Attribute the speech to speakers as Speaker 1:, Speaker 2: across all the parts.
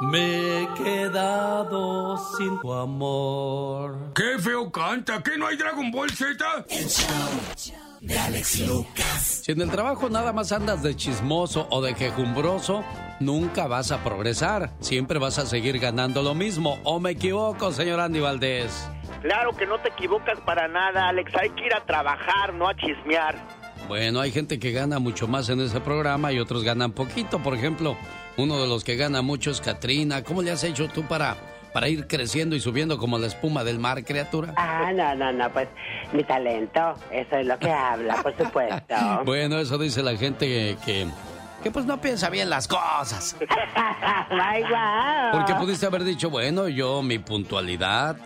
Speaker 1: Me he quedado sin tu amor.
Speaker 2: ¡Qué feo canta! ¿Qué no hay Dragon Ball Z?
Speaker 3: El show de Alex Lucas.
Speaker 1: Si en el trabajo nada más andas de chismoso o de quejumbroso, nunca vas a progresar. Siempre vas a seguir ganando lo mismo. ¿O me equivoco, señor Andy Valdés?
Speaker 4: Claro que no te equivocas para nada, Alex. Hay que ir a trabajar, no a chismear.
Speaker 1: Bueno, hay gente que gana mucho más en ese programa y otros ganan poquito. Por ejemplo, uno de los que gana mucho es Katrina. ¿Cómo le has hecho tú para, para ir creciendo y subiendo como la espuma del mar, criatura?
Speaker 5: Ah, no, no, no, pues mi talento, eso es lo que habla, por supuesto.
Speaker 1: bueno, eso dice la gente que, que, pues no piensa bien las cosas. Porque pudiste haber dicho, bueno, yo mi puntualidad,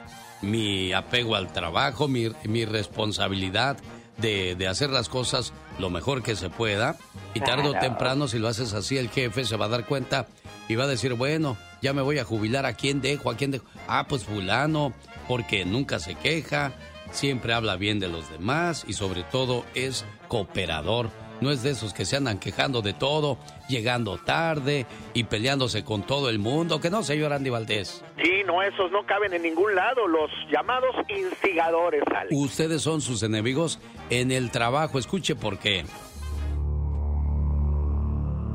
Speaker 1: mi apego al trabajo, mi, mi responsabilidad de, de hacer las cosas lo mejor que se pueda. Y tarde o temprano, si lo haces así, el jefe se va a dar cuenta y va a decir, bueno, ya me voy a jubilar, ¿a quién dejo? ¿A quién dejo? Ah, pues fulano, porque nunca se queja, siempre habla bien de los demás y sobre todo es cooperador. No es de esos que se andan quejando de todo, llegando tarde y peleándose con todo el mundo. Que no, señor Andy Valdés.
Speaker 4: Sí, no, esos no caben en ningún lado. Los llamados instigadores, Alex.
Speaker 1: Ustedes son sus enemigos en el trabajo. Escuche por qué.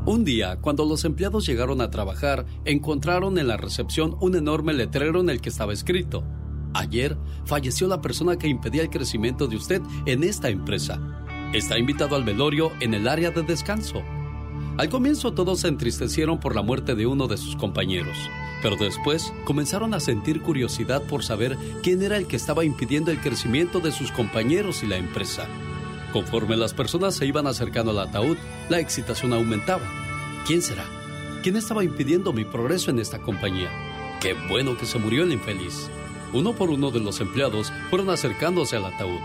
Speaker 1: Un día, cuando los empleados llegaron a trabajar, encontraron en la recepción un enorme letrero en el que estaba escrito, Ayer falleció la persona que impedía el crecimiento de usted en esta empresa. Está invitado al velorio en el área de descanso. Al comienzo todos se entristecieron por la muerte de uno de sus compañeros, pero después comenzaron a sentir curiosidad por saber quién era el que estaba impidiendo el crecimiento de sus compañeros y la empresa. Conforme las personas se iban acercando al ataúd, la excitación aumentaba. ¿Quién será? ¿Quién estaba impidiendo mi progreso en esta compañía? Qué bueno que se murió el infeliz. Uno por uno de los empleados fueron acercándose al ataúd,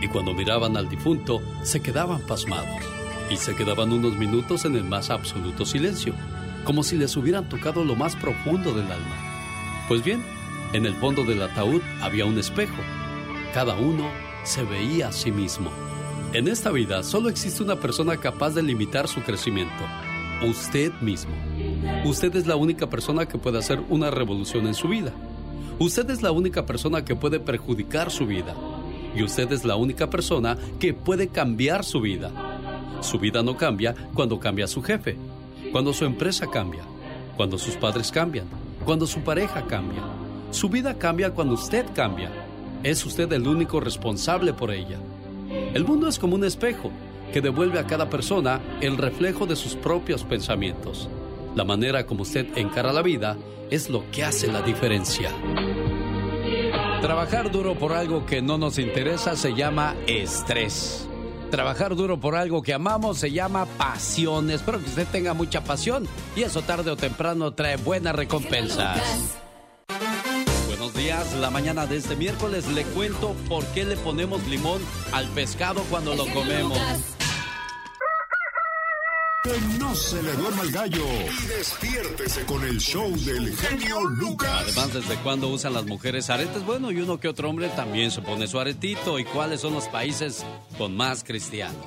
Speaker 1: y cuando miraban al difunto, se quedaban pasmados, y se quedaban unos minutos en el más absoluto silencio, como si les hubieran tocado lo más profundo del alma. Pues bien, en el fondo del ataúd había un espejo. Cada uno se veía a sí mismo. En esta vida solo existe una persona capaz de limitar su crecimiento. Usted mismo. Usted es la única persona que puede hacer una revolución en su vida. Usted es la única persona que puede perjudicar su vida. Y usted es la única persona que puede cambiar su vida. Su vida no cambia cuando cambia su jefe, cuando su empresa cambia, cuando sus padres cambian, cuando su pareja cambia. Su vida cambia cuando usted cambia. Es usted el único responsable por ella. El mundo es como un espejo que devuelve a cada persona el reflejo de sus propios pensamientos. La manera como usted encara la vida es lo que hace la diferencia. Trabajar duro por algo que no nos interesa se llama estrés. Trabajar duro por algo que amamos se llama pasión. Espero que usted tenga mucha pasión y eso tarde o temprano trae buenas recompensas. Buenos días, la mañana de este miércoles le cuento por qué le ponemos limón al pescado cuando lo comemos.
Speaker 6: Que no se le duerma el gallo. Y despiértese con el show del genio Lucas.
Speaker 1: Además, ¿desde cuándo usan las mujeres aretes? Bueno, y uno que otro hombre también se pone su aretito. ¿Y cuáles son los países con más cristianos?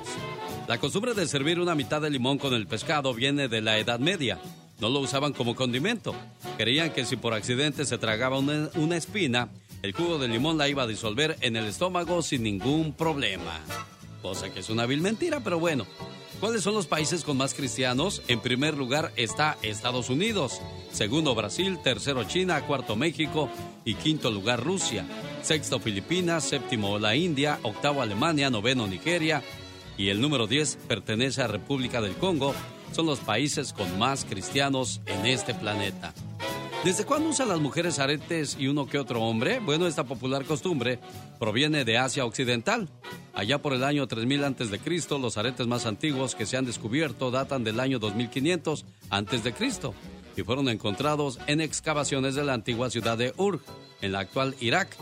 Speaker 1: La costumbre de servir una mitad de limón con el pescado viene de la Edad Media. No lo usaban como condimento. Creían que si por accidente se tragaba una, una espina, el jugo de limón la iba a disolver en el estómago sin ningún problema. Cosa que es una vil mentira, pero bueno. ¿Cuáles son los países con más cristianos? En primer lugar está Estados Unidos, segundo Brasil, tercero China, cuarto México. Y quinto lugar Rusia, sexto Filipinas, séptimo la India, octavo Alemania, noveno Nigeria. Y el número 10 pertenece a República del Congo. Son los países con más cristianos en este planeta. ¿Desde cuándo usan las mujeres aretes y uno que otro hombre? Bueno, esta popular costumbre proviene de Asia Occidental. Allá por el año 3000 antes de Cristo, los aretes más antiguos que se han descubierto datan del año 2500 antes de Cristo y fueron encontrados en excavaciones de la antigua ciudad de Ur, en la actual Irak.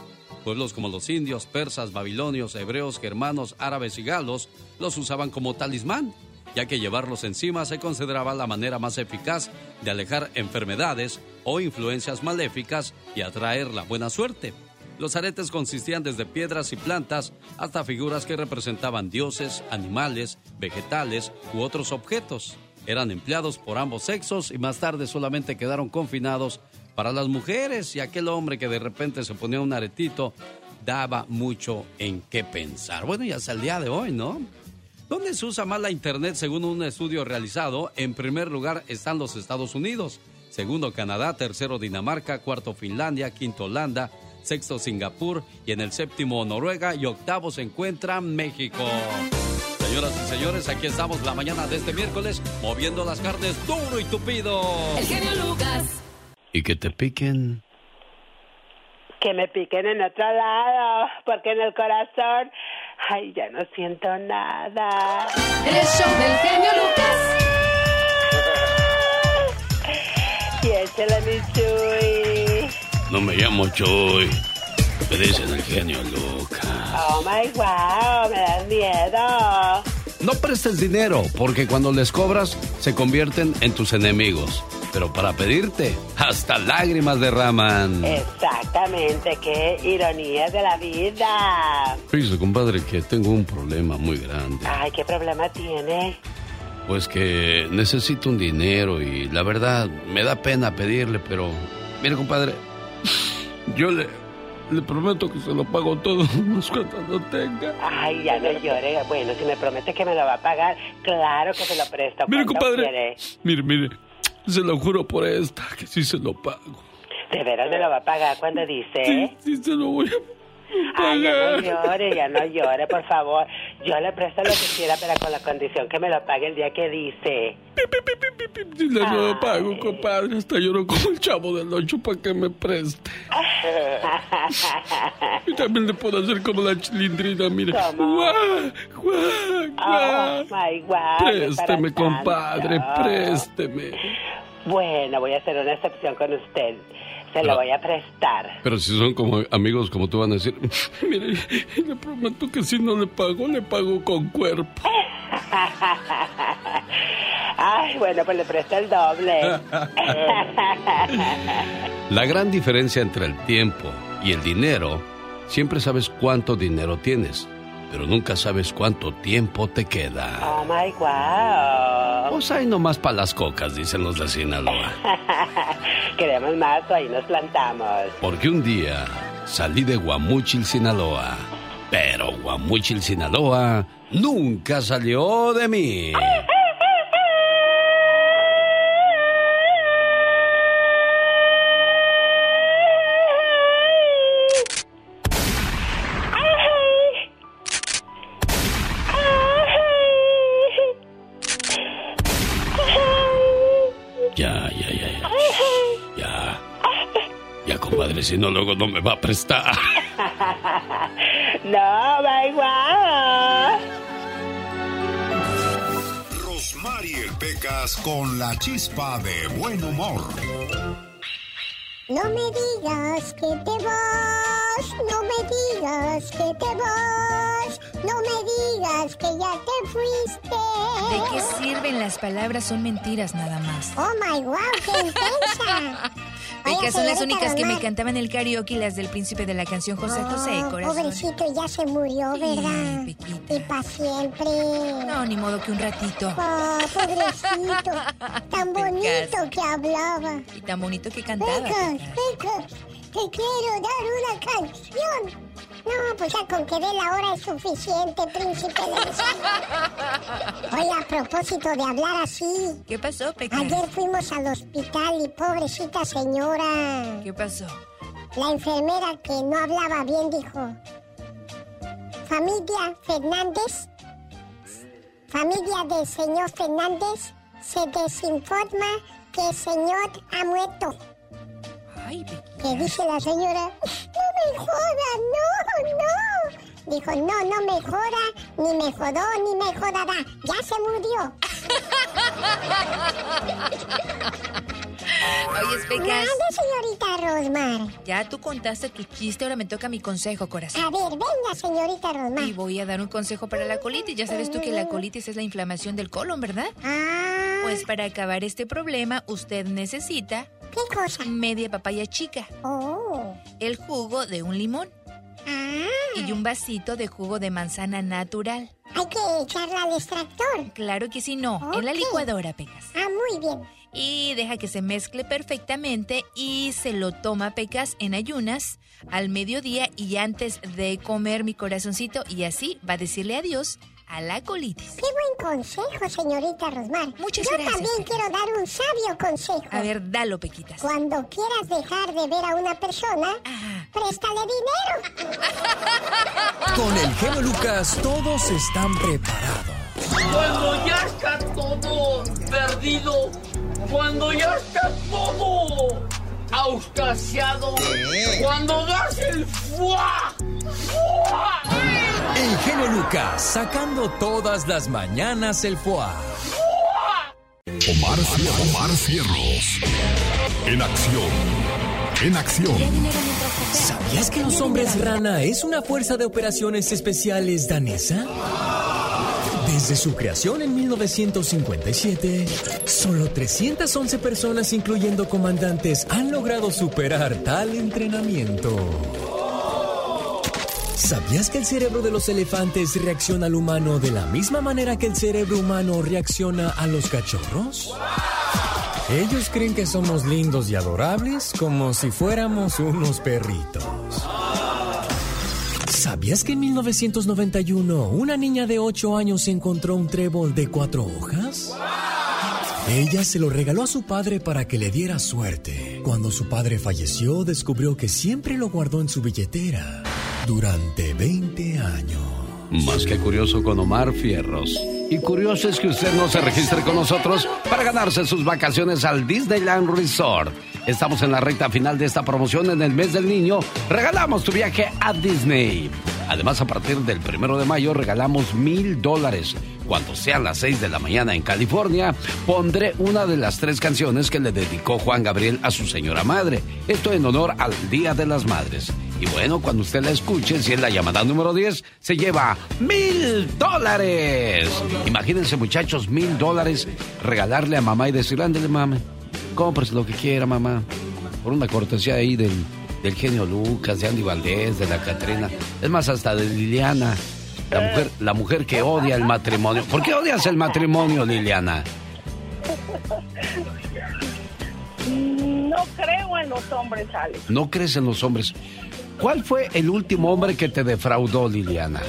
Speaker 1: Pueblos como los indios, persas, babilonios, hebreos, germanos, árabes y galos los usaban como talismán ya que llevarlos encima se consideraba la manera más eficaz de alejar enfermedades o influencias maléficas y atraer la buena suerte. Los aretes consistían desde piedras y plantas hasta figuras que representaban dioses, animales, vegetales u otros objetos. eran empleados por ambos sexos y más tarde solamente quedaron confinados para las mujeres y aquel hombre que de repente se ponía un aretito daba mucho en qué pensar. Bueno, y hasta el día de hoy, ¿no? ¿Dónde se usa más la Internet según un estudio realizado? En primer lugar están los Estados Unidos, segundo Canadá, tercero Dinamarca, cuarto Finlandia, quinto Holanda, sexto Singapur y en el séptimo Noruega y octavo se encuentra México. Señoras y señores, aquí estamos la mañana de este miércoles moviendo las carnes duro y tupido.
Speaker 3: El genio Lucas.
Speaker 1: Y que te piquen.
Speaker 5: Que me piquen en otro lado, porque en el corazón, ay, ya no siento nada.
Speaker 3: El show del genio Lucas.
Speaker 5: Y échale mi Chuy.
Speaker 1: No me llamo Chuy. Me dicen el genio Lucas.
Speaker 5: Oh my wow, me das miedo.
Speaker 1: No prestes dinero, porque cuando les cobras se convierten en tus enemigos. Pero para pedirte, hasta lágrimas derraman.
Speaker 5: Exactamente, qué ironía de la vida.
Speaker 1: Fíjese, compadre, que tengo un problema muy grande.
Speaker 5: Ay, ¿qué problema tiene?
Speaker 1: Pues que necesito un dinero y la verdad me da pena pedirle, pero mire, compadre, yo le, le prometo que se lo pago todo, más cuando lo tenga.
Speaker 5: Ay, ya no llore. Bueno, si me promete que me lo va a pagar, claro que se lo presto.
Speaker 1: Mire,
Speaker 5: ¿Cuánto
Speaker 1: compadre,
Speaker 5: quiere?
Speaker 1: mire, mire, se lo juro por esta, que sí se lo pago.
Speaker 5: ¿De veras me lo va a pagar cuando dice?
Speaker 1: Sí, sí se lo voy a
Speaker 5: Ay, ya no llore, ya no llore, por favor. Yo le presto lo que quiera, pero con la condición que me lo pague el día que dice.
Speaker 1: Si le lo pago, compadre, hasta lloro como el chavo del ocho para que me preste. Y también le puedo hacer como la chilindrina, mire. Guau, guau,
Speaker 5: Oh, my God.
Speaker 1: Présteme, compadre, présteme.
Speaker 5: Bueno, voy a hacer una excepción con usted. Se lo voy a prestar.
Speaker 1: Pero si son como amigos como tú van a decir, mire, le prometo que si no le pago, le pago con cuerpo.
Speaker 5: Ay, bueno, pues le presto el doble.
Speaker 1: La gran diferencia entre el tiempo y el dinero, siempre sabes cuánto dinero tienes, pero nunca sabes cuánto tiempo te queda.
Speaker 5: Oh my wow.
Speaker 1: Pues ahí nomás para las cocas, dicen los de Sinaloa.
Speaker 5: Queremos más ahí nos plantamos.
Speaker 1: Porque un día salí de Guamúchil, Sinaloa, pero Guamúchil, Sinaloa nunca salió de mí. si no, luego no me va a prestar.
Speaker 5: No, my wow.
Speaker 6: Rosmarie Pecas con la chispa de buen humor.
Speaker 7: No me digas que te vas, no me digas que te vas, no me digas que ya te fuiste.
Speaker 8: ¿De qué sirven las palabras? Son mentiras nada más.
Speaker 7: Oh my wow, qué intensa.
Speaker 8: ¿De
Speaker 7: Oiga,
Speaker 8: qué son las únicas que me cantaban el karaoke y las del príncipe de la canción José José,
Speaker 7: Oh,
Speaker 8: corazón?
Speaker 7: pobrecito, ya se murió, ¿verdad? Y para siempre.
Speaker 8: No, ni modo que un ratito.
Speaker 7: Oh, pobrecito. Tan bonito que hablaba.
Speaker 8: Y tan bonito que cantaba.
Speaker 7: Te quiero dar una canción. No, pues ya con que dé la hora es suficiente, príncipe de Oye, a propósito de hablar así,
Speaker 8: ¿Qué pasó, Peca?
Speaker 7: ayer fuimos al hospital y pobrecita señora,
Speaker 8: ¿Qué pasó?
Speaker 7: la enfermera que no hablaba bien dijo, familia Fernández, familia del señor Fernández, se desinforma que el señor ha muerto.
Speaker 8: Ay.
Speaker 7: Que dice la señora, no me joda, no, no. Dijo, no, no me joda, ni me jodó, ni me jodará. Ya se murió.
Speaker 8: Oye, Pecas,
Speaker 7: Grande, señorita Rosmar.
Speaker 8: ya tú contaste tu chiste, ahora me toca mi consejo, corazón.
Speaker 7: A ver, venga, señorita Rosmar.
Speaker 8: Y voy a dar un consejo para la colitis. Ya sabes tú que la colitis es la inflamación del colon, ¿verdad?
Speaker 7: Ah,
Speaker 8: Pues para acabar este problema, usted necesita
Speaker 7: ¿qué cosa?
Speaker 8: media papaya chica,
Speaker 7: Oh,
Speaker 8: el jugo de un limón
Speaker 7: ah,
Speaker 8: y un vasito de jugo de manzana natural.
Speaker 7: Hay que echarla al extractor.
Speaker 8: Claro que sí, no. En la licuadora, Pecas.
Speaker 7: Ah, muy bien.
Speaker 8: Y deja que se mezcle perfectamente y se lo toma, Pecas, en ayunas al mediodía y antes de comer mi corazoncito. Y así va a decirle adiós a la colitis.
Speaker 7: Qué buen consejo, señorita Rosmar.
Speaker 8: Muchas
Speaker 7: Yo
Speaker 8: gracias,
Speaker 7: también
Speaker 8: Peca.
Speaker 7: quiero dar un sabio consejo.
Speaker 8: A ver, dalo, Pequitas.
Speaker 7: Cuando quieras dejar de ver a una persona,
Speaker 8: Ajá.
Speaker 7: préstale dinero.
Speaker 9: Con el genio Lucas todos están preparados.
Speaker 10: Cuando ya está todo perdido, cuando ya está todo auscasiado, cuando das el fuá, fuá,
Speaker 9: El genio Lucas sacando todas las mañanas el foie.
Speaker 11: Omar, Omar Cierros. En acción. En acción.
Speaker 9: ¿Sabías que los hombres rana es una fuerza de operaciones especiales danesa? Desde su creación en 1957, solo 311 personas, incluyendo comandantes, han logrado superar tal entrenamiento. ¿Sabías que el cerebro de los elefantes reacciona al humano de la misma manera que el cerebro humano reacciona a los cachorros? Ellos creen que somos lindos y adorables como si fuéramos unos perritos. ¿Sabías que en 1991 una niña de 8 años encontró un trébol de cuatro hojas? Ella se lo regaló a su padre para que le diera suerte. Cuando su padre falleció, descubrió que siempre lo guardó en su billetera durante 20 años.
Speaker 1: Más que curioso con Omar Fierros. Y curioso es que usted no se registre con nosotros para ganarse sus vacaciones al Disneyland Resort. Estamos en la recta final de esta promoción en el mes del niño. Regalamos tu viaje a Disney. Además, a partir del primero de mayo regalamos mil dólares. Cuando sean las seis de la mañana en California, pondré una de las tres canciones que le dedicó Juan Gabriel a su señora madre. Esto en honor al Día de las Madres. Y bueno, cuando usted la escuche, si es la llamada número 10, se lleva mil dólares. Imagínense, muchachos, mil dólares regalarle a mamá y decirle, ándale, mami, cómprese lo que quiera, mamá. Por una cortesía ahí del, del genio Lucas, de Andy Valdés, de la Catrina. Es más, hasta de Liliana. La mujer, la mujer que odia el matrimonio. ¿Por qué odias el matrimonio, Liliana?
Speaker 12: No creo en los hombres, Alex.
Speaker 1: No crees en los hombres. ¿Cuál fue el último hombre que te defraudó, Liliana?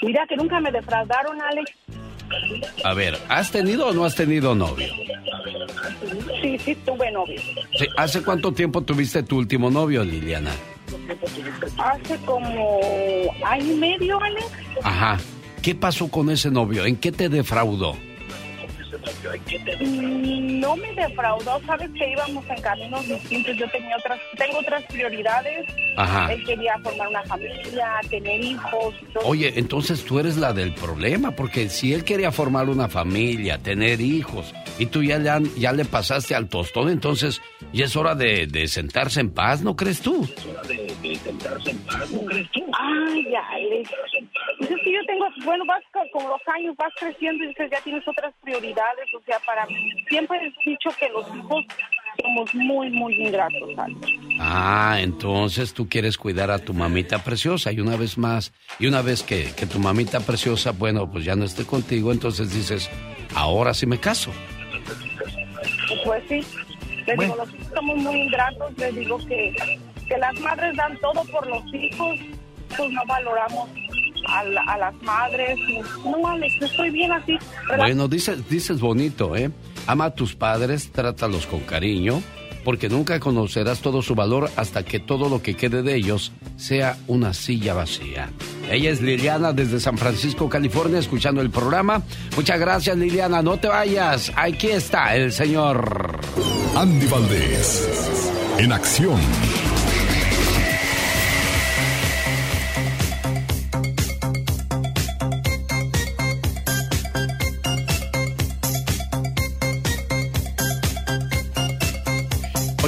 Speaker 12: Mira que nunca me defraudaron, Alex.
Speaker 1: A ver, ¿has tenido o no has tenido novio?
Speaker 12: Sí, sí, tuve novio.
Speaker 1: Sí, ¿Hace cuánto tiempo tuviste tu último novio, Liliana?
Speaker 12: Hace como año y medio, Alex.
Speaker 1: Ajá. ¿Qué pasó con ese novio? ¿En qué te defraudó?
Speaker 12: Mm, No me defraudó, sabes que íbamos en caminos distintos. Yo tenía otras, tengo otras prioridades.
Speaker 1: Ajá.
Speaker 12: Él quería formar una familia, tener hijos.
Speaker 1: Oye, entonces tú eres la del problema, porque si él quería formar una familia, tener hijos, y tú ya le, han- ya le pasaste al tostón, entonces ya es hora de, de sentarse en paz, ¿no crees tú?
Speaker 12: Ay, Alex. Pues es que yo tengo, bueno, vas co- con los años, vas creciendo y dices, ya tienes otras prioridades. O sea, para mí, siempre he dicho que los hijos somos muy, muy ingratos.
Speaker 1: Ah, entonces tú quieres cuidar a tu mamita preciosa y una vez más, y una vez que, que tu mamita preciosa, bueno, pues ya no esté contigo, entonces dices, ahora sí me caso.
Speaker 12: Pues sí, les digo, los hijos somos muy ingratos, les digo que, que las madres dan todo por los hijos, pues no valoramos a, la- a las madres. No, Alex, estoy bien así.
Speaker 1: Bueno, dices, dices bonito, ¿eh? Ama a tus padres, trátalos con cariño, porque nunca conocerás todo su valor hasta que todo lo que quede de ellos sea una silla vacía. Ella es Liliana desde San Francisco, California, escuchando el programa. Muchas gracias, Liliana. No te vayas. Aquí está el señor.
Speaker 11: Andy Valdés. En acción.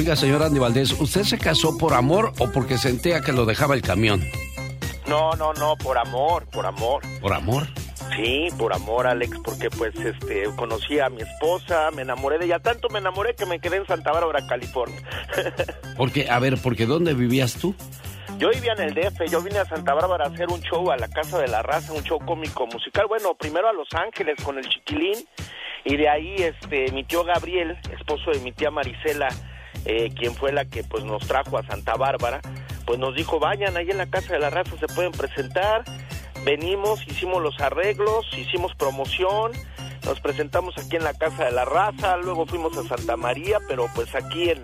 Speaker 1: Oiga, señor Andy Valdés, ¿usted se casó por amor o porque sentía que lo dejaba el camión?
Speaker 4: No, no, no, por amor, por amor.
Speaker 1: ¿Por amor?
Speaker 4: Sí, por amor, Alex, porque pues este conocí a mi esposa, me enamoré de ella, tanto me enamoré que me quedé en Santa Bárbara, California.
Speaker 1: Porque, a ver, porque ¿dónde vivías tú?
Speaker 4: Yo vivía en el DF, yo vine a Santa Bárbara a hacer un show a la Casa de la Raza, un show cómico musical. Bueno, primero a Los Ángeles con el Chiquilín y de ahí este mi tío Gabriel, esposo de mi tía Marisela, eh, quien fue la que pues nos trajo a Santa Bárbara, pues nos dijo, vayan ahí en la Casa de la Raza, se pueden presentar. Venimos, hicimos los arreglos, hicimos promoción, nos presentamos aquí en la Casa de la Raza, luego fuimos a Santa María, pero pues aquí en,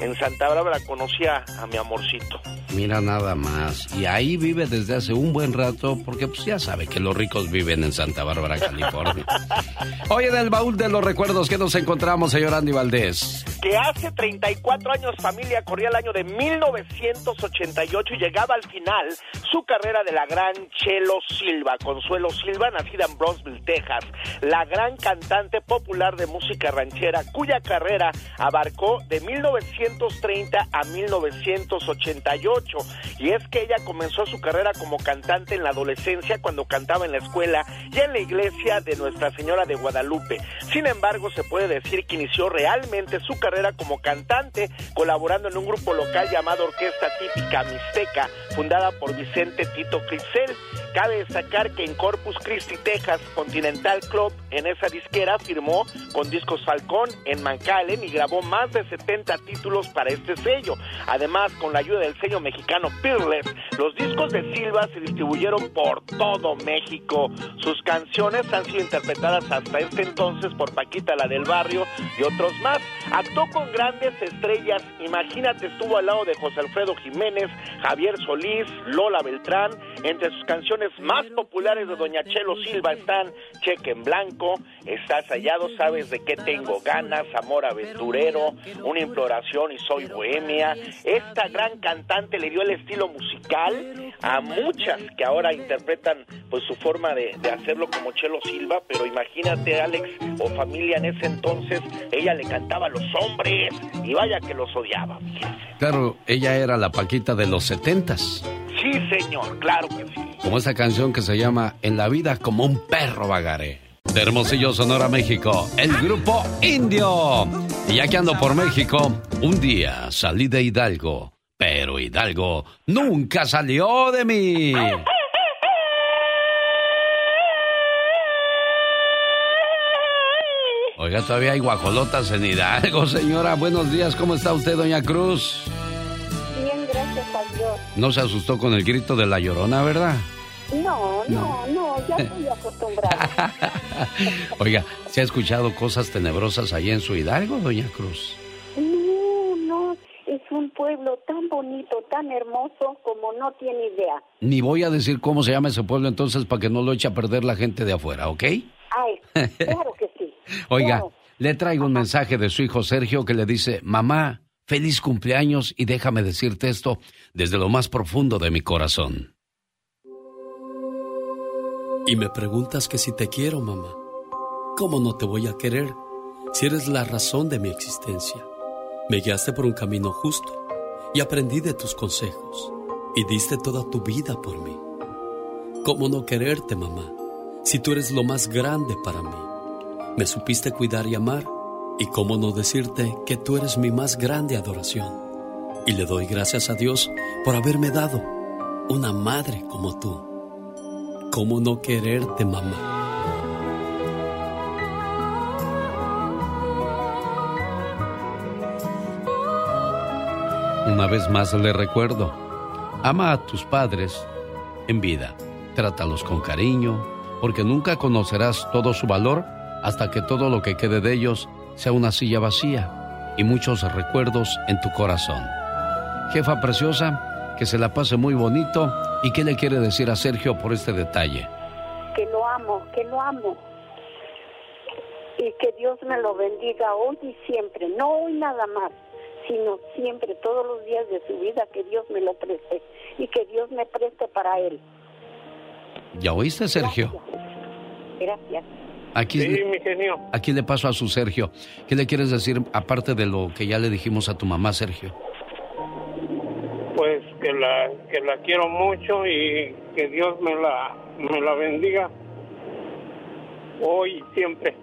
Speaker 4: en Santa Bárbara conocí a, a mi amorcito.
Speaker 1: Mira nada más. Y ahí vive desde hace un buen rato, porque pues ya sabe que los ricos viven en Santa Bárbara, California. Oye, del baúl de los recuerdos que nos encontramos, señor Andy Valdés.
Speaker 4: que hace 34 años familia corría el año de 1988 y llegaba al final su carrera de la gran Chelo Silva, Consuelo Silva, nacida en Brownsville, Texas, la gran cantante popular de música ranchera cuya carrera abarcó de 1930 a 1988 y es que ella comenzó su carrera como cantante en la adolescencia cuando cantaba en la escuela y en la iglesia de Nuestra Señora de Guadalupe. Sin embargo, se puede decir que inició realmente su carrera como cantante colaborando en un grupo local llamado Orquesta Típica Mixteca, fundada por Vicente Tito Crisel. Cabe destacar que en Corpus Christi, Texas, Continental Club, en esa disquera, firmó con Discos Falcón en McAllen y grabó más de 70 títulos para este sello. Además, con la ayuda del sello mexicano Peerless, los discos de Silva se distribuyeron por todo México. Sus canciones han sido interpretadas hasta este entonces por Paquita la del Barrio y otros más. Actuó con grandes estrellas. Imagínate, estuvo al lado de José Alfredo Jiménez, Javier Solís, Lola Beltrán. Entre sus canciones más populares de Doña Chelo Silva están Cheque en Blanco, Estás hallado, sabes de qué tengo ganas, Amor Aventurero, Una Imploración y Soy Bohemia. Esta gran cantante le dio el estilo musical a muchas que ahora interpretan pues su forma de, de hacerlo como Chelo Silva, pero imagínate Alex o familia en ese entonces, ella le cantaba a los hombres y vaya que los odiaba.
Speaker 1: Claro, ella era la Paquita de los setentas.
Speaker 4: Señor, claro que sí.
Speaker 1: Como esa canción que se llama En la vida como un perro vagaré. De Hermosillo, Sonora, México, el grupo Indio. Y ya que ando por México, un día salí de Hidalgo, pero Hidalgo nunca salió de mí. Oiga, todavía hay guajolotas en Hidalgo, señora. Buenos días, ¿cómo está usted, doña Cruz? No se asustó con el grito de la llorona, ¿verdad?
Speaker 13: No, no, no, ya estoy acostumbrada.
Speaker 1: Oiga, ¿se ha escuchado cosas tenebrosas allá en su Hidalgo, doña Cruz?
Speaker 13: No, no, es un pueblo tan bonito, tan hermoso como no tiene idea.
Speaker 1: Ni voy a decir cómo se llama ese pueblo entonces para que no lo eche a perder la gente de afuera, ¿ok?
Speaker 13: Ay, claro que sí.
Speaker 1: Oiga,
Speaker 13: claro.
Speaker 1: le traigo un mensaje de su hijo Sergio que le dice, mamá, feliz cumpleaños y déjame decirte esto desde lo más profundo de mi corazón. Y me preguntas que si te quiero, mamá. ¿Cómo no te voy a querer si eres la razón de mi existencia? Me guiaste por un camino justo y aprendí de tus consejos y diste toda tu vida por mí. ¿Cómo no quererte, mamá, si tú eres lo más grande para mí? Me supiste cuidar y amar y cómo no decirte que tú eres mi más grande adoración. Y le doy gracias a Dios por haberme dado una madre como tú. ¿Cómo no quererte, mamá? Una vez más le recuerdo, ama a tus padres en vida, trátalos con cariño, porque nunca conocerás todo su valor hasta que todo lo que quede de ellos sea una silla vacía y muchos recuerdos en tu corazón. Jefa preciosa, que se la pase muy bonito y qué le quiere decir a Sergio por este detalle.
Speaker 13: Que lo amo, que lo amo. Y que Dios me lo bendiga hoy y siempre, no hoy nada más, sino siempre, todos los días de su vida, que Dios me lo preste y que Dios me preste para él.
Speaker 1: ¿Ya oíste, Sergio?
Speaker 13: Gracias.
Speaker 1: Aquí,
Speaker 14: Sí, mi genio.
Speaker 1: aquí le paso a su Sergio. ¿Qué le quieres decir aparte de lo que ya le dijimos a tu mamá, Sergio?
Speaker 14: Pues que la, que la quiero mucho y que Dios me la, me la bendiga hoy y siempre.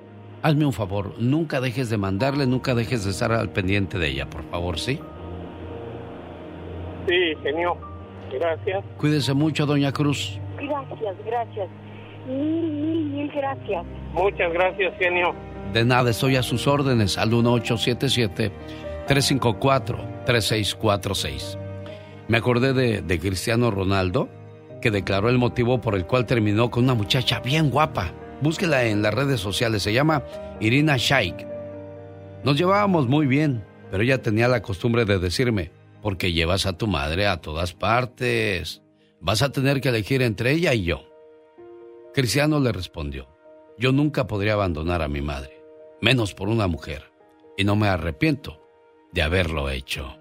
Speaker 1: Hazme un favor, nunca dejes de mandarle, nunca dejes de estar al pendiente de ella, por favor, ¿sí?
Speaker 14: Sí, genio.
Speaker 15: Gracias.
Speaker 1: Cuídese mucho, doña Cruz.
Speaker 13: Gracias, gracias. Mil, mil, mil gracias.
Speaker 15: Muchas gracias, genio.
Speaker 1: De nada, estoy a sus órdenes al 1877-354-3646. Me acordé de, de Cristiano Ronaldo, que declaró el motivo por el cual terminó con una muchacha bien guapa. Búsquela en las redes sociales, se llama Irina Shaik. Nos llevábamos muy bien, pero ella tenía la costumbre de decirme, porque llevas a tu madre a todas partes. Vas a tener que elegir entre ella y yo. Cristiano le respondió, yo nunca podría abandonar a mi madre, menos por una mujer, y no me arrepiento de haberlo hecho.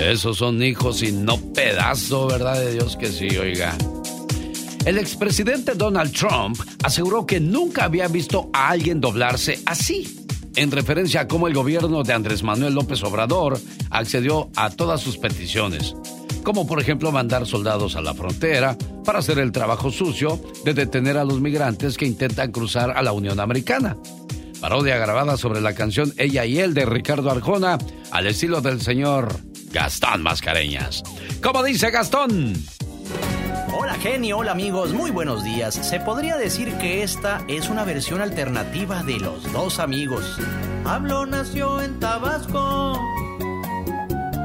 Speaker 1: Esos son hijos y no pedazo, ¿verdad de Dios que sí, oiga? El expresidente Donald Trump aseguró que nunca había visto a alguien doblarse así, en referencia a cómo el gobierno de Andrés Manuel López Obrador accedió a todas sus peticiones, como por ejemplo mandar soldados a la frontera para hacer el trabajo sucio de detener a los migrantes que intentan cruzar a la Unión Americana. Parodia grabada sobre la canción Ella y él de Ricardo Arjona al estilo del señor Gastón Mascareñas. ¿Cómo dice Gastón?
Speaker 16: Hola genio, hola amigos, muy buenos días. Se podría decir que esta es una versión alternativa de Los Dos Amigos. Pablo nació en Tabasco,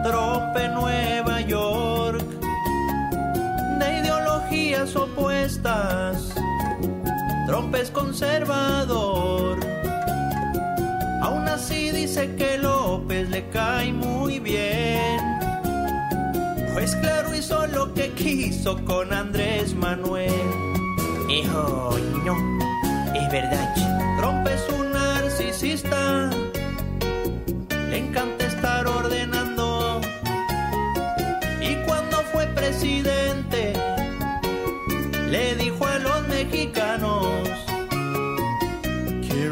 Speaker 16: Trope, Nueva York, opuestas. Trump es conservador. Aún así dice que López le cae muy bien. Pues claro, hizo lo que quiso con Andrés Manuel. Hijo, no, es verdad. Trump es un narcisista.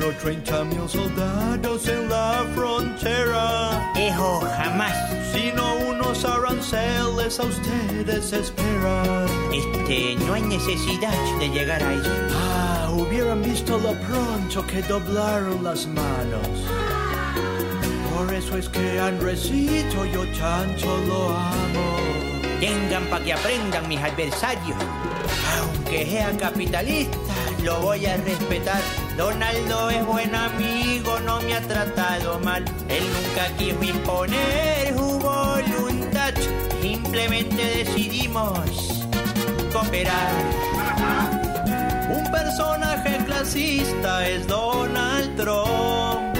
Speaker 16: Quiero 30 mil soldados en la frontera. Hijo, jamás. Si no unos aranceles a ustedes esperan. Este, no hay necesidad de llegar a eso. Ah, hubieran visto lo pronto que doblaron las manos. Por eso es que Andresito yo tanto lo amo. Tengan para que aprendan mis adversarios. Aunque sea capitalista, lo voy a respetar. Donaldo es buen amigo, no me ha tratado mal. Él nunca quiso imponer su voluntad. Simplemente decidimos cooperar. Un personaje clasista es Donald Trump.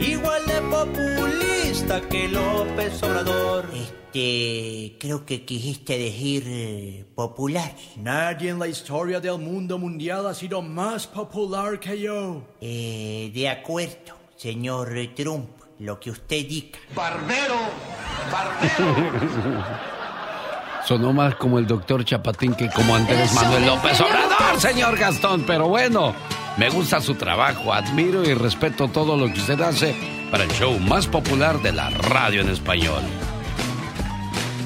Speaker 16: Igual de populista que López Obrador. Este, creo que quisiste decir eh, popular. Nadie en la historia del mundo mundial ha sido más popular que yo. Eh, de acuerdo, señor Trump, lo que usted diga.
Speaker 2: Barbero, barbero.
Speaker 1: Sonó más como el doctor Chapatín que como Andrés Manuel López Obrador, señor Gastón. Pero bueno, me gusta su trabajo, admiro y respeto todo lo que usted hace para el show más popular de la radio en español.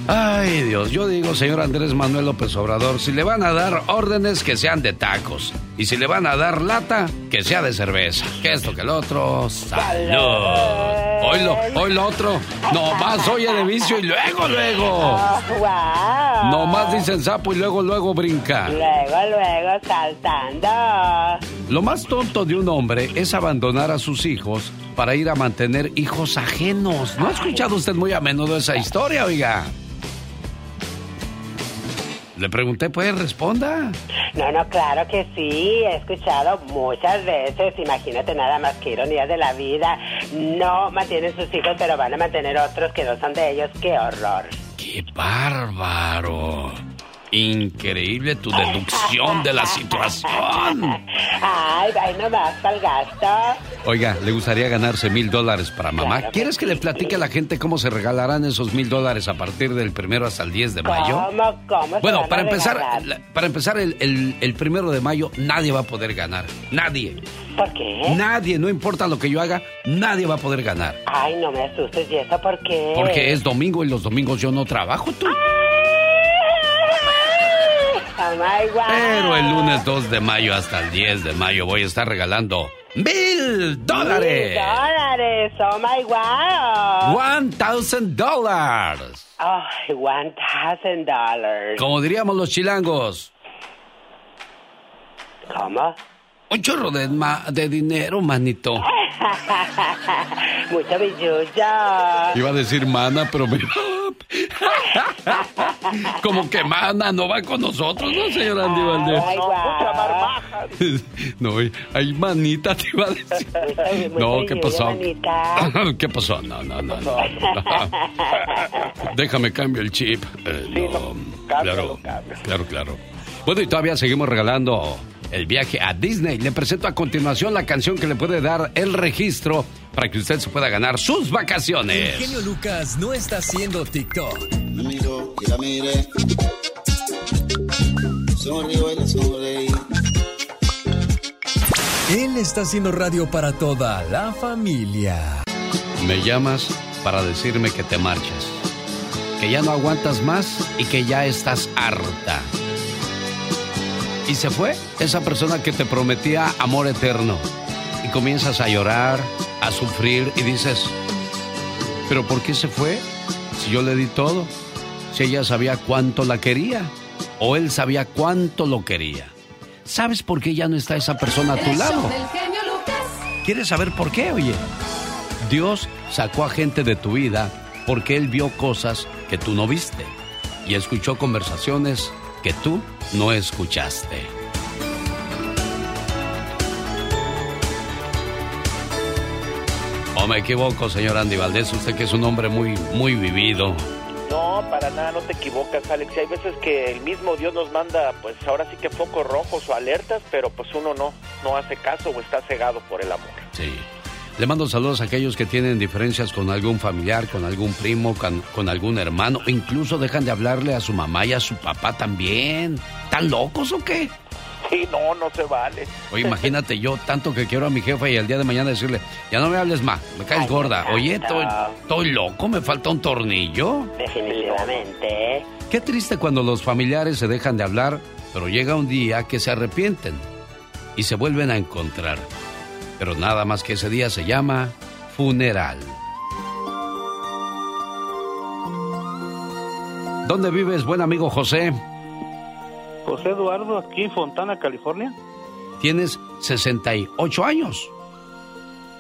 Speaker 1: Ay Dios, yo digo, señor Andrés Manuel López Obrador, si le van a dar órdenes que sean de tacos y si le van a dar lata, que sea de cerveza. Que esto, que el otro, salud. Hoy lo, hoy lo otro, nomás oye de vicio y luego, luego.
Speaker 5: wow.
Speaker 1: Nomás dicen sapo y luego, luego brinca.
Speaker 5: Luego, luego, saltando.
Speaker 1: Lo más tonto de un hombre es abandonar a sus hijos para ir a mantener hijos ajenos. ¿No ha escuchado usted muy a menudo esa historia, oiga? Le pregunté, pues responda.
Speaker 5: No, no, claro que sí, he escuchado muchas veces, imagínate nada más que ironía de la vida, no mantienen sus hijos pero van a mantener otros que no son de ellos, qué horror.
Speaker 1: ¡Qué bárbaro! Increíble tu deducción de la situación.
Speaker 5: Ay, ay, nomás para el gasto.
Speaker 1: Oiga, ¿le gustaría ganarse mil dólares para mamá?
Speaker 5: Claro que
Speaker 1: ¿Quieres que le platique a la gente cómo se regalarán esos mil dólares a partir del primero hasta el 10 de mayo?
Speaker 5: ¿Cómo, cómo se
Speaker 1: Bueno,
Speaker 5: van a
Speaker 1: para empezar, la- para empezar el, el- el primero de mayo nadie va a poder ganar. Nadie.
Speaker 5: ¿Por qué?
Speaker 1: Nadie, no importa lo que yo haga, nadie va a poder ganar.
Speaker 5: Ay, no me asustes, ¿y eso por qué?
Speaker 1: Porque es domingo y los domingos yo no trabajo, tú. Pero el lunes 2 de mayo hasta el 10 de mayo voy a estar regalando ¡Mil dólares!
Speaker 5: Mil dólares, oh my wow.
Speaker 1: One thousand dollars.
Speaker 5: Ay, one thousand dollars.
Speaker 1: Como diríamos los chilangos.
Speaker 5: ¿Cómo?
Speaker 1: Un chorro de, ma- de dinero, manito.
Speaker 5: Mucho billuyo.
Speaker 1: Iba a decir mana, pero me... Como que mana no va con nosotros, ¿no, señor Andy Valdés?
Speaker 5: Ay, guau.
Speaker 1: No, hay manita, te iba a decir. No, ¿qué pasó? ¿Qué pasó? No, no, no, no. Déjame cambio el chip. Eh, no, claro, claro, claro. Bueno, y todavía seguimos regalando el viaje a Disney. Le presento a continuación la canción que le puede dar el registro para que usted se pueda ganar sus
Speaker 9: El
Speaker 1: vacaciones.
Speaker 9: genio Lucas no está haciendo TikTok.
Speaker 15: Me miró y la miré. Sonrió y sonreí.
Speaker 9: Él está haciendo radio para toda la familia.
Speaker 1: Me llamas para decirme que te marchas, que ya no aguantas más y que ya estás harta. Y se fue esa persona que te prometía amor eterno. Y comienzas a llorar, a sufrir y dices, ¿pero por qué se fue? Si yo le di todo, si ella sabía cuánto la quería o él sabía cuánto lo quería. ¿Sabes por qué ya no está esa persona a tu lado? ¿Quieres saber por qué? Oye, Dios sacó a gente de tu vida porque Él vio cosas que tú no viste y escuchó conversaciones que tú no escuchaste. ¿O me equivoco, señor Andy Valdés? Usted que es un hombre muy, muy vivido.
Speaker 4: No, para nada, no te equivocas, Alex. Y hay veces que el mismo Dios nos manda, pues ahora sí que focos rojos o alertas, pero pues uno no, no hace caso o está cegado por el amor.
Speaker 1: Sí. Le mando saludos a aquellos que tienen diferencias con algún familiar, con algún primo, con, con algún hermano. o Incluso dejan de hablarle a su mamá y a su papá también. ¿Están locos o qué?
Speaker 4: Sí, no, no se vale.
Speaker 1: Oye, imagínate yo tanto que quiero a mi jefa y el día de mañana decirle, ya no me hables más, me caes gorda. Oye, estoy, estoy loco, me falta un tornillo.
Speaker 5: Definitivamente.
Speaker 1: Qué triste cuando los familiares se dejan de hablar, pero llega un día que se arrepienten y se vuelven a encontrar. Pero nada más que ese día se llama funeral. ¿Dónde vives, buen amigo José?
Speaker 17: José Eduardo, aquí en Fontana, California.
Speaker 1: Tienes 68 años.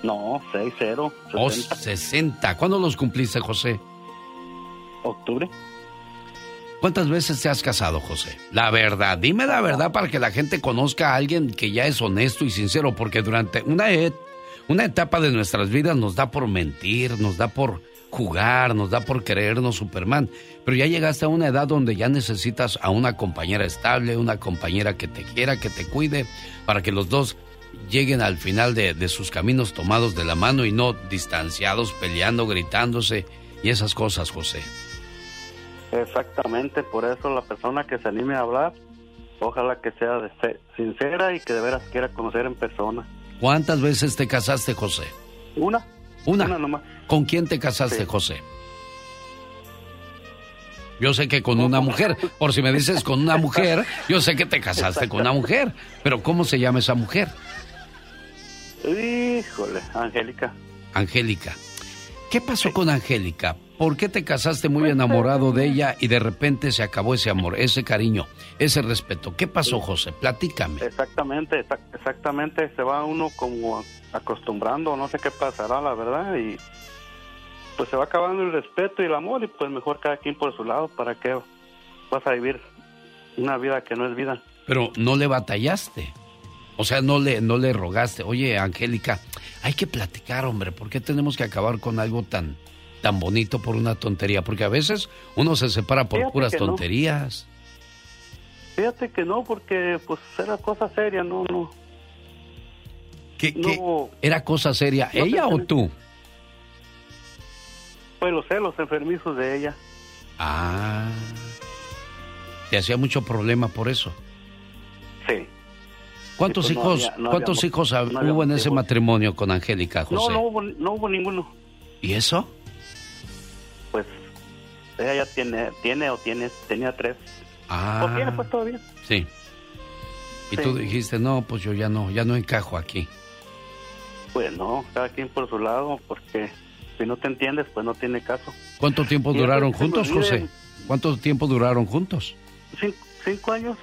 Speaker 17: No, 6-0.
Speaker 1: O 60. ¿Cuándo los cumpliste, José?
Speaker 17: Octubre.
Speaker 1: ¿Cuántas veces te has casado, José? La verdad, dime la verdad para que la gente conozca a alguien que ya es honesto y sincero, porque durante una, et- una etapa de nuestras vidas nos da por mentir, nos da por jugar, nos da por creernos Superman, pero ya llegaste a una edad donde ya necesitas a una compañera estable, una compañera que te quiera, que te cuide, para que los dos lleguen al final de sus caminos tomados de la mano y no distanciados, peleando, gritándose y esas cosas, José.
Speaker 17: Exactamente, por eso la persona que se anime a hablar, ojalá que sea de sincera y que de veras quiera conocer en persona.
Speaker 1: ¿Cuántas veces te casaste, José?
Speaker 17: Una.
Speaker 1: Una.
Speaker 17: Una nomás.
Speaker 1: ¿Con quién te casaste, José? Yo sé que con una mujer. Por si me dices con una mujer, yo sé que te casaste con una mujer. Pero ¿cómo se llama esa mujer?
Speaker 17: Híjole, Angélica.
Speaker 1: Angélica. ¿Qué pasó con Angélica? ¿Por qué te casaste muy enamorado de ella y de repente se acabó ese amor, ese cariño, ese respeto? ¿Qué pasó, José? Platícame.
Speaker 17: Exactamente, exac- exactamente. Se va uno como acostumbrando, no sé qué pasará, la verdad, y pues se va acabando el respeto y el amor y pues mejor cada quien por su lado, ¿para qué vas a vivir una vida que no es vida?
Speaker 1: Pero no le batallaste. O sea, no le, no le rogaste. Oye, Angélica, hay que platicar, hombre. ¿Por qué tenemos que acabar con algo tan, tan bonito por una tontería? Porque a veces uno se separa por
Speaker 17: Fíjate
Speaker 1: puras
Speaker 17: que no.
Speaker 1: tonterías.
Speaker 17: Fíjate que no, porque pues era cosa seria, no, no.
Speaker 1: ¿Qué,
Speaker 17: no,
Speaker 1: ¿Era cosa seria
Speaker 17: No
Speaker 1: ella o tú?
Speaker 17: Pues los celos enfermizos de ella.
Speaker 1: Ah. Te hacía mucho problema por eso.
Speaker 17: Sí.
Speaker 1: ¿Cuántos
Speaker 17: pues, no
Speaker 1: hijos,
Speaker 17: había- no
Speaker 1: cuántos
Speaker 17: había-
Speaker 1: hijos
Speaker 17: no
Speaker 1: hubo en ese matrimonio con Angélica,
Speaker 17: No,
Speaker 1: José?
Speaker 17: no hubo, no hubo ninguno.
Speaker 1: ¿Y eso?
Speaker 17: Pues ella ya tiene, tiene o tiene, tenía tres.
Speaker 1: Ah.
Speaker 17: O tiene pues todavía.
Speaker 1: Sí. Y
Speaker 17: Sí.
Speaker 1: tú dijiste, no, pues yo ya no, ya no encajo aquí.
Speaker 17: Pues no, cada quien por su lado, porque si no te entiendes, pues no tiene caso.
Speaker 1: ¿Cuánto tiempo
Speaker 17: Y
Speaker 1: duraron
Speaker 17: me
Speaker 1: juntos, José? ¿Cuánto tiempo duraron juntos?
Speaker 17: Cinco, cinco años.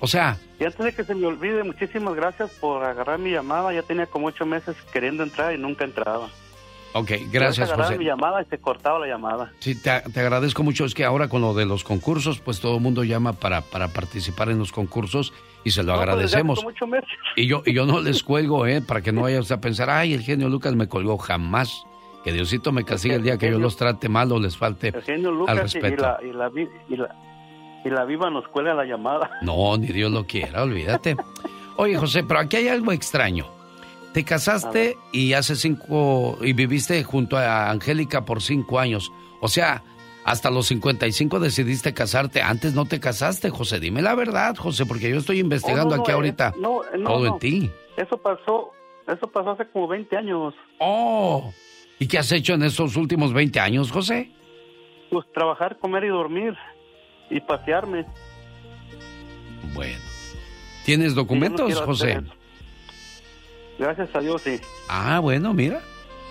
Speaker 1: O sea,
Speaker 17: Y antes de que se me olvide, muchísimas gracias por agarrar mi llamada. Ya tenía como ocho meses queriendo entrar y nunca entraba.
Speaker 1: Ok, gracias, José.
Speaker 17: mi llamada y se cortaba la llamada.
Speaker 1: Sí, te, te agradezco mucho. Es que ahora con lo de los concursos, pues todo el mundo llama para, para participar en los concursos y se lo
Speaker 17: No, pues,
Speaker 1: agradecemos. Y yo, y yo no les cuelgo, ¿eh? Para que no vaya usted a pensar, ay, el genio Lucas me colgó jamás. Que Diosito me castigue el día que yo los trate mal o les falte
Speaker 17: El genio
Speaker 1: al
Speaker 17: Lucas y,
Speaker 1: respeto.
Speaker 17: la, y, la, y, la, y la viva nos cuelga la llamada.
Speaker 1: No, ni Dios lo quiera, olvídate. Oye, José, pero aquí hay algo extraño. Te casaste y hace cinco, y viviste junto a Angélica por cinco años. O sea, hasta los 55 decidiste casarte. Antes no te casaste, José. Dime la verdad, José, porque yo estoy investigando
Speaker 17: Oh, no, no,
Speaker 1: aquí
Speaker 17: eh,
Speaker 1: ahorita
Speaker 17: eh, no,
Speaker 1: todo en ti.
Speaker 17: Eso pasó, eso pasó hace como 20 años.
Speaker 1: Oh, ¿y qué has hecho en estos últimos 20 años, José?
Speaker 17: Pues trabajar, comer y dormir y pasearme.
Speaker 1: Bueno. ¿Tienes documentos,
Speaker 17: quiero
Speaker 1: José?
Speaker 17: Gracias a Dios, sí.
Speaker 1: Ah, bueno, mira.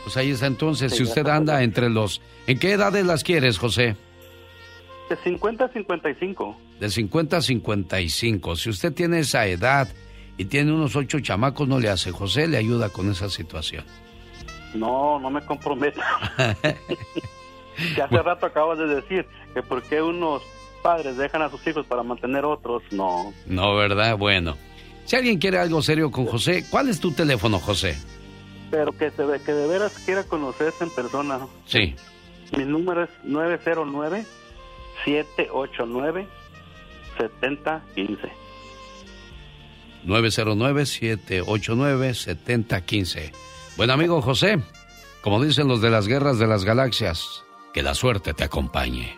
Speaker 1: Pues ahí está entonces.
Speaker 17: Sí,
Speaker 1: si usted anda entre los... ¿En qué edades las quieres, José?
Speaker 17: De 50 a 55.
Speaker 1: De 50 a 55. Si usted tiene esa edad y tiene unos ocho chamacos, no le hace. José le ayuda con esa situación.
Speaker 17: No, no me comprometo. que hace rato acabas de decir que por qué unos padres dejan a sus hijos para mantener otros. No.
Speaker 1: no, ¿verdad? Bueno. Si alguien quiere algo serio con José, ¿cuál es tu teléfono, José?
Speaker 17: Pero que, se ve- que de veras quiera conocerse en persona.
Speaker 1: Sí.
Speaker 17: Mi número es 909-789-7015.
Speaker 1: 909-789-7015. Bueno, amigo José, como dicen los de las guerras de las galaxias, que la suerte te acompañe.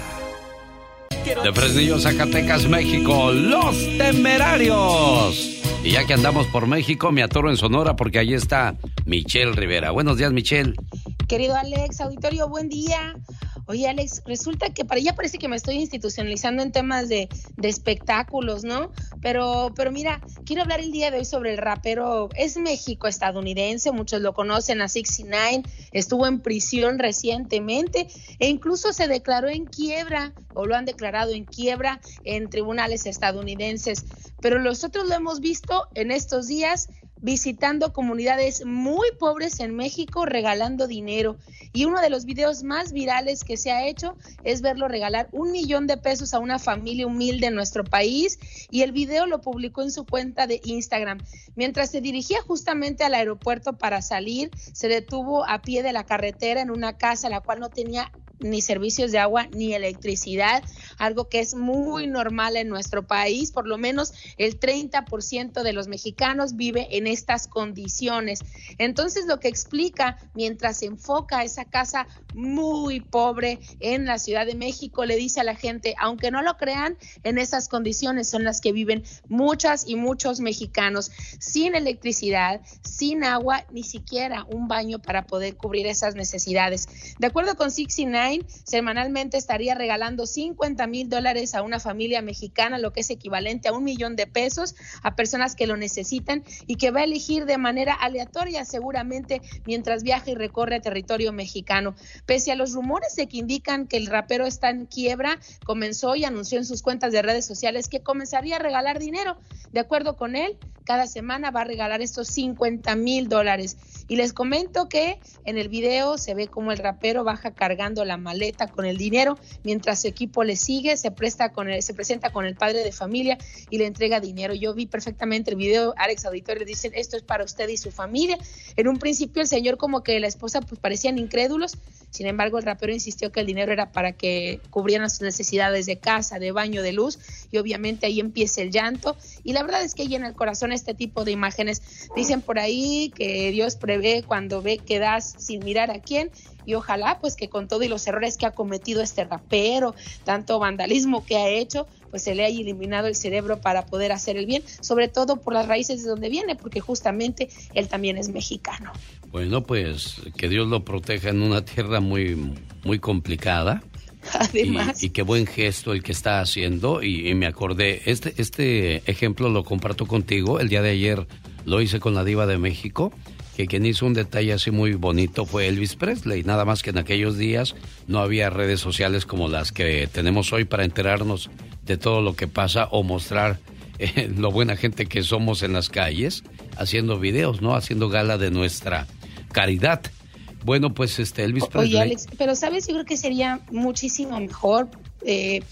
Speaker 1: De Fresnillo, Zacatecas, México, Los Temerarios. Y ya que andamos por México, me atoro en Sonora porque allí está Michelle Rivera. Buenos días, Michelle.
Speaker 18: Querido Alex, auditorio, buen día. Oye, Alex, resulta que para ya parece que me estoy institucionalizando en temas de, de espectáculos, ¿no? Pero, pero mira, quiero hablar el día de hoy sobre el rapero, es México estadounidense, muchos lo conocen a 69, estuvo en prisión recientemente e incluso se declaró en quiebra, o lo han declarado en quiebra en tribunales estadounidenses. Pero nosotros lo hemos visto en estos días visitando comunidades muy pobres en México regalando dinero. Y uno de los videos más virales que se ha hecho es verlo regalar un millón de pesos a una familia humilde en nuestro país y el video lo publicó en su cuenta de Instagram. Mientras se dirigía justamente al aeropuerto para salir, se detuvo a pie de la carretera en una casa la cual no tenía ni servicios de agua ni electricidad, algo que es muy normal en nuestro país, por lo menos el 30% de los mexicanos vive en estas condiciones. Entonces lo que explica, mientras se enfoca esa casa muy pobre en la Ciudad de México, le dice a la gente, aunque no lo crean, en esas condiciones son las que viven muchas y muchos mexicanos, sin electricidad, sin agua, ni siquiera un baño para poder cubrir esas necesidades. De acuerdo con 69, semanalmente estaría regalando 50 mil dólares a una familia mexicana, lo que es equivalente a un millón de pesos a personas que lo necesitan y que va a elegir de manera aleatoria seguramente mientras viaja y recorre territorio mexicano. Pese a los rumores de que indican que el rapero está en quiebra, comenzó y anunció en sus cuentas de redes sociales que comenzaría a regalar dinero. De acuerdo con él, cada semana va a regalar estos 50 mil dólares. Y les comento que en el video se ve como el rapero baja cargando la maleta con el dinero, mientras su equipo le sigue, se, presta con el, se presenta con el padre de familia y le entrega dinero. Yo vi perfectamente el video, Alex Auditor le dicen, esto es para usted y su familia. En un principio el señor como que la esposa pues parecían incrédulos, sin embargo el rapero insistió que el dinero era para que cubrieran sus necesidades de casa, de baño, de luz, y obviamente ahí empieza el llanto. Y la verdad es que llena el corazón este tipo de imágenes. Dicen por ahí que Dios prevé cuando ve que das sin mirar a quién y ojalá pues que con todo y los errores que ha cometido este rapero, tanto vandalismo que ha hecho, pues se le haya eliminado el cerebro para poder hacer el bien, sobre todo por las raíces de donde viene, porque justamente él también es mexicano.
Speaker 1: Bueno, pues que Dios lo proteja en una tierra muy, muy complicada.
Speaker 18: Además.
Speaker 1: Y, qué buen gesto el que está haciendo. Y, me acordé, este, este ejemplo lo comparto contigo. El día de ayer lo hice con la diva de México que quien hizo un detalle así muy bonito fue Elvis Presley, nada más que en aquellos días no había redes sociales como las que tenemos hoy para enterarnos de todo lo que pasa o mostrar eh, lo buena gente que somos en las calles, haciendo videos, ¿no? Haciendo gala de nuestra caridad. Bueno, pues este Elvis Presley.
Speaker 18: Oye, Alex, pero sabes, yo creo que sería muchísimo mejor eh,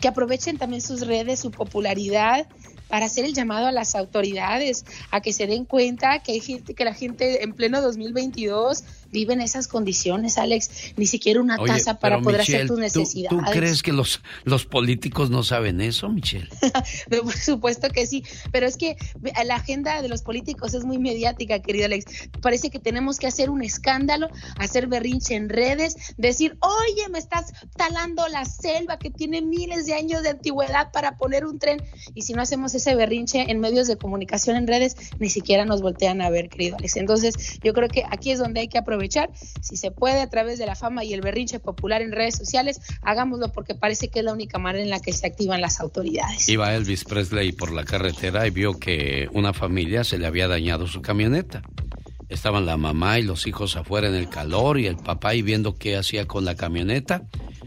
Speaker 18: que aprovechen también sus redes, su popularidad para hacer el llamado a las autoridades a que se den cuenta que hay gente, que la gente en pleno 2022 vive en esas condiciones, Alex, ni siquiera una casa para poder hacer tus necesidades.
Speaker 1: ¿tú, crees que los, los políticos no saben eso, Michelle?
Speaker 18: Por supuesto que sí, pero es que la agenda de los políticos es muy mediática, querido Alex. Parece que tenemos que hacer un escándalo, hacer berrinche en redes, decir, oye, me estás talando la selva que tiene miles de años de antigüedad para poner un tren. Y si no hacemos ese berrinche en medios de comunicación en redes, ni siquiera nos voltean a ver, querido Alex. Entonces, yo creo que aquí es donde hay que aprovechar si se puede a través de la fama y el berrinche popular en redes sociales, hagámoslo porque parece que es la única manera en la que se activan las autoridades.
Speaker 1: Iba Elvis Presley por la carretera y vio que una familia se le había dañado su camioneta. Estaban la mamá y los hijos afuera en el calor y el papá y viendo qué hacía con la camioneta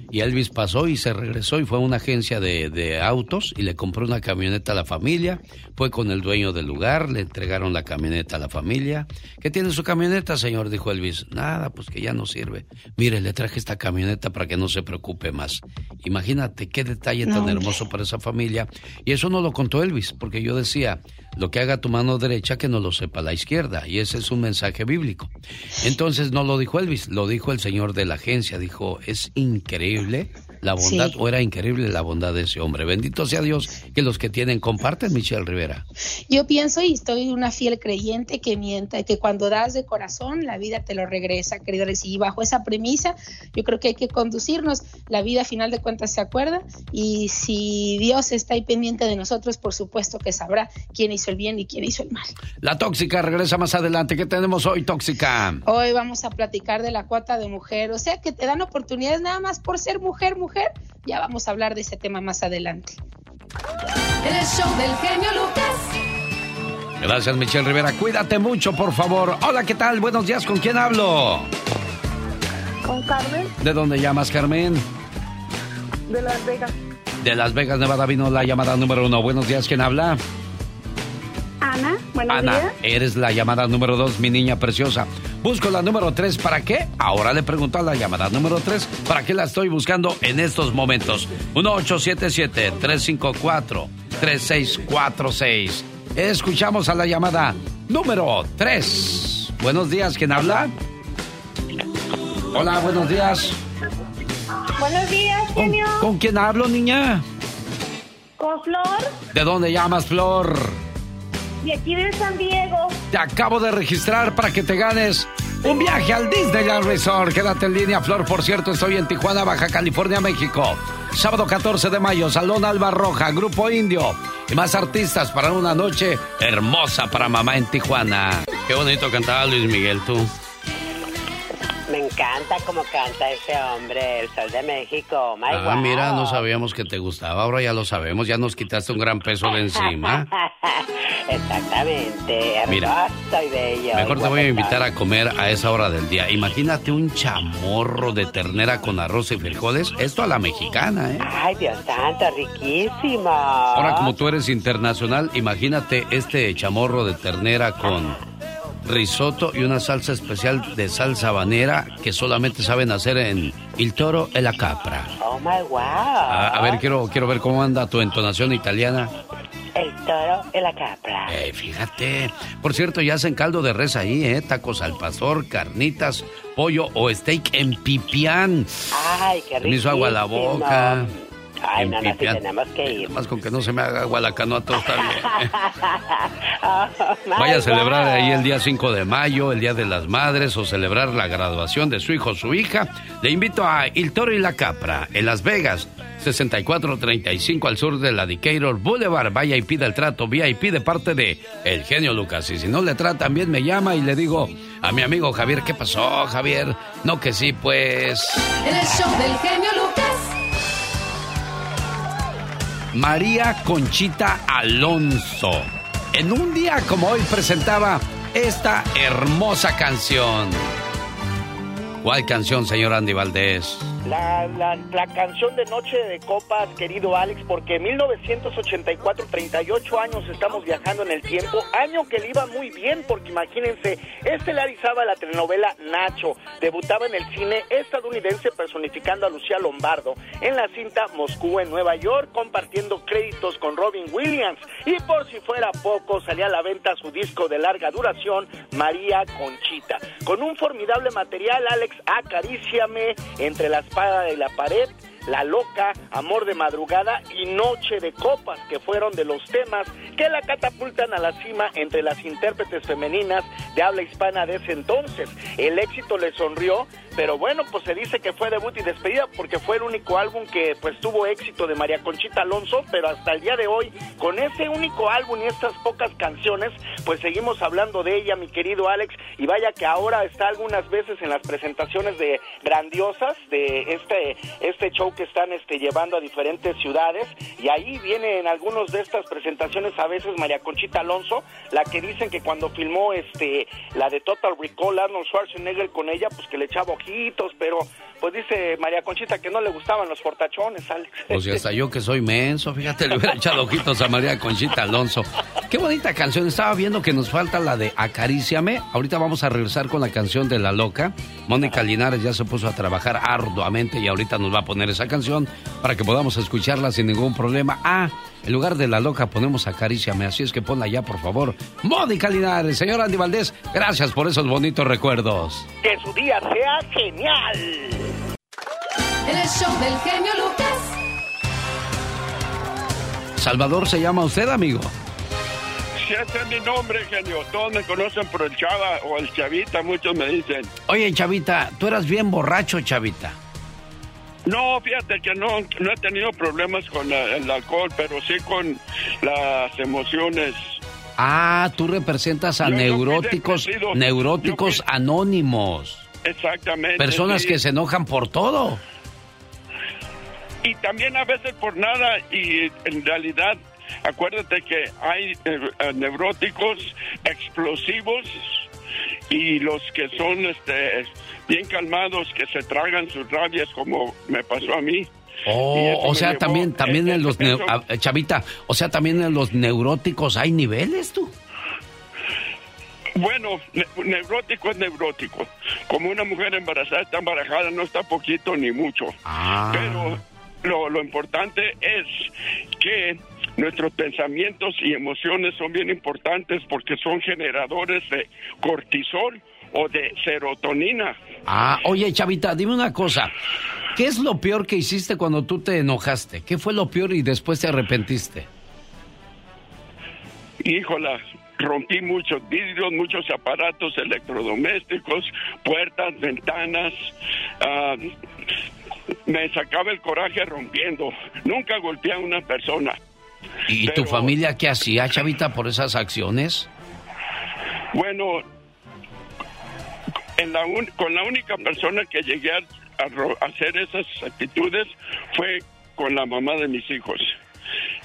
Speaker 1: y Elvis pasó y se regresó y fue a una agencia de, autos y le compró una camioneta a la familia. Fue con el dueño del lugar, le entregaron la camioneta a la familia. ¿Qué tiene su camioneta, señor? Dijo Elvis. Nada, pues que ya no sirve. Mire, le traje esta camioneta para que no se preocupe más. Imagínate qué detalle tan hermoso para esa familia. Y eso no lo contó Elvis, porque yo decía, lo que haga tu mano derecha que no lo sepa la izquierda. Y ese es un mensaje bíblico. Entonces no lo dijo Elvis, lo dijo el señor de la agencia. Dijo, es increíble la bondad, o era increíble la bondad de ese hombre. Bendito sea Dios que los que tienen comparten, Michelle Rivera.
Speaker 18: Yo pienso y estoy una fiel creyente que mienta, que cuando das de corazón, la vida te lo regresa, querido Y bajo esa premisa, yo creo que hay que conducirnos. La vida, a final de cuentas, se acuerda. Y si Dios está ahí pendiente de nosotros, por supuesto que sabrá quién hizo el bien y quién hizo el mal.
Speaker 1: La tóxica regresa más adelante. ¿Qué tenemos hoy, tóxica?
Speaker 18: Hoy vamos a platicar de la cuota de mujer. O sea, que te dan oportunidades nada más por ser mujer, mujer mujer, ya vamos a hablar de ese tema más adelante.
Speaker 3: El show del genio Lucas.
Speaker 1: Gracias, Michelle Rivera. Cuídate mucho, por favor. Hola, ¿qué tal? Buenos días, ¿con quién hablo?
Speaker 14: Con Carmen.
Speaker 1: ¿De dónde llamas, Carmen?
Speaker 14: De Las Vegas.
Speaker 1: De Las Vegas, Nevada, vino la llamada número uno. Buenos días, ¿quién habla?
Speaker 14: Ana, buenos
Speaker 1: Ana, eres la llamada número dos, mi niña preciosa. Busco la número tres, ¿para qué? Ahora le pregunto a la llamada número tres, ¿para qué la estoy buscando en estos momentos? 1877-354-3646. Escuchamos a la llamada número tres. Buenos días, ¿quién habla? Hola, buenos días.
Speaker 14: Buenos días, genio.
Speaker 1: ¿Con, quién hablo, niña?
Speaker 14: Con Flor.
Speaker 1: ¿De dónde llamas, Flor?
Speaker 14: Y aquí de San Diego.
Speaker 1: Te acabo de registrar para que te ganes un viaje al Disneyland Resort. Quédate en línea, Flor. Por cierto, estoy en Tijuana, Baja California, México. Sábado 14 de mayo, Salón Alba Roja, Grupo Indio y más artistas para una noche hermosa para mamá en Tijuana. Qué bonito cantaba Luis Miguel, tú.
Speaker 5: Me encanta cómo canta ese hombre, el Sol de México. Oh
Speaker 1: ah, mira, no sabíamos que te gustaba, ahora ya lo sabemos, ya nos quitaste un gran peso de encima.
Speaker 5: Exactamente,
Speaker 1: mira, Mejor te voy a invitar a comer a esa hora del día. Imagínate un chamorro de ternera con arroz y frijoles, esto a la mexicana, ¿eh?
Speaker 5: Ay, Dios santo, riquísimo.
Speaker 1: Ahora, como tú eres internacional, imagínate este chamorro de ternera con risotto y una salsa especial de salsa habanera que solamente saben hacer en Il Toro e la Capra.
Speaker 5: Oh my wow.
Speaker 1: A, ver, quiero, quiero ver cómo anda tu entonación italiana.
Speaker 5: El toro e la capra.
Speaker 1: Eh, fíjate. Por cierto, ya hacen caldo de res ahí, ¿eh? Tacos al pastor, carnitas, pollo o steak en pipián.
Speaker 5: Ay, qué rico.
Speaker 1: Me hizo agua la boca.
Speaker 5: Ay, no, no, tenemos que ir.
Speaker 1: Más con que no se me haga agua la canoa, todo está bien.
Speaker 5: Oh,
Speaker 1: Vaya a celebrar
Speaker 5: God.
Speaker 1: ahí el día 5 de mayo, el Día de las Madres o celebrar la graduación de su hijo o su hija. Le invito a Il Toro y la Capra en Las Vegas, 6435 al sur de la Decatur Boulevard. Vaya y pida el trato VIP de parte de El Genio Lucas. Y si no le tratan bien, me llama y le digo a mi amigo Javier, ¿qué pasó, Javier? No que sí, pues...
Speaker 3: El show del genio Lucas.
Speaker 1: María Conchita Alonso. En un día como hoy presentaba esta hermosa canción. ¿Cuál canción, señor Andy Valdés?
Speaker 4: La, la, canción de Noche de Copas, querido Alex, porque en 1984, 38 años estamos viajando en el tiempo, año que le iba muy bien, porque imagínense, estelarizaba la telenovela Nacho, debutaba en el cine estadounidense personificando a Lucía Lombardo en la cinta Moscú en Nueva York, compartiendo créditos con Robin Williams, y por si fuera poco, salía a la venta su disco de larga duración, María Conchita, con un formidable material, Alex, acaríciame entre la y la pared, La Loca, Amor de Madrugada y Noche de Copas, que fueron de los temas que la catapultan a la cima entre las intérpretes femeninas de habla hispana de ese entonces. El éxito le sonrió, pero bueno, pues se dice que fue debut y despedida porque fue el único álbum que pues tuvo éxito de María Conchita Alonso, pero hasta el día de hoy, con ese único álbum y estas pocas canciones, pues seguimos hablando de ella, mi querido Alex, y vaya que ahora está algunas veces en las presentaciones de grandiosas de este este show que están este llevando a diferentes ciudades. Y ahí vienen algunos de estas presentaciones a veces María Conchita Alonso, la que dicen que cuando filmó este la de Total Recall Arnold Schwarzenegger con ella, pues que le echaba pero pues dice María Conchita que no le gustaban los fortachones, Alex.
Speaker 1: O sea, hasta yo que soy menso, fíjate, le hubiera echado ojitos a María Conchita Alonso. Qué bonita canción. Estaba viendo que nos falta la de Acaríciame. Ahorita vamos a regresar con la canción de La Loca. Mónica Linares ya se puso a trabajar arduamente y ahorita nos va a poner esa canción para que podamos escucharla sin ningún problema. Ah, en lugar de La Loca ponemos Acaríciame. Así es que ponla ya, por favor. Mónica Linares, señor Andy Valdés, gracias por esos bonitos recuerdos.
Speaker 4: Que su día sea genial.
Speaker 3: En el show del genio Lucas.
Speaker 1: Salvador se llama usted, amigo.
Speaker 19: Si ese es mi nombre, genio. Todos me conocen por el Chava o el Chavita, muchos me dicen.
Speaker 1: Oye, Chavita, tú eras bien borracho, Chavita.
Speaker 19: No, fíjate que no, no he tenido problemas con la- el alcohol, pero sí con las emociones.
Speaker 1: Ah, tú representas a
Speaker 19: Yo
Speaker 1: neuróticos, neuróticos anónimos.
Speaker 19: Exactamente.
Speaker 1: Personas
Speaker 19: sí.
Speaker 1: que se enojan por todo.
Speaker 19: Y también a veces por nada, y en realidad, acuérdate que hay eh, eh, neuróticos explosivos y los que son este, bien calmados, que se tragan sus rabias, como me pasó a mí.
Speaker 1: Oh, o sea, también, también
Speaker 19: eh,
Speaker 1: en los,
Speaker 19: eso-
Speaker 1: neu- ah, Chavita, o sea, también en los neuróticos hay niveles, tú.
Speaker 19: Bueno, ne- neurótico es neurótico. Como una mujer embarazada está embarazada, no está poquito ni mucho.
Speaker 1: Ah.
Speaker 19: Pero lo, lo importante es que nuestros pensamientos y emociones son bien importantes porque son generadores de cortisol o de serotonina.
Speaker 1: Ah, oye, Chavita, dime una cosa. ¿Qué es lo peor que hiciste cuando tú te enojaste? ¿Qué fue lo peor y después te arrepentiste?
Speaker 19: Híjola, rompí muchos vidrios, muchos aparatos electrodomésticos, puertas, ventanas. ah, me sacaba el coraje rompiendo. Nunca golpeé a una persona.
Speaker 1: ¿Y tu familia qué hacía, Chavita, por esas acciones?
Speaker 19: Bueno, la con la única persona que llegué a, hacer esas actitudes fue con la mamá de mis hijos.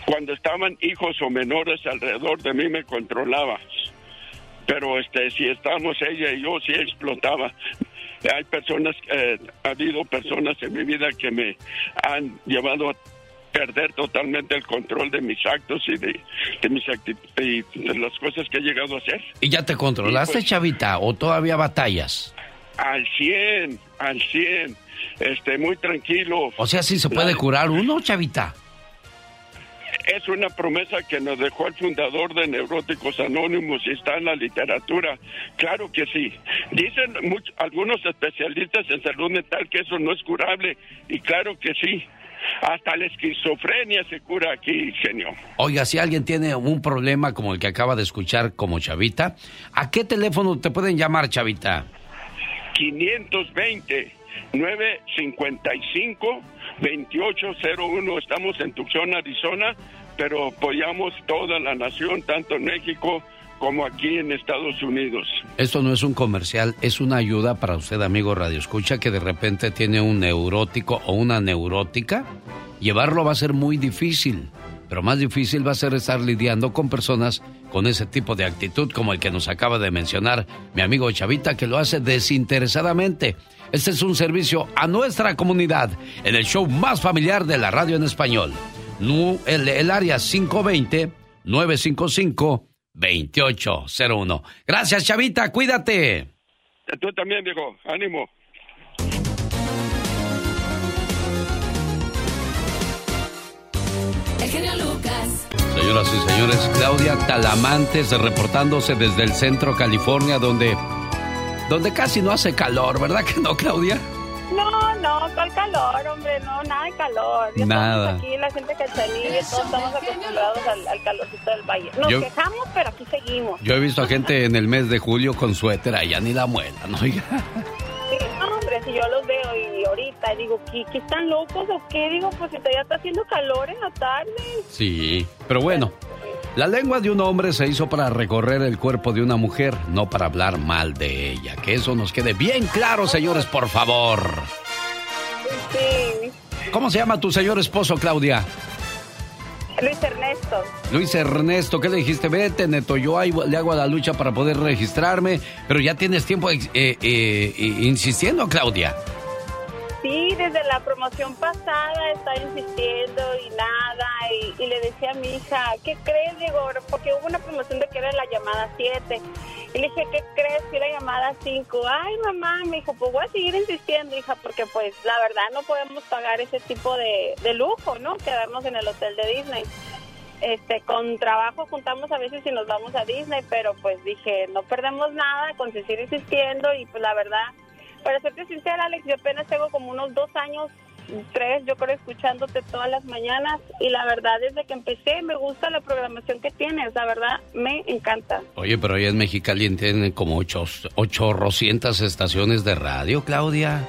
Speaker 19: Cuando estaban hijos o menores alrededor de mí me controlaba. Pero este, si estábamos ella y yo, sí explotaba. Hay personas, eh, ha habido personas en mi vida que me han llevado perder totalmente el control de mis actos y de, de mis y de las cosas que he llegado a hacer.
Speaker 1: ¿Y ya te controlaste,
Speaker 19: pues.
Speaker 1: Chavita, o todavía batallas?
Speaker 19: Al 100, al 100, este, muy tranquilo.
Speaker 1: O sea, sí se puede
Speaker 19: La-
Speaker 1: curar uno, Chavita.
Speaker 19: Es una promesa que nos dejó el fundador de Neuróticos Anónimos y está en la literatura. Claro que sí. Dicen much- algunos especialistas en salud mental que eso no es curable y claro que sí. Hasta la esquizofrenia se cura aquí, genio.
Speaker 1: Oiga, si alguien tiene un problema como el que acaba de escuchar como Chavita, ¿a qué teléfono te pueden llamar, Chavita?
Speaker 19: 520 955 2801. Estamos en Tucson, Arizona, pero apoyamos toda la nación, tanto en México como aquí en Estados Unidos.
Speaker 1: Esto no es un comercial, es una ayuda para usted, amigo Radio Escucha, que de repente tiene un neurótico o una neurótica. Llevarlo va a ser muy difícil, pero más difícil va a ser estar lidiando con personas con ese tipo de actitud como el que nos acaba de mencionar mi amigo Chavita, que lo hace desinteresadamente. Este es un servicio a nuestra comunidad en el show más familiar de la radio en español. El, el área 520 955 2801. Gracias, Chavita, cuídate.
Speaker 19: Tú también, viejo, ánimo.
Speaker 3: Lucas.
Speaker 1: Señoras y señores, Claudia Talamantes reportándose desde el centro California, donde, donde casi no hace calor, ¿verdad que no, Claudia?
Speaker 14: No, no, el calor, hombre, no, nada de calor.
Speaker 1: nada.
Speaker 14: aquí la gente que y todos estamos acostumbrados al, calorcito del valle. Nos quejamos, pero aquí seguimos.
Speaker 1: Yo he visto a gente en el mes de julio con suéter, allá ni la muela, ¿no?
Speaker 14: Sí, hombre, si yo los veo y ahorita digo, ¿qué, ¿qué, están locos o qué? Digo, pues si ya está haciendo calor en la tarde.
Speaker 1: Sí, pero bueno. La lengua de un hombre se hizo para recorrer el cuerpo de una mujer, no para hablar mal de ella. Que eso nos quede bien claro, señores, por favor.
Speaker 14: Sí.
Speaker 1: ¿Cómo se llama tu señor esposo, Claudia?
Speaker 14: Luis Ernesto.
Speaker 1: Luis Ernesto, ¿qué le dijiste? Vete, neto, yo le hago a la lucha para poder registrarme, pero ya tienes tiempo eh, eh, eh, insistiendo, Claudia.
Speaker 14: Sí, desde la promoción pasada estaba insistiendo y nada, y, le decía a mi hija, ¿qué crees, Diego? Porque hubo una promoción de que era la llamada 7. Y le dije, ¿qué crees? Que la llamada 5. Ay, mamá, me dijo, pues voy a seguir insistiendo, hija, porque pues la verdad no podemos pagar ese tipo de, de lujo, ¿no? Quedarnos en el hotel de Disney. Este, con trabajo juntamos a veces y nos vamos a Disney, pero pues dije, no perdemos nada con seguir insistiendo y pues la verdad para serte sincera, Alex, yo apenas tengo como unos dos años, tres, yo creo, escuchándote todas las mañanas. Y la verdad, desde que empecé, me gusta la programación que tienes. La verdad, me encanta.
Speaker 1: Oye, pero hoy en Mexicali tienen como ocho, ocho estaciones de radio, Claudia.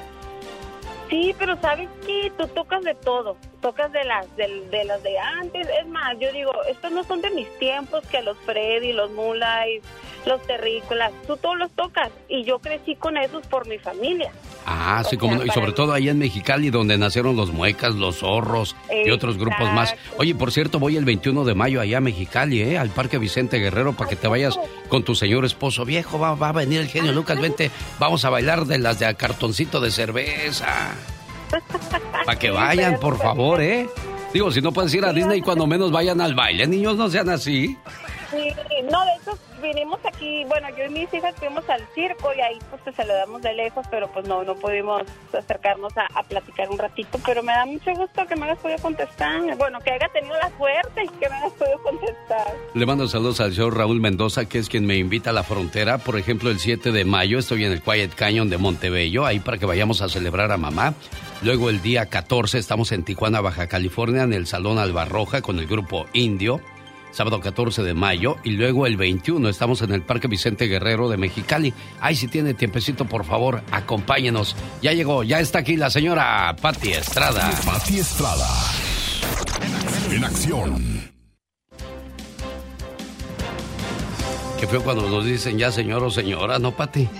Speaker 14: Sí, pero sabes que tú tocas de todo, tocas de las de, de, las de antes. Es más, yo digo, estos no son de mis tiempos, que los Freddy, los Moonlight, los terrícolas, tú todos los tocas y yo crecí con esos por mi familia.
Speaker 1: Ah, sí, como y sobre todo ahí en Mexicali donde nacieron los muecas, los zorros y otros grupos más. Oye, por cierto, voy el 21 de mayo allá a Mexicali, ¿eh? al Parque Vicente Guerrero para que te vayas con tu señor esposo viejo. Va, va a venir el genio Lucas, vente, vamos a bailar de las de cartoncito de cerveza. Para que vayan, por favor, ¿eh? Digo, si no puedes ir a Disney, cuando menos vayan al baile. Niños, no sean así.
Speaker 14: Sí, no, de hecho vinimos aquí, bueno, yo y mis hijas fuimos al circo y ahí pues te saludamos de lejos, pero pues no, no pudimos acercarnos a, platicar un ratito, pero me da mucho gusto que me hayas podido contestar, bueno, que haya tenido la suerte que me hayas podido contestar.
Speaker 1: Le mando saludos al señor Raúl Mendoza, que es quien me invita a la frontera, por ejemplo, el 7 de mayo estoy en el Quiet Canyon de Montebello, ahí para que vayamos a celebrar a mamá. Luego el día 14 estamos en Tijuana, Baja California, en el Salón Albarroja con el grupo Indio sábado 14 de mayo, y luego el 21 estamos en el Parque Vicente Guerrero de Mexicali. Ay, si tiene tiempecito, por favor, acompáñenos. Ya llegó, ya está aquí la señora Patti Estrada.
Speaker 6: Patti Estrada. En acción.
Speaker 1: Qué feo cuando nos dicen ya señor o señora, ¿no, Patti?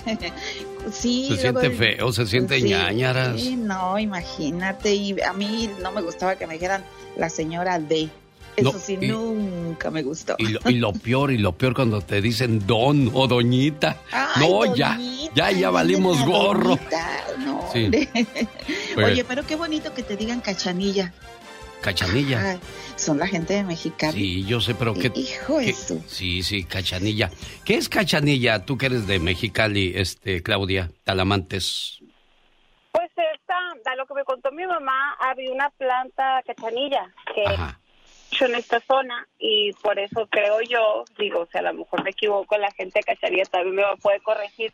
Speaker 20: Sí,
Speaker 1: se siente feo, se siente sí, ñañaras.
Speaker 20: Sí, no, imagínate. Y a mí no me gustaba que me dijeran la señora D. Eso sí, nunca me gustó.
Speaker 1: Y lo, peor, y lo peor cuando te dicen don o doñita. no, ya, ya, ya valimos gorro.
Speaker 20: no, Oye, pero qué bonito que te digan cachanilla.
Speaker 1: Cachanilla.
Speaker 20: son la gente de Mexicali.
Speaker 1: Sí, yo sé, pero qué.
Speaker 20: Hijo
Speaker 1: eso. Sí, sí, cachanilla. ¿Qué es cachanilla? Tú que eres de Mexicali, este, Claudia Talamantes.
Speaker 14: Pues esta, a lo que me contó mi mamá, había una planta cachanilla que en esta zona y por eso creo yo, digo, o sea, a lo mejor me equivoco, la gente de Cacharía también me puede corregir,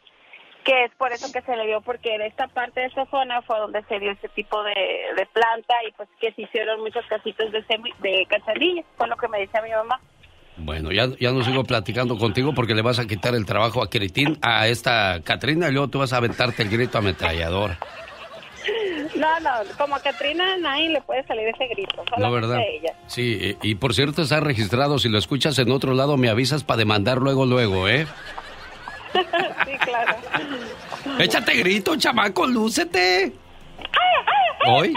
Speaker 14: que es por eso que se le dio, porque en esta parte de esa zona fue donde se dio ese tipo de, planta y pues que se hicieron muchos casitos de, semi, de cachanilla, fue lo que me dice mi mamá.
Speaker 1: Bueno, ya, ya no sigo platicando contigo porque le vas a quitar el trabajo a Critín, a esta Catrina, y luego tú vas a aventarte el grito ametrallador.
Speaker 14: No, no, como a Catrina nadie le puede salir ese grito,
Speaker 1: No, ¿verdad?
Speaker 14: ella.
Speaker 1: Sí, y, y por cierto está registrado, si lo escuchas en otro lado me avisas para demandar luego, luego, ¿eh?
Speaker 14: sí, claro.
Speaker 1: Échate grito, chamaco, lúcete. ¿Hoy?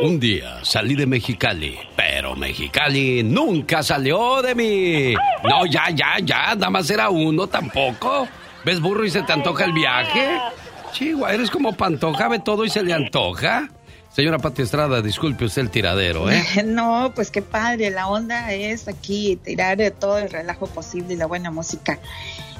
Speaker 1: Un día salí de Mexicali, pero Mexicali nunca salió de mí. No, ya, ya, ya, nada más era uno tampoco. ¿Ves burro y se te antoja el viaje? Chihuahua, eres como Pantoja, ve todo y se le antoja. Señora Pati Estrada, disculpe usted el tiradero, ¿eh?
Speaker 20: No, pues qué padre, la onda es aquí tirar de todo el relajo posible y la buena música.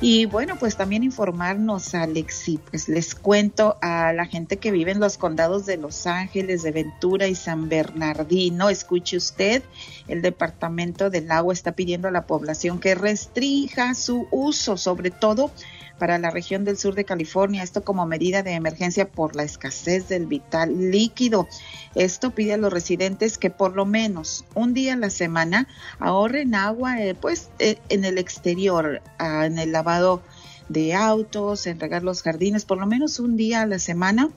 Speaker 20: Y bueno, pues también informarnos, Alexi, pues les cuento a la gente que vive en los condados de Los Ángeles, de Ventura y San Bernardino, escuche usted, el Departamento del Agua está pidiendo a la población que restrija su uso, sobre todo para la región del sur de California, esto como medida de emergencia por la escasez del vital líquido. Esto pide a los residentes que por lo menos un día a la semana ahorren agua eh, pues eh, en el exterior, ah, en el lavado de autos, en regar los jardines, por lo menos un día a la semana.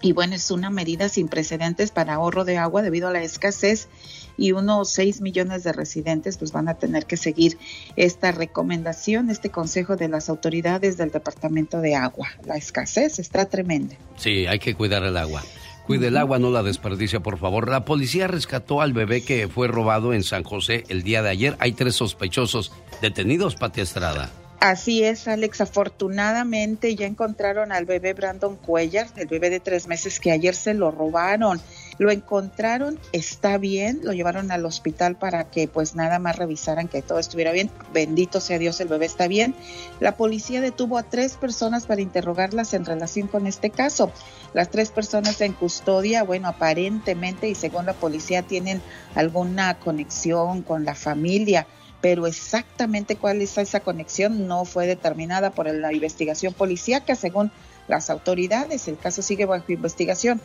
Speaker 20: Y bueno, es una medida sin precedentes para ahorro de agua debido a la escasez y unos 6 millones de residentes pues van a tener que seguir esta recomendación, este consejo de las autoridades del Departamento de Agua. La escasez está tremenda.
Speaker 1: Sí, hay que cuidar el agua. Cuide el agua, no la desperdicia, por favor. La policía rescató al bebé que fue robado en San José el día de ayer. Hay tres sospechosos detenidos, Pati Estrada.
Speaker 20: Así es, Alex. Afortunadamente ya encontraron al bebé Brandon Cuellar, el bebé de tres meses que ayer se lo robaron. Lo encontraron, está bien, lo llevaron al hospital para que pues nada más revisaran que todo estuviera bien. Bendito sea Dios, el bebé está bien. La policía detuvo a tres personas para interrogarlas en relación con este caso. Las tres personas en custodia, bueno, aparentemente y según la policía tienen alguna conexión con la familia pero exactamente cuál es esa conexión no fue determinada por la investigación policíaca, según las autoridades. El caso sigue bajo investigación.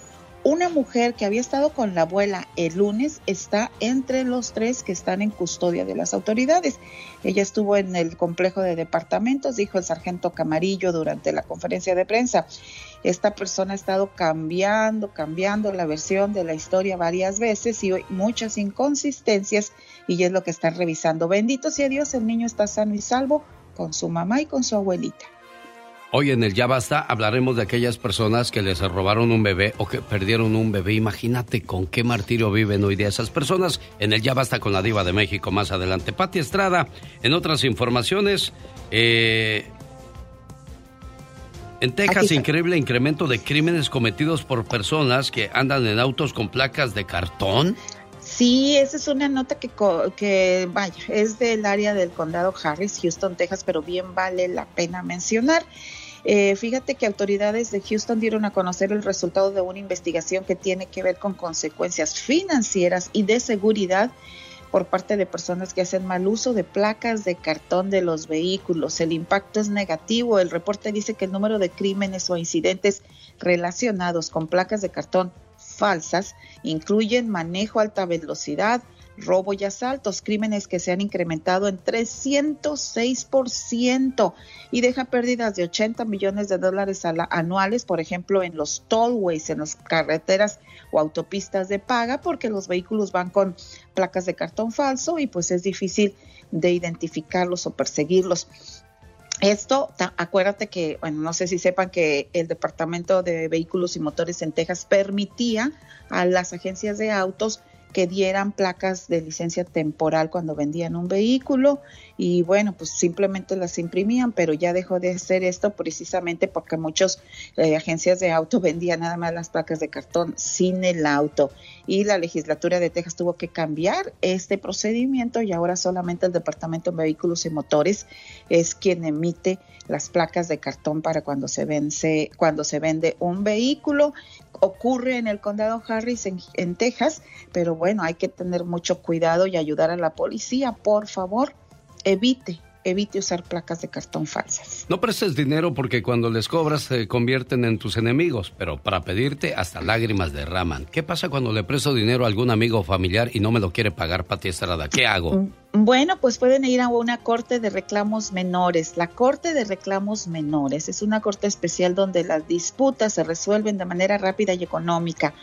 Speaker 20: Una mujer que había estado con la abuela el lunes está entre los tres que están en custodia de las autoridades. Ella estuvo en el complejo de departamentos, dijo el sargento Camarillo durante la conferencia de prensa. Esta persona ha estado cambiando, cambiando la versión de la historia varias veces y hoy muchas inconsistencias y es lo que están revisando. Bendito sea Dios, el niño está sano y salvo con su mamá y con su abuelita.
Speaker 1: Hoy en el Ya Basta hablaremos de aquellas personas que les robaron un bebé o que perdieron un bebé. Imagínate con qué martirio viven hoy día esas personas. En el Ya Basta con la Diva de México más adelante. Pati Estrada, en otras informaciones, eh, en Texas, increíble incremento de crímenes cometidos por personas que andan en autos con placas de cartón.
Speaker 20: Sí, esa es una nota que, que, vaya, es del área del condado Harris, Houston, Texas, pero bien vale la pena mencionar. Eh, fíjate que autoridades de Houston dieron a conocer el resultado de una investigación que tiene que ver con consecuencias financieras y de seguridad por parte de personas que hacen mal uso de placas de cartón de los vehículos. El impacto es negativo. El reporte dice que el número de crímenes o incidentes relacionados con placas de cartón falsas incluyen manejo alta velocidad, robo y asaltos, crímenes que se han incrementado en 306% y deja pérdidas de 80 millones de dólares anuales, por ejemplo, en los tollways, en las carreteras o autopistas de paga, porque los vehículos van con placas de cartón falso y pues es difícil de identificarlos o perseguirlos. Esto, acuérdate que, bueno, no sé si sepan que el Departamento de Vehículos y Motores en Texas permitía a las agencias de autos que dieran placas de licencia temporal cuando vendían un vehículo y bueno, pues simplemente las imprimían, pero ya dejó de hacer esto precisamente porque muchas eh, agencias de auto vendían nada más las placas de cartón sin el auto y la legislatura de Texas tuvo que cambiar este procedimiento y ahora solamente el Departamento de Vehículos y Motores es quien emite las placas de cartón para cuando se vence, cuando se vende un vehículo. Ocurre en el condado Harris en, en Texas, pero bueno, hay que tener mucho cuidado y ayudar a la policía, por favor evite evite usar placas de cartón falsas.
Speaker 1: No prestes dinero porque cuando les cobras se convierten en tus enemigos, pero para pedirte hasta lágrimas derraman. ¿Qué pasa cuando le presto dinero a algún amigo o familiar y no me lo quiere pagar Pati Estrada? ¿Qué hago? Mm,
Speaker 20: bueno, pues pueden ir a una corte de reclamos menores. La corte de reclamos menores es una corte especial donde las disputas se resuelven de manera rápida y económica.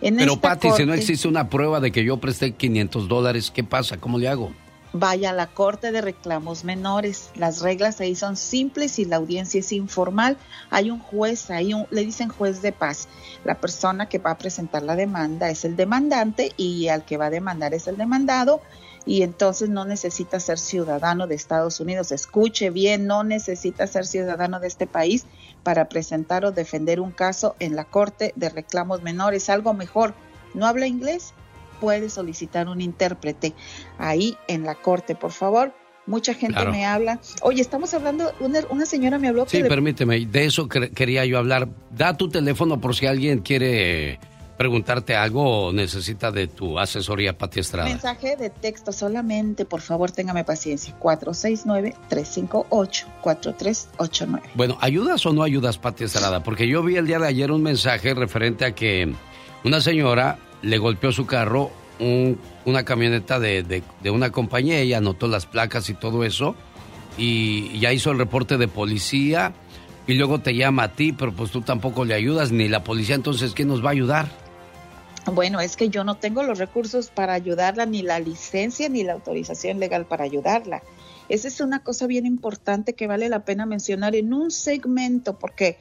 Speaker 1: Pero Pati, si no existe una prueba de que yo presté 500 dólares, ¿qué pasa? ¿Cómo le hago?
Speaker 20: Vaya a la Corte de Reclamos Menores. Las reglas ahí son simples y la audiencia es informal. Hay un juez, un, le dicen juez de paz. La persona que va a presentar la demanda es el demandante y al que va a demandar es el demandado y entonces no necesita ser ciudadano de Estados Unidos. Escuche bien, no necesita ser ciudadano de este país para presentar o defender un caso en la Corte de Reclamos Menores. Algo mejor, ¿no habla inglés? Puede solicitar un intérprete ahí en la corte, por favor. Mucha gente me habla. Oye, estamos hablando, una, señora me habló.
Speaker 1: Sí, permíteme, de eso quería yo hablar. Da tu teléfono por si alguien quiere preguntarte algo o necesita de tu asesoría, Pati Estrada.
Speaker 20: Mensaje de texto solamente, por favor, téngame paciencia. 469-358-4389.
Speaker 1: Bueno, ¿ayudas o no ayudas, Pati Estrada? Porque yo vi el día de ayer un mensaje referente a que una señora le golpeó su carro una camioneta de, una compañía, ella anotó las placas y todo eso, y ya hizo el reporte de policía, y luego te llama a ti, pero pues tú tampoco le ayudas, ni la policía, entonces, ¿quién nos va a ayudar?
Speaker 20: Bueno, es que yo no tengo los recursos para ayudarla, ni la licencia, ni la autorización legal para ayudarla. Esa es una cosa bien importante que vale la pena mencionar en un segmento, porque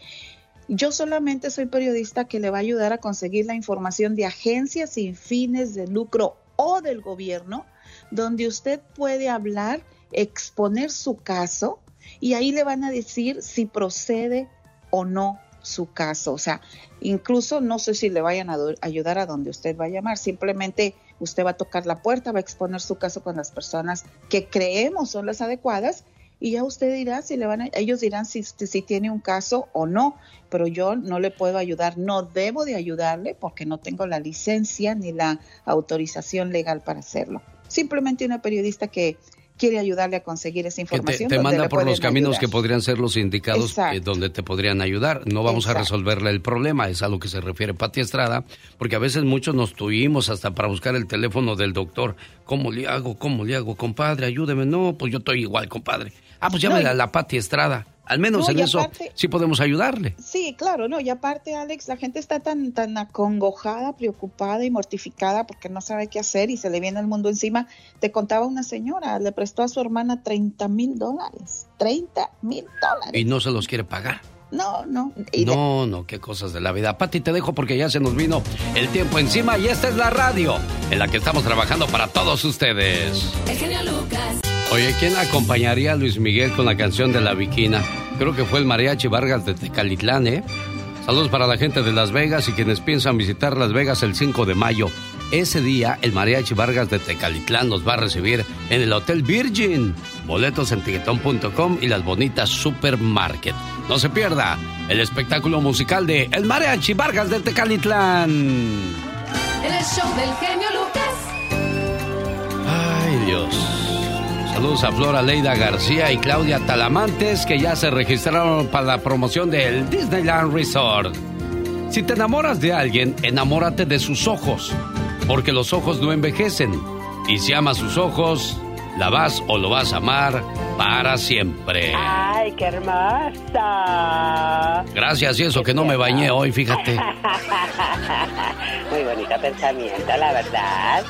Speaker 20: yo solamente soy periodista que le va a ayudar a conseguir la información de agencias sin fines de lucro o del gobierno, donde usted puede hablar, exponer su caso y ahí le van a decir si procede o no su caso. O sea, incluso no sé si le vayan a ayudar a donde usted va a llamar, simplemente usted va a tocar la puerta, va a exponer su caso con las personas que creemos son las adecuadas y ya usted dirá si le van a, ellos dirán si, si tiene un caso o no, pero yo no le puedo ayudar, no debo de ayudarle porque no tengo la licencia ni la autorización legal para hacerlo. Simplemente una periodista que quiere ayudarle a conseguir esa información.
Speaker 1: te, manda por los caminos que podrían ser los indicados eh, donde te podrían ayudar. No vamos a resolverle el problema, es a lo que se refiere Pati Estrada, porque a veces muchos nos tuvimos hasta para buscar el teléfono del doctor. ¿Cómo le hago? ¿Cómo le hago? Compadre, ayúdeme. No, pues yo estoy igual, compadre. Ah, pues llámale a la Pati Estrada. Al menos en eso sí podemos ayudarle.
Speaker 20: Sí, claro, no, y aparte, Alex, la gente está tan, tan acongojada, preocupada y mortificada porque no sabe qué hacer y se le viene el mundo encima. Te contaba una señora, le prestó a su hermana 30 mil dólares. 30 mil dólares.
Speaker 1: Y no se los quiere pagar.
Speaker 20: No, no.
Speaker 1: No, no, qué cosas de la vida. Pati, te dejo porque ya se nos vino el tiempo encima y esta es la radio en la que estamos trabajando para todos ustedes. El genio Lucas. Oye, ¿quién acompañaría a Luis Miguel con la canción de la Viquina? Creo que fue el Mariachi Vargas de Tecalitlán, ¿eh? Saludos para la gente de Las Vegas y quienes piensan visitar Las Vegas el 5 de mayo. Ese día, el Mariachi Vargas de Tecalitlán nos va a recibir en el Hotel Virgin. Boletos en tiquetón.com y las bonitas Supermarket. No se pierda el espectáculo musical de El Mariachi Vargas de Tecalitlán.
Speaker 3: El show del genio Lucas.
Speaker 1: Ay, Dios. Saludos a Flora Leida García y Claudia Talamantes que ya se registraron para la promoción del Disneyland Resort. Si te enamoras de alguien, enamórate de sus ojos, porque los ojos no envejecen. Y si amas sus ojos, la vas o lo vas a amar para siempre.
Speaker 5: ¡Ay, qué hermosa!
Speaker 1: Gracias, y eso que no me bañé hoy, fíjate.
Speaker 5: Muy bonito pensamiento, la verdad.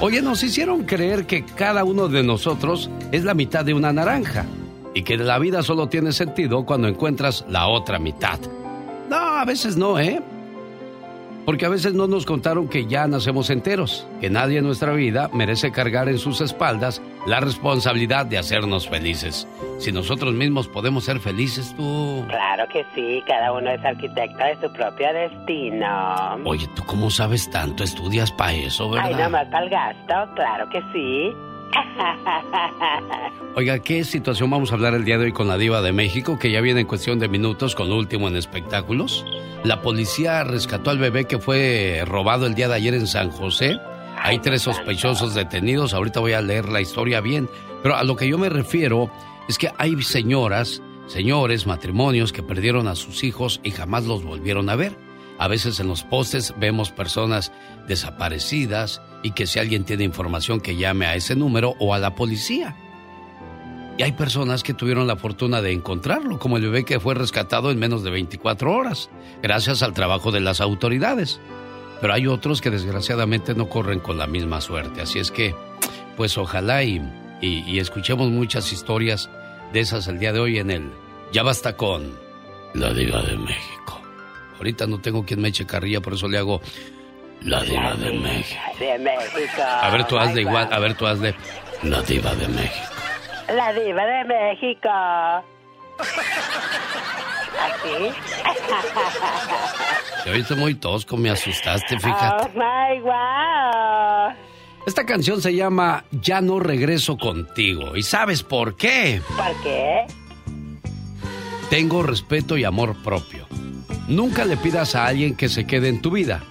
Speaker 1: Oye, nos hicieron creer que cada uno de nosotros es la mitad de una naranja y que la vida solo tiene sentido cuando encuentras la otra mitad. No, a veces no, ¿eh? Porque a veces no nos contaron que ya nacemos enteros, que nadie en nuestra vida merece cargar en sus espaldas la responsabilidad de hacernos felices. Si nosotros mismos podemos ser felices, tú...
Speaker 5: Claro que sí, cada uno es arquitecto de su propio destino.
Speaker 1: Oye, ¿tú cómo sabes tanto? ¿Estudias para eso, verdad?
Speaker 5: Ay, nomás para el gasto, claro que sí.
Speaker 1: Oiga, ¿qué situación vamos a hablar el día de hoy con la diva de México, que ya viene en cuestión de minutos con lo último en espectáculos? La policía rescató al bebé que fue robado el día de ayer en San José. Hay tres sospechosos detenidos. Ahorita voy a leer la historia bien. Pero a lo que yo me refiero es que hay señoras, señores, matrimonios que perdieron a sus hijos y jamás los volvieron a ver. A veces en los postes vemos personas desaparecidas y que si alguien tiene información que llame a ese número o a la policía. Y hay personas que tuvieron la fortuna de encontrarlo, como el bebé que fue rescatado en menos de 24 horas, gracias al trabajo de las autoridades. Pero hay otros que desgraciadamente no corren con la misma suerte. Así es que, pues ojalá y, y, escuchemos muchas historias de esas el día de hoy en el Ya basta con la Diva de México. Ahorita no tengo quien me eche carrilla, por eso le hago la Diva de México.
Speaker 5: De México.
Speaker 1: A ver, tú hazle igual, a ver, tú hazle la Diva de México.
Speaker 5: La Diva de México. ¿Así?
Speaker 1: Te oíste muy tosco, me asustaste, fíjate.
Speaker 5: Oh my wow.
Speaker 1: Esta canción se llama Ya no regreso contigo. ¿Y sabes por qué?
Speaker 5: ¿Por qué?
Speaker 1: Tengo respeto y amor propio. Nunca le pidas a alguien que se quede en tu vida.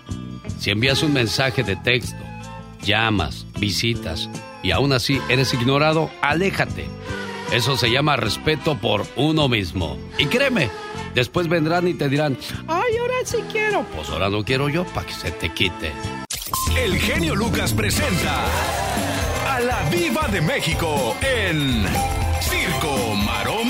Speaker 1: Si envías un mensaje de texto, llamas, visitas y aún así eres ignorado, aléjate. Eso se llama respeto por uno mismo. Y créeme, después vendrán y te dirán, ay, ahora sí quiero. Pues ahora no quiero yo para que se te quite.
Speaker 6: El genio Lucas presenta a la Viva de México en Circo, Maroma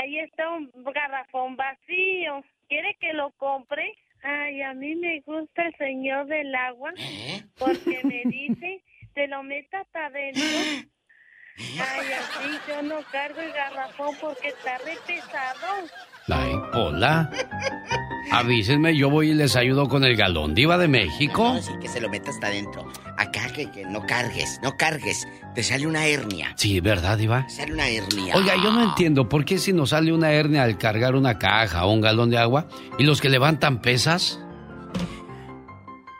Speaker 14: Ahí está un garrafón vacío. ¿Quiere que lo compre? Ay, a mí me gusta el señor del agua porque me dice, te lo metas adentro. Ay, así yo no cargo el garrafón porque está re pesado.
Speaker 1: Ay, hola. Avísenme, yo voy y les ayudo con el galón diva de México.
Speaker 21: No, sí, que se lo metas hasta adentro. Acá que, que no cargues, no cargues. Te sale una hernia.
Speaker 1: Sí, ¿verdad, diva?
Speaker 21: Te sale una hernia.
Speaker 1: Oiga, yo no entiendo por qué si nos sale una hernia al cargar una caja o un galón de agua y los que levantan pesas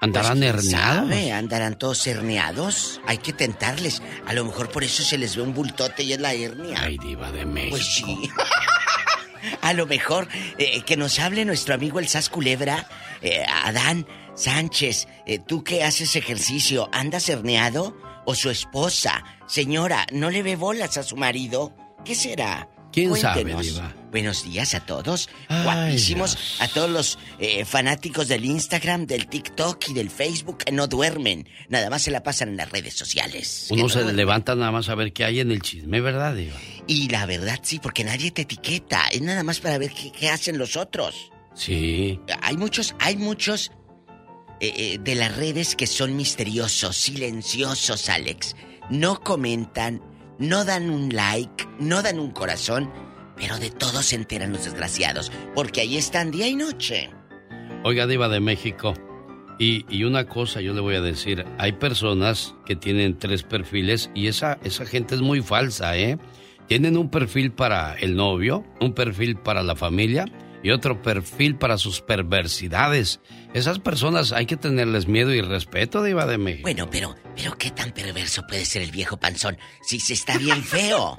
Speaker 1: andarán
Speaker 21: Pues, ¿quién
Speaker 1: herniados.
Speaker 21: sabe? ¿Andarán todos herniados? Hay que tentarles. A lo mejor por eso se les ve un bultote y es la hernia.
Speaker 1: Ay, diva de México.
Speaker 21: Pues sí. A lo mejor eh, que nos hable nuestro amigo el Sas Culebra, eh, Adán Sánchez. eh, tú que haces ejercicio, ¿andas herneado? ¿O su esposa? Señora, ¿no le ve bolas a su marido? ¿Qué será?
Speaker 1: ¿Quién sabe,
Speaker 21: Cuéntenos.
Speaker 1: diva?
Speaker 21: Buenos días a todos.
Speaker 1: Ay,
Speaker 21: Guapísimos.
Speaker 1: Dios.
Speaker 21: A todos los eh, fanáticos del Instagram, del TikTok y del Facebook que no duermen. Nada más se la pasan en las redes sociales.
Speaker 1: Uno
Speaker 21: no
Speaker 1: se
Speaker 21: duermen.
Speaker 1: levanta nada más a ver qué hay en el chisme, ¿verdad, diva?
Speaker 21: Y la verdad sí, porque nadie te etiqueta. Es nada más para ver qué, qué hacen los otros.
Speaker 1: Sí.
Speaker 21: Hay muchos, hay muchos eh, eh, de las redes que son misteriosos, silenciosos, Alex. No comentan, no dan un like, no dan un corazón, pero de todo se enteran los desgraciados, porque ahí están día y noche.
Speaker 1: Oiga, Diva de México. Y, y una cosa yo le voy a decir, hay personas que tienen tres perfiles y esa, esa gente es muy falsa, ¿eh? Tienen un perfil para el novio, un perfil para la familia y otro perfil para sus perversidades. Esas personas hay que tenerles miedo y respeto, Diva de México.
Speaker 21: Bueno, pero, pero qué tan perverso puede ser el viejo panzón si se está bien feo.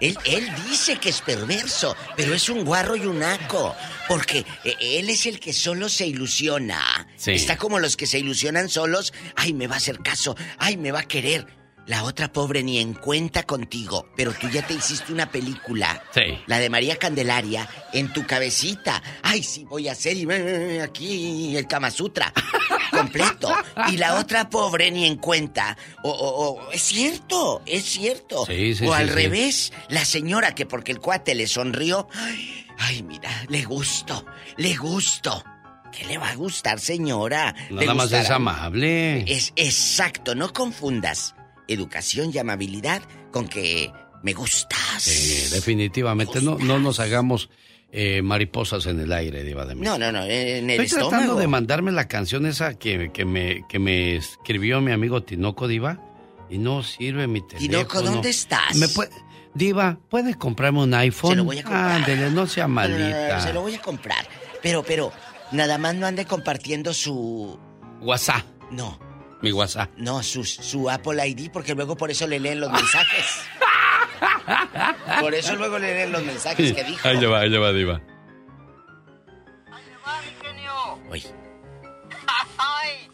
Speaker 21: Él, él dice que es perverso, pero es un guarro y un naco. Porque eh, él es el que solo se ilusiona.
Speaker 1: Sí.
Speaker 21: Está como los que se ilusionan solos. Ay, me va a hacer caso. Ay, me va a querer. La otra pobre ni en cuenta contigo, pero tú ya te hiciste una película.
Speaker 1: Sí.
Speaker 21: La de María Candelaria en tu cabecita. Ay, sí, voy a hacer y eh, aquí el Kama Sutra completo. Y la otra pobre ni en cuenta. O, o- o- es cierto, es cierto.
Speaker 1: Sí, sí,
Speaker 21: o al
Speaker 1: sí.
Speaker 21: revés, la señora que porque el cuate le sonrió. Ay, ay, mira, le gusto, le gusto. ¿Qué le va a gustar, señora? ¿Le
Speaker 1: Nada más es amable.
Speaker 21: Es exacto, no confundas educación y amabilidad con que me gustas.
Speaker 1: Sí, definitivamente. No, no nos hagamos eh, mariposas en el aire, Diva de México.
Speaker 21: No, no, no, en el
Speaker 1: Estoy tratando de mandarme la canción esa que, que me, que me escribió mi amigo Tinoco Diva y no sirve mi teléfono.
Speaker 21: Tinoco, ¿dónde estás?
Speaker 1: ¿Me puede- Diva, ¿puede comprarme un iPhone?
Speaker 21: Se lo voy a comprar.
Speaker 1: Ándele, no sea malita.
Speaker 21: se lo voy a comprar. Pero, pero, nada más no ande compartiendo su...
Speaker 1: WhatsApp.
Speaker 21: No.
Speaker 1: Mi WhatsApp.
Speaker 21: No, su, su Apple ID, porque luego por eso le leen los mensajes. por eso luego le leen los mensajes que dijo.
Speaker 1: Ahí le va, ahí le va, Diva.
Speaker 21: Oye,
Speaker 10: Ay,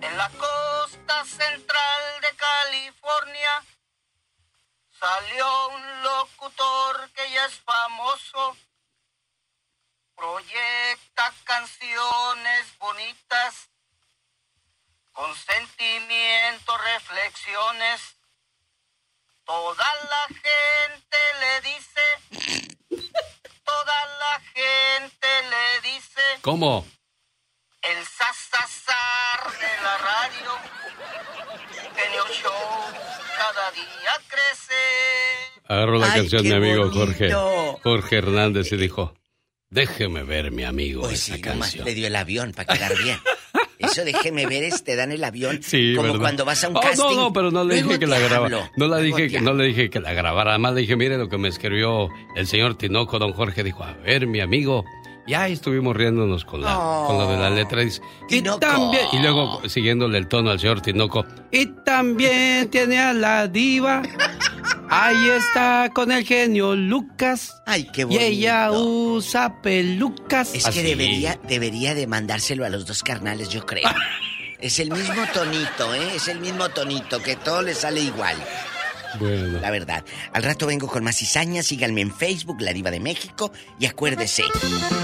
Speaker 22: En la costa central de California salió un locutor que ya es famoso. Proyecta canciones bonitas con sentimiento, reflexiones. Toda la gente le dice, toda la gente le dice.
Speaker 1: ¿Cómo?
Speaker 22: El sasasar de la radio. Genio Show cada día crece.
Speaker 1: Agarró la
Speaker 21: Ay,
Speaker 1: canción mi amigo
Speaker 21: bonito.
Speaker 1: Jorge. Jorge Hernández y dijo, déjeme ver mi amigo
Speaker 21: Pues
Speaker 1: esa
Speaker 21: sí, nomás
Speaker 1: canción.
Speaker 21: le dio el avión para quedar bien. Eso déjeme ver, es, te dan el avión.
Speaker 1: Sí,
Speaker 21: como
Speaker 1: ¿verdad?
Speaker 21: cuando vas a un
Speaker 1: Oh,
Speaker 21: casting.
Speaker 1: No, no, pero no le dije que la grabara. No, la dije que, no le dije que la grabara. Además le dije, mire lo que me escribió el señor Tinoco, don Jorge. Dijo, a ver, mi amigo. Ya estuvimos riéndonos con, la,
Speaker 21: Oh,
Speaker 1: con lo de la letra. Dice, y también, y luego siguiéndole el tono al señor Tinoco, y también tiene a la diva. Ahí está con el genio Lucas.
Speaker 21: Ay, qué
Speaker 1: Y
Speaker 21: bonito.
Speaker 1: ella usa pelucas.
Speaker 21: Es que debería, debería de mandárselo a los dos carnales, yo creo. Es el mismo tonito, ¿eh? Es el mismo tonito, que todo le sale igual.
Speaker 1: Bueno.
Speaker 21: La verdad. Al rato vengo con más cizañas. Síganme en Facebook, La Diva de México. Y acuérdese,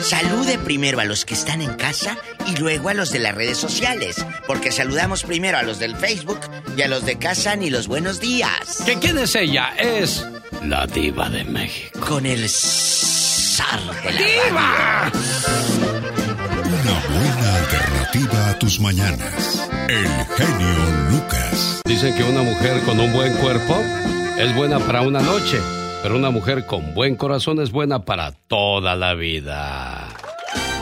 Speaker 21: salude primero a los que están en casa y luego a los de las redes sociales. Porque saludamos primero a los del Facebook y a los de casa ni los buenos días.
Speaker 1: ¿Que quién es ella? Es la diva de México.
Speaker 21: Con el zar de la radio.
Speaker 11: Una buena alternativa a tus mañanas. El genio Lucas.
Speaker 1: Dicen que una mujer con un buen cuerpo es buena para una noche, pero una mujer con buen corazón es buena para toda la vida.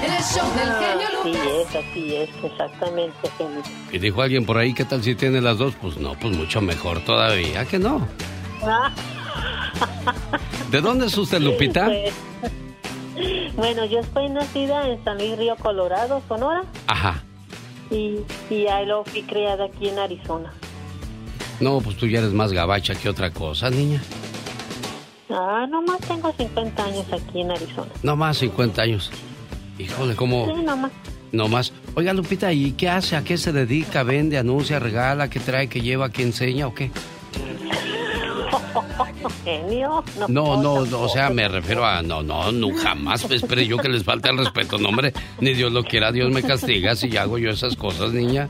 Speaker 3: El show del genio
Speaker 5: Así
Speaker 3: Lucas.
Speaker 5: es, así es, exactamente, genio.
Speaker 1: Y dijo alguien por ahí, ¿qué tal si tiene las dos? Pues no, pues mucho mejor todavía, que no. ¿De dónde es usted, Lupita?
Speaker 5: pues, bueno, yo estoy nacida en San Luis Río Colorado, Sonora,
Speaker 1: Ajá.
Speaker 5: y, y ahí lo fui criada aquí en Arizona.
Speaker 1: No, pues tú ya eres más gabacha que otra cosa, niña.
Speaker 5: Ah, nomás tengo 50 años aquí en Arizona.
Speaker 1: No más 50 años. Híjole, ¿cómo?
Speaker 5: Sí, nomás.
Speaker 1: No más. Oiga, Lupita, ¿y qué hace? ¿A qué se dedica? ¿Vende, anuncia, regala? ¿Qué trae, qué lleva, qué enseña o qué?
Speaker 5: Genio. No,
Speaker 1: No, no, no, o sea, me refiero a, no, no, no, jamás espere yo que les falte el respeto, no, hombre, ni Dios lo quiera, Dios me castiga si hago yo esas cosas, niña.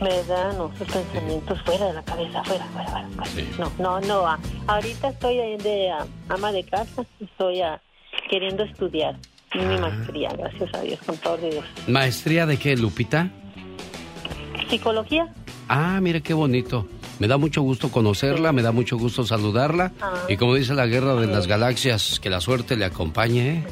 Speaker 5: Me dan no, sus pensamientos fuera de la cabeza, fuera, fuera, fuera. fuera. No, no, no. ah, ahorita estoy de, de, ah, ama de casa, estoy ah, queriendo estudiar
Speaker 1: Ah.
Speaker 5: mi maestría, gracias a Dios, con todo de Dios.
Speaker 1: ¿Maestría de qué, Lupita?
Speaker 5: Psicología.
Speaker 1: Ah, mire qué bonito. Me da mucho gusto conocerla, me da mucho gusto saludarla.
Speaker 5: Ah.
Speaker 1: Y como dice la guerra de las galaxias, que la suerte le acompañe, ¿eh?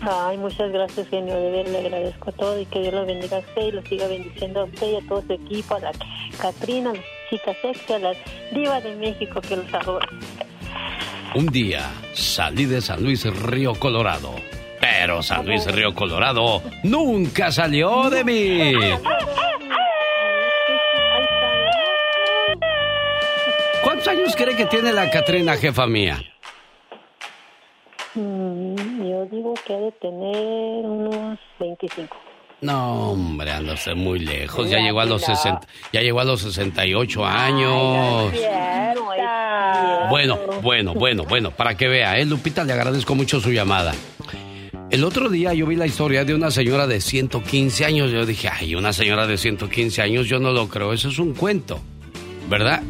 Speaker 5: Ay, muchas gracias, genio. De ver, le agradezco todo y que Dios lo bendiga a usted y lo siga bendiciendo a usted y a todo su equipo, a la Catrina, a la chica sexy, a la diva de México que los adora.
Speaker 1: Un día salí de San Luis Río Colorado. Pero San Luis Río Colorado nunca salió de mí. cree que tiene la Catrina, jefa mía?
Speaker 5: Mm, yo digo que ha de tener unos 25.
Speaker 1: No, hombre, anda usted muy lejos. Ya llegó a los
Speaker 5: mira.
Speaker 1: 60, ya llegó a los 68 años. Bueno, bueno, bueno, bueno, para que vea, ¿eh? Lupita, le agradezco mucho su llamada. El otro día yo vi la historia de una señora de 115 años. Yo dije, ay, una señora de 115 años, yo no lo creo, eso es un cuento, ¿verdad?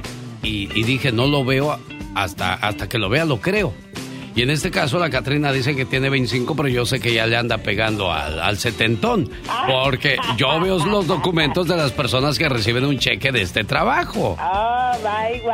Speaker 1: Y, y dije, no lo veo hasta, hasta que lo vea, lo creo. Y en este caso la Catrina dice que tiene 25, pero yo sé que ya le anda pegando al, al setentón. Porque yo veo los documentos de las personas que reciben un cheque de este trabajo.
Speaker 5: Oh, my wow.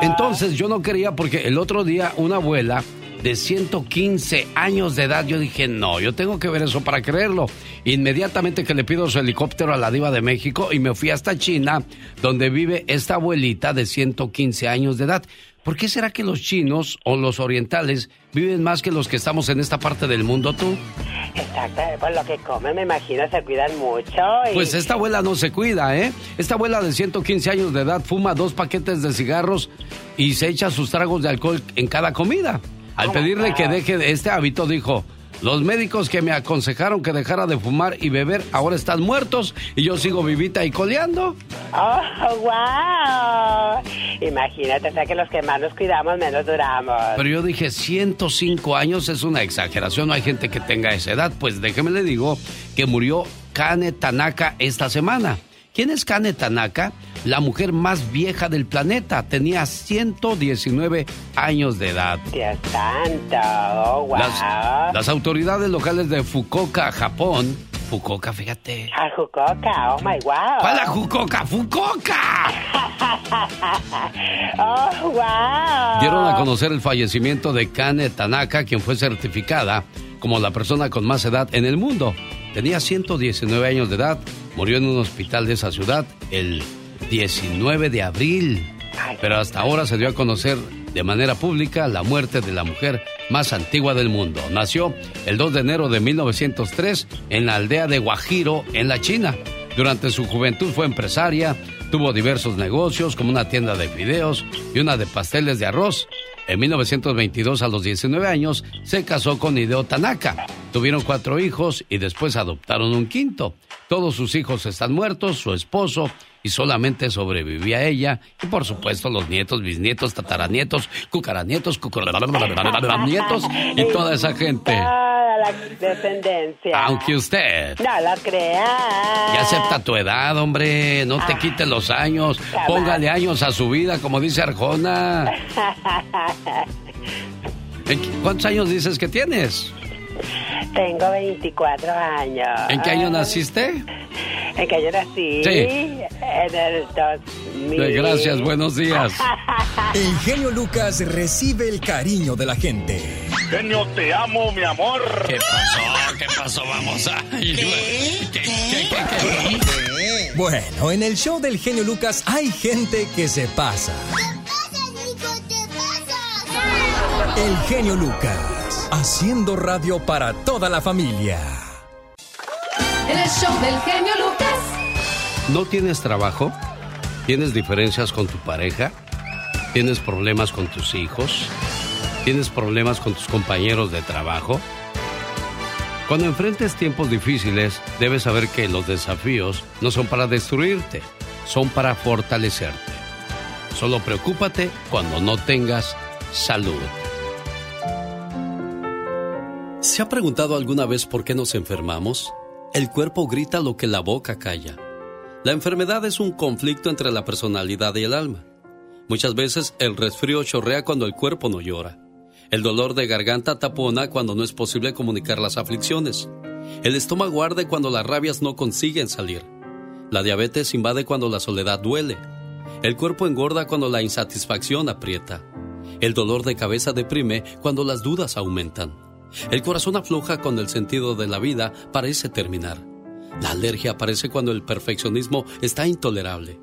Speaker 1: Entonces yo no quería porque el otro día una abuela de 115 años de edad, yo dije, no, yo tengo que ver eso para creerlo. Inmediatamente que le pido su helicóptero a la diva de México y me fui hasta China, donde vive esta abuelita de 115 años de edad. ¿Por qué será que los chinos o los orientales viven más que los que estamos en esta parte del mundo, tú?
Speaker 5: Exacto, por lo que comen, me imagino, se cuidan mucho. Y...
Speaker 1: Pues esta abuela no se cuida, ¿eh? Esta abuela de 115 años de edad fuma dos paquetes de cigarros y se echa sus tragos de alcohol en cada comida. Al pedirle que deje de este hábito, dijo, Los médicos que me aconsejaron que dejara de fumar y beber ahora están muertos y yo sigo vivita y coleando.
Speaker 23: ¡Oh, wow! Imagínate, o sea que los que más nos cuidamos, menos duramos.
Speaker 1: Pero yo dije, 105 años es una exageración, no hay gente que tenga esa edad. Pues déjeme le digo que murió Kane Tanaka esta semana. ¿Quién es Kane Tanaka? La mujer más vieja del planeta. Tenía 119 años de edad.
Speaker 23: Dios santo, oh, wow.
Speaker 1: Las, las autoridades locales de Fukuoka, Japón, Fukuoka, fíjate.
Speaker 23: A Fukuoka, oh my wow.
Speaker 1: ¿Cuál a Fukuoka? ¡Fukuoka!
Speaker 23: oh, wow.
Speaker 1: Dieron a conocer el fallecimiento de Kane Tanaka, quien fue certificada como la persona con más edad en el mundo. Tenía 119 años de edad, murió en un hospital de esa ciudad el 19 de abril. Pero hasta ahora se dio a conocer de manera pública la muerte de la mujer más antigua del mundo. Nació el 2 de enero de 1903 en la aldea de Guajiro, en la China. Durante su juventud fue empresaria, tuvo diversos negocios como una tienda de fideos y una de pasteles de arroz. En 1922, a los 19 años, se casó con Hideo Tanaka. Tuvieron cuatro hijos y después adoptaron un quinto. Todos sus hijos están muertos, su esposo, y solamente sobrevivía ella. Y por supuesto, los nietos, bisnietos, tataranietos, cucaranietos, cucaranietos y toda esa gente.
Speaker 23: Toda la descendencia.
Speaker 1: Aunque usted.
Speaker 23: No lo crea.
Speaker 1: Ya acepta tu edad, hombre. No te quite los años. Póngale años a su vida, como dice Arjona. ¿Cuántos años dices que tienes?
Speaker 23: Tengo 24 años.
Speaker 1: ¿En qué año naciste?
Speaker 23: ¿En qué año nací?
Speaker 1: Sí.
Speaker 23: En el 2000.
Speaker 1: Gracias, buenos días.
Speaker 9: El genio Lucas recibe el cariño de la gente.
Speaker 2: Genio, te amo, mi amor.
Speaker 1: ¿Qué pasó? ¿Qué pasó? Vamos a... ¿Qué? ¿Qué, qué, qué,
Speaker 9: Bueno, en el show del genio Lucas hay gente que se pasa. El genio Lucas, haciendo radio para toda la familia.
Speaker 3: En el show del genio Lucas.
Speaker 1: ¿No tienes trabajo? ¿Tienes diferencias con tu pareja? ¿Tienes problemas con tus hijos? ¿Tienes problemas con tus compañeros de trabajo? Cuando enfrentes tiempos difíciles, debes saber que los desafíos no son para destruirte, son para fortalecerte. Solo preocúpate cuando no tengas salud. ¿Se ha preguntado alguna vez por qué nos enfermamos? El cuerpo grita lo que la boca calla. La enfermedad es un conflicto entre la personalidad y el alma. Muchas veces el resfrío chorrea cuando el cuerpo no llora. El dolor de garganta tapona cuando no es posible comunicar las aflicciones. El estómago arde cuando las rabias no consiguen salir. La diabetes invade cuando la soledad duele. El cuerpo engorda cuando la insatisfacción aprieta. El dolor de cabeza deprime cuando las dudas aumentan. El corazón afloja cuando el sentido de la vida parece terminar. La alergia aparece cuando el perfeccionismo está intolerable.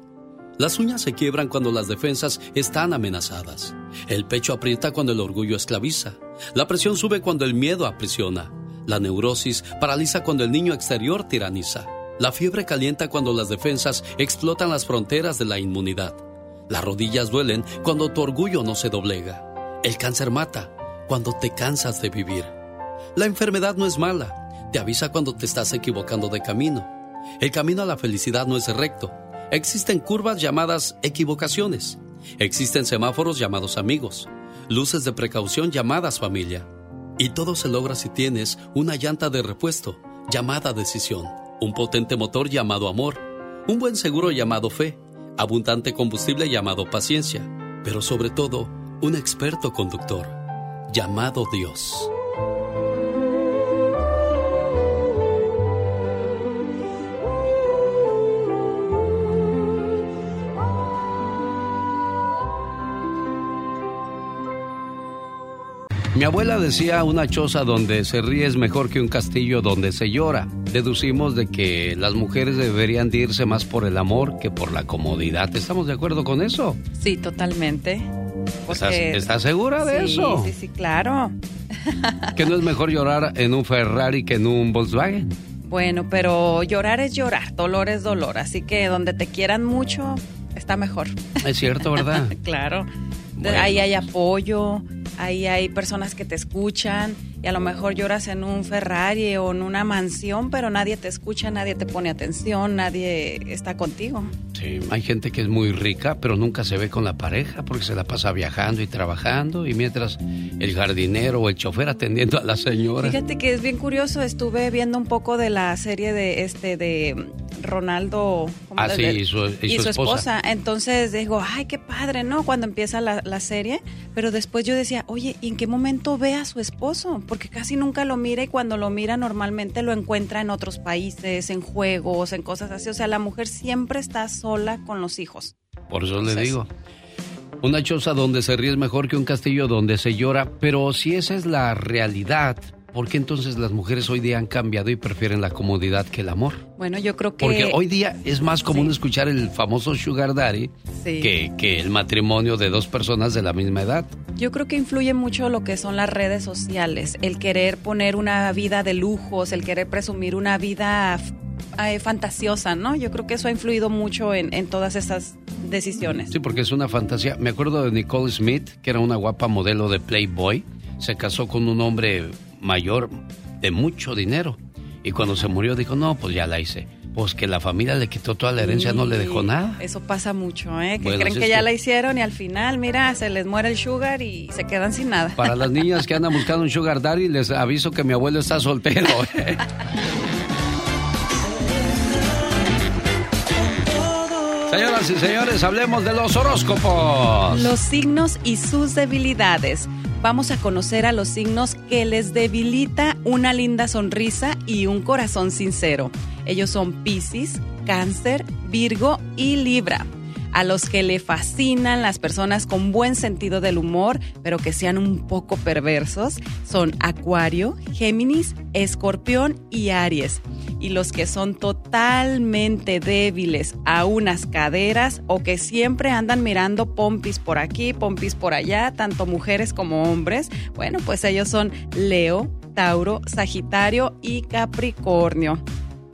Speaker 1: Las uñas se quiebran cuando las defensas están amenazadas. El pecho aprieta cuando el orgullo esclaviza. La presión sube cuando el miedo aprisiona. La neurosis paraliza cuando el niño exterior tiraniza. La fiebre calienta cuando las defensas explotan las fronteras de la inmunidad. Las rodillas duelen cuando tu orgullo no se doblega. El cáncer mata cuando te cansas de vivir. La enfermedad no es mala, te avisa cuando te estás equivocando de camino. El camino a la felicidad no es recto. Existen curvas llamadas equivocaciones. Existen semáforos llamados amigos. Luces de precaución llamadas familia. Y todo se logra si tienes una llanta de repuesto llamada decisión. Un potente motor llamado amor. Un buen seguro llamado fe. Abundante combustible llamado paciencia. Pero sobre todo, un experto conductor llamado Dios. Mi abuela decía una choza donde se ríe es mejor que un castillo donde se llora. Deducimos de que las mujeres deberían de irse más por el amor que por la comodidad. ¿Estamos de acuerdo con eso?
Speaker 24: Sí, totalmente.
Speaker 1: ¿Estás, segura de eso?
Speaker 24: Sí, sí, claro.
Speaker 1: ¿Que no es mejor llorar en un Ferrari que en un Volkswagen?
Speaker 24: Bueno, pero llorar es llorar, dolor es dolor, así que donde te quieran mucho está mejor.
Speaker 1: Es cierto, ¿verdad?
Speaker 24: claro. Ahí hay apoyo, ahí hay personas que te escuchan y a lo mejor lloras en un Ferrari o en una mansión, pero nadie te escucha, nadie te pone atención, nadie está contigo.
Speaker 1: Sí, hay gente que es muy rica, pero nunca se ve con la pareja porque se la pasa viajando y trabajando y mientras el jardinero o el chofer atendiendo a la señora.
Speaker 24: Fíjate que es bien curioso, estuve viendo un poco de la serie de este de Ronaldo
Speaker 1: ah, sí, y, su,
Speaker 24: esposa. Entonces digo, ay, qué padre, ¿no? Cuando empieza la, la, serie. Pero después yo decía, oye, ¿y en qué momento ve a su esposo? Porque casi nunca lo mira y cuando lo mira normalmente lo encuentra en otros países, en juegos, en cosas así. O sea, la mujer siempre está sola con los hijos.
Speaker 1: Por eso le digo. Una choza donde se ríe es mejor que un castillo donde se llora, pero si esa es la realidad, ¿Por qué entonces las mujeres hoy día han cambiado y prefieren la comodidad que el amor?
Speaker 24: Bueno, yo creo que...
Speaker 1: Porque hoy día es más común escuchar el famoso sugar daddy que, que, el matrimonio de dos personas de la misma edad.
Speaker 24: Yo creo que influye mucho lo que son las redes sociales, el querer poner una vida de lujos, el querer presumir una vida eh, fantasiosa, ¿no? Yo creo que eso ha influido mucho en, en todas esas decisiones.
Speaker 1: Sí, porque es una fantasía. Me acuerdo de Nicole Smith, que era una guapa modelo de Playboy. Se casó con un hombre mayor de mucho dinero. Y cuando se murió dijo, no, pues ya la hice. Pues que la familia le quitó toda la herencia, no le dejó nada.
Speaker 24: Eso pasa mucho, ¿eh? Que creen que ya la hicieron y al final, mira, se les muere el sugar y se quedan sin nada.
Speaker 1: Para las niñas que andan buscando un sugar daddy, les aviso que mi abuelo está soltero. ¿eh? Señoras y señores, hablemos de los horóscopos.
Speaker 24: Los signos y sus debilidades vamos a conocer a los signos que les debilita una linda sonrisa y un corazón sincero. Ellos son Pisces, Cáncer, Virgo y Libra. A los que le fascinan las personas con buen sentido del humor, pero que sean un poco perversos, son Acuario, Géminis, Escorpión y Aries y los que son totalmente débiles a unas caderas o que siempre andan mirando pompis por aquí, pompis por allá, tanto mujeres como hombres, bueno, pues ellos son Leo, Tauro, Sagitario y Capricornio.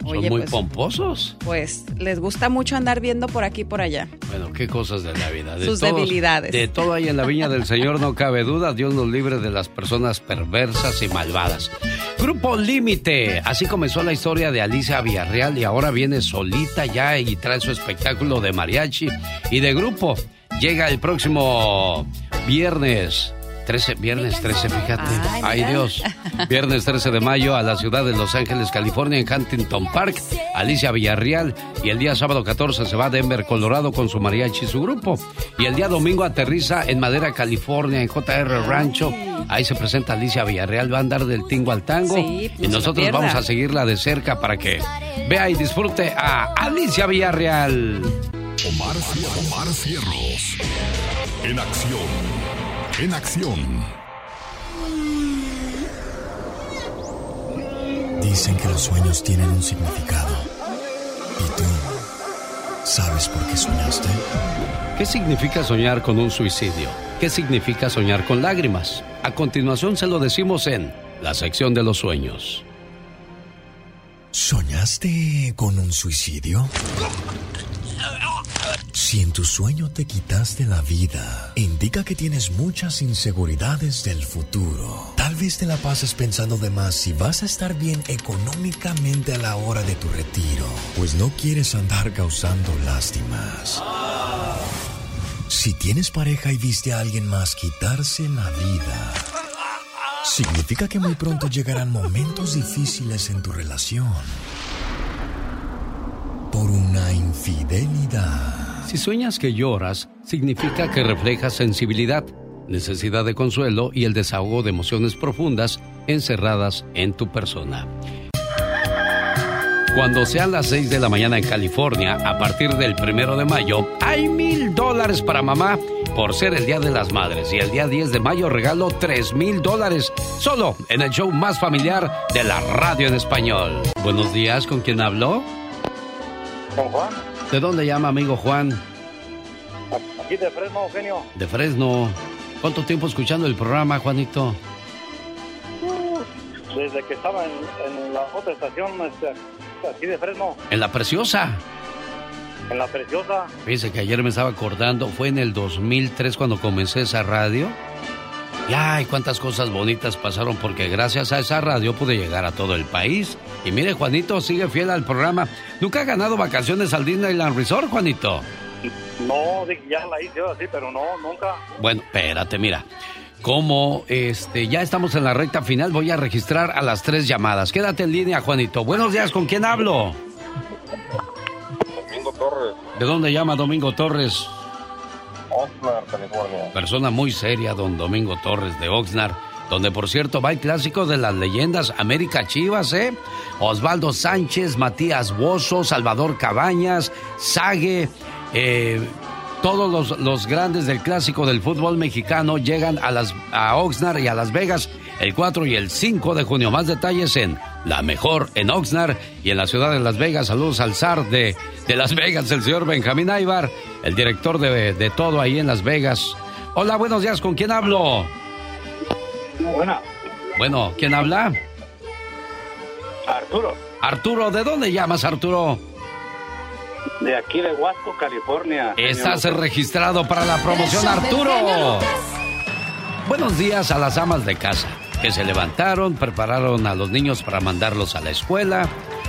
Speaker 1: Son muy pues, pomposos.
Speaker 24: Pues les gusta mucho andar viendo por aquí y por allá.
Speaker 1: Bueno, qué cosas de la vida. De
Speaker 24: Sus debilidades.
Speaker 1: De todo ahí en la viña del Señor no cabe duda. Dios nos libre de las personas perversas y malvadas. Grupo Límite. Así comenzó la historia de Alicia Villarreal y ahora viene solita ya y trae su espectáculo de mariachi y de grupo. Llega el próximo viernes 13, viernes 13, fíjate. Ay, Dios. Viernes 13 de mayo a la ciudad de Los Ángeles, California, en Huntington Park, Alicia Villarreal. Y el día sábado 14 se va a Denver, Colorado, con su mariachi y su grupo. Y el día domingo aterriza en Madera, California, en JR Rancho. Ahí se presenta Alicia Villarreal, va a andar del tingo al tango. y pues nosotros vamos a seguirla de cerca para que vea y disfrute a Alicia Villarreal.
Speaker 11: Omar, Omar Cierros. En acción en acción.
Speaker 9: Dicen que los sueños tienen un significado. ¿Y tú sabes por qué soñaste?
Speaker 1: ¿Qué significa soñar con un suicidio? ¿Qué significa soñar con lágrimas? A continuación se lo decimos en la sección de los sueños.
Speaker 9: ¿Soñaste con un suicidio? Si en tu sueño te quitaste la vida, indica que tienes muchas inseguridades del futuro. Tal vez te la pases pensando de más si vas a estar bien económicamente a la hora de tu retiro, pues no quieres andar causando lástimas. Si tienes pareja y viste a alguien más quitarse la vida, significa que muy pronto llegarán momentos difíciles en tu relación por una infidelidad.
Speaker 1: Si sueñas que lloras, significa que reflejas sensibilidad, necesidad de consuelo y el desahogo de emociones profundas encerradas en tu persona. Cuando sean las 6 de la mañana en California, a partir del primero de mayo, hay mil dólares para mamá por ser el Día de las Madres. Y el día 10 de mayo regalo tres mil dólares solo en el show más familiar de la radio en español. Buenos días, ¿con quién habló?
Speaker 2: Con Juan.
Speaker 1: ¿De dónde llama, amigo Juan?
Speaker 2: Aquí de Fresno, genio.
Speaker 1: De Fresno. ¿Cuánto tiempo escuchando el programa, Juanito?
Speaker 2: Uh, desde que estaba en, la otra estación, este, aquí de Fresno.
Speaker 1: ¿En la Preciosa?
Speaker 2: En la Preciosa.
Speaker 1: Fíjese que ayer me estaba acordando, fue en el 2003 cuando comencé esa radio. Y ay, cuántas cosas bonitas pasaron porque gracias a esa radio pude llegar a todo el país. Y mire, Juanito sigue fiel al programa. ¿Nunca ha ganado vacaciones al Disneyland Resort, Juanito?
Speaker 2: No, ya la hice así, pero no, nunca.
Speaker 1: Bueno, espérate, mira. Como este, ya estamos en la recta final, voy a registrar a las tres llamadas. Quédate en línea, Juanito. Buenos días, ¿con quién hablo?
Speaker 25: Domingo Torres.
Speaker 1: ¿De dónde llama Domingo Torres?
Speaker 25: Oxnard, California.
Speaker 1: Persona muy seria, don Domingo Torres de Oxnard, donde por cierto va el clásico de las leyendas América Chivas, ¿eh? Osvaldo Sánchez, Matías Bozo, Salvador Cabañas, Sague, eh, todos los, los, grandes del clásico del fútbol mexicano llegan a, las, a Oxnard y a Las Vegas el 4 y el 5 de junio. Más detalles en La Mejor en Oxnard y en la ciudad de Las Vegas. Saludos al zar de, de Las Vegas, el señor Benjamín Aybar, el director de, de todo ahí en Las Vegas. Hola, buenos días, ¿con quién hablo?
Speaker 2: Buena.
Speaker 1: Bueno, ¿quién habla?
Speaker 2: Arturo.
Speaker 1: Arturo, ¿de dónde llamas, Arturo?
Speaker 2: De aquí de Huasco, California.
Speaker 1: Estás registrado para la promoción, Arturo. Buenos días a las amas de casa que se levantaron, prepararon a los niños para mandarlos a la escuela.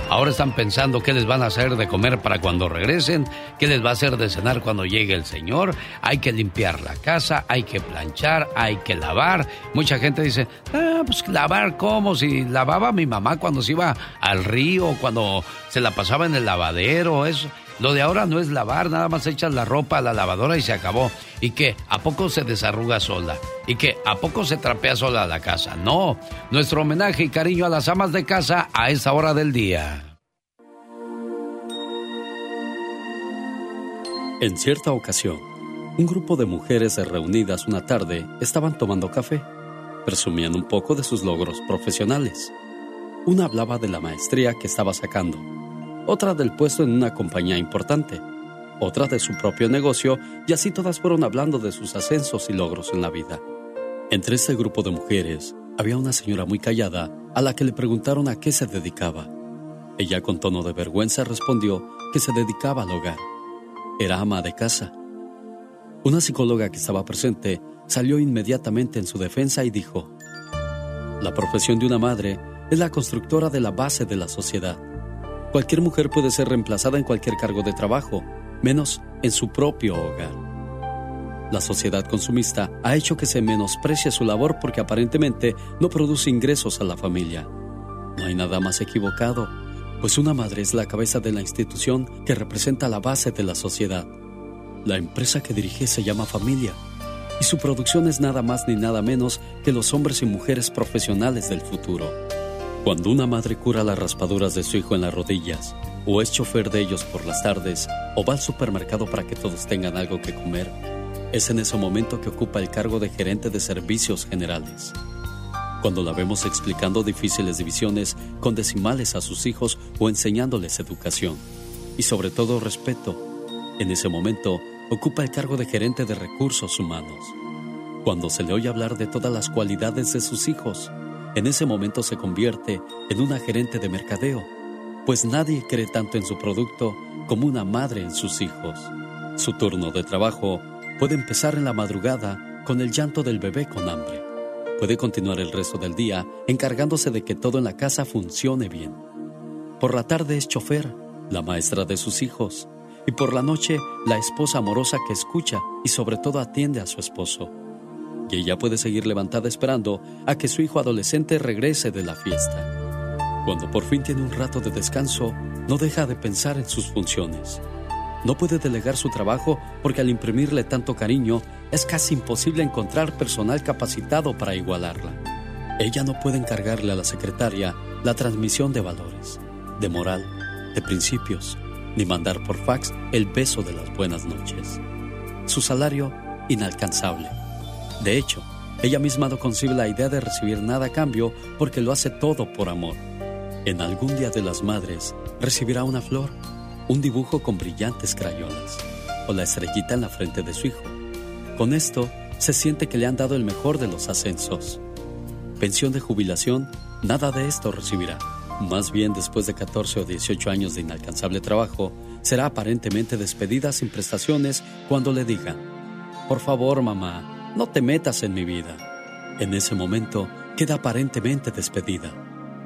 Speaker 1: Ahora están pensando qué les van a hacer de comer para cuando regresen, qué les va a hacer de cenar cuando llegue el señor. Hay que limpiar la casa, hay que planchar, hay que lavar. Mucha gente dice, ah, pues lavar cómo, si lavaba mi mamá cuando se iba al río, cuando se la pasaba en el lavadero, eso. Lo de ahora no es lavar, nada más echas la ropa a la lavadora y se acabó. ¿Y qué? ¿A poco se desarruga sola? ¿Y qué? ¿A poco se trapea sola la casa? No. Nuestro homenaje y cariño a las amas de casa a esa hora del día. En cierta ocasión, un grupo de mujeres reunidas una tarde estaban tomando café, presumían un poco de sus logros profesionales. Una hablaba de la maestría que estaba sacando otra del puesto en una compañía importante, otra de su propio negocio y así todas fueron hablando de sus ascensos y logros en la vida. Entre ese grupo de mujeres había una señora muy callada a la que le preguntaron a qué se dedicaba. Ella con tono de vergüenza respondió que se dedicaba al hogar. Era ama de casa. Una psicóloga que estaba presente salió inmediatamente en su defensa y dijo, La profesión de una madre es la constructora de la base de la sociedad. Cualquier mujer puede ser reemplazada en cualquier cargo de trabajo, menos en su propio hogar. La sociedad consumista ha hecho que se menosprecie su labor porque aparentemente no produce ingresos a la familia. No hay nada más equivocado, pues una madre es la cabeza de la institución que representa la base de la sociedad. La empresa que dirige se llama familia y su producción es nada más ni nada menos que los hombres y mujeres profesionales del futuro. Cuando una madre cura las raspaduras de su hijo en las rodillas, o es chofer de ellos por las tardes, o va al supermercado para que todos tengan algo que comer, es en ese momento que ocupa el cargo de gerente de servicios generales. Cuando la vemos explicando difíciles divisiones con decimales a sus hijos o enseñándoles educación, y sobre todo respeto, en ese momento ocupa el cargo de gerente de recursos humanos. Cuando se le oye hablar de todas las cualidades de sus hijos, en ese momento se convierte en una gerente de mercadeo, pues nadie cree tanto en su producto como una madre en sus hijos. Su turno de trabajo puede empezar en la madrugada con el llanto del bebé con hambre. Puede continuar el resto del día encargándose de que todo en la casa funcione bien. Por la tarde es chofer, la maestra de sus hijos, y por la noche la esposa amorosa que escucha y sobre todo atiende a su esposo y ella puede seguir levantada esperando a que su hijo adolescente regrese de la fiesta. Cuando por fin tiene un rato de descanso, no deja de pensar en sus funciones. No puede delegar su trabajo porque al imprimirle tanto cariño es casi imposible encontrar personal capacitado para igualarla. Ella no puede encargarle a la secretaria la transmisión de valores, de moral, de principios, ni mandar por fax el beso de las buenas noches. Su salario, inalcanzable de hecho, ella misma no concibe la idea de recibir nada a cambio porque lo hace todo por amor. En algún día de las madres recibirá una flor, un dibujo con brillantes crayones o la estrellita en la frente de su hijo. Con esto, se siente que le han dado el mejor de los ascensos. Pensión de jubilación, nada de esto recibirá. Más bien, después de 14 o 18 años de inalcanzable trabajo, será aparentemente despedida sin prestaciones cuando le digan, por favor, mamá, no te metas en mi vida. En ese momento queda aparentemente despedida,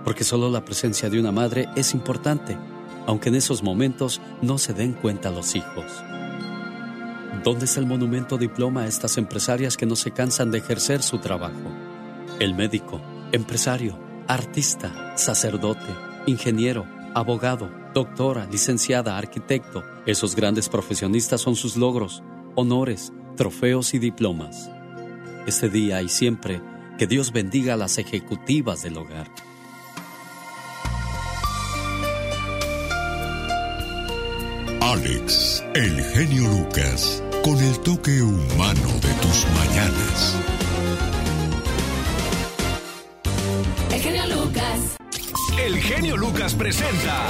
Speaker 1: porque solo la presencia de una madre es importante, aunque en esos momentos no se den cuenta los hijos. ¿Dónde está el monumento diploma a estas empresarias que no se cansan de ejercer su trabajo? El médico, empresario, artista, sacerdote, ingeniero, abogado, doctora, licenciada, arquitecto, esos grandes profesionistas son sus logros, honores, trofeos y diplomas. Este día y siempre, que Dios bendiga a las ejecutivas del hogar.
Speaker 11: Alex, el genio Lucas, con el toque humano de tus mañanas.
Speaker 3: El genio Lucas.
Speaker 6: El genio Lucas presenta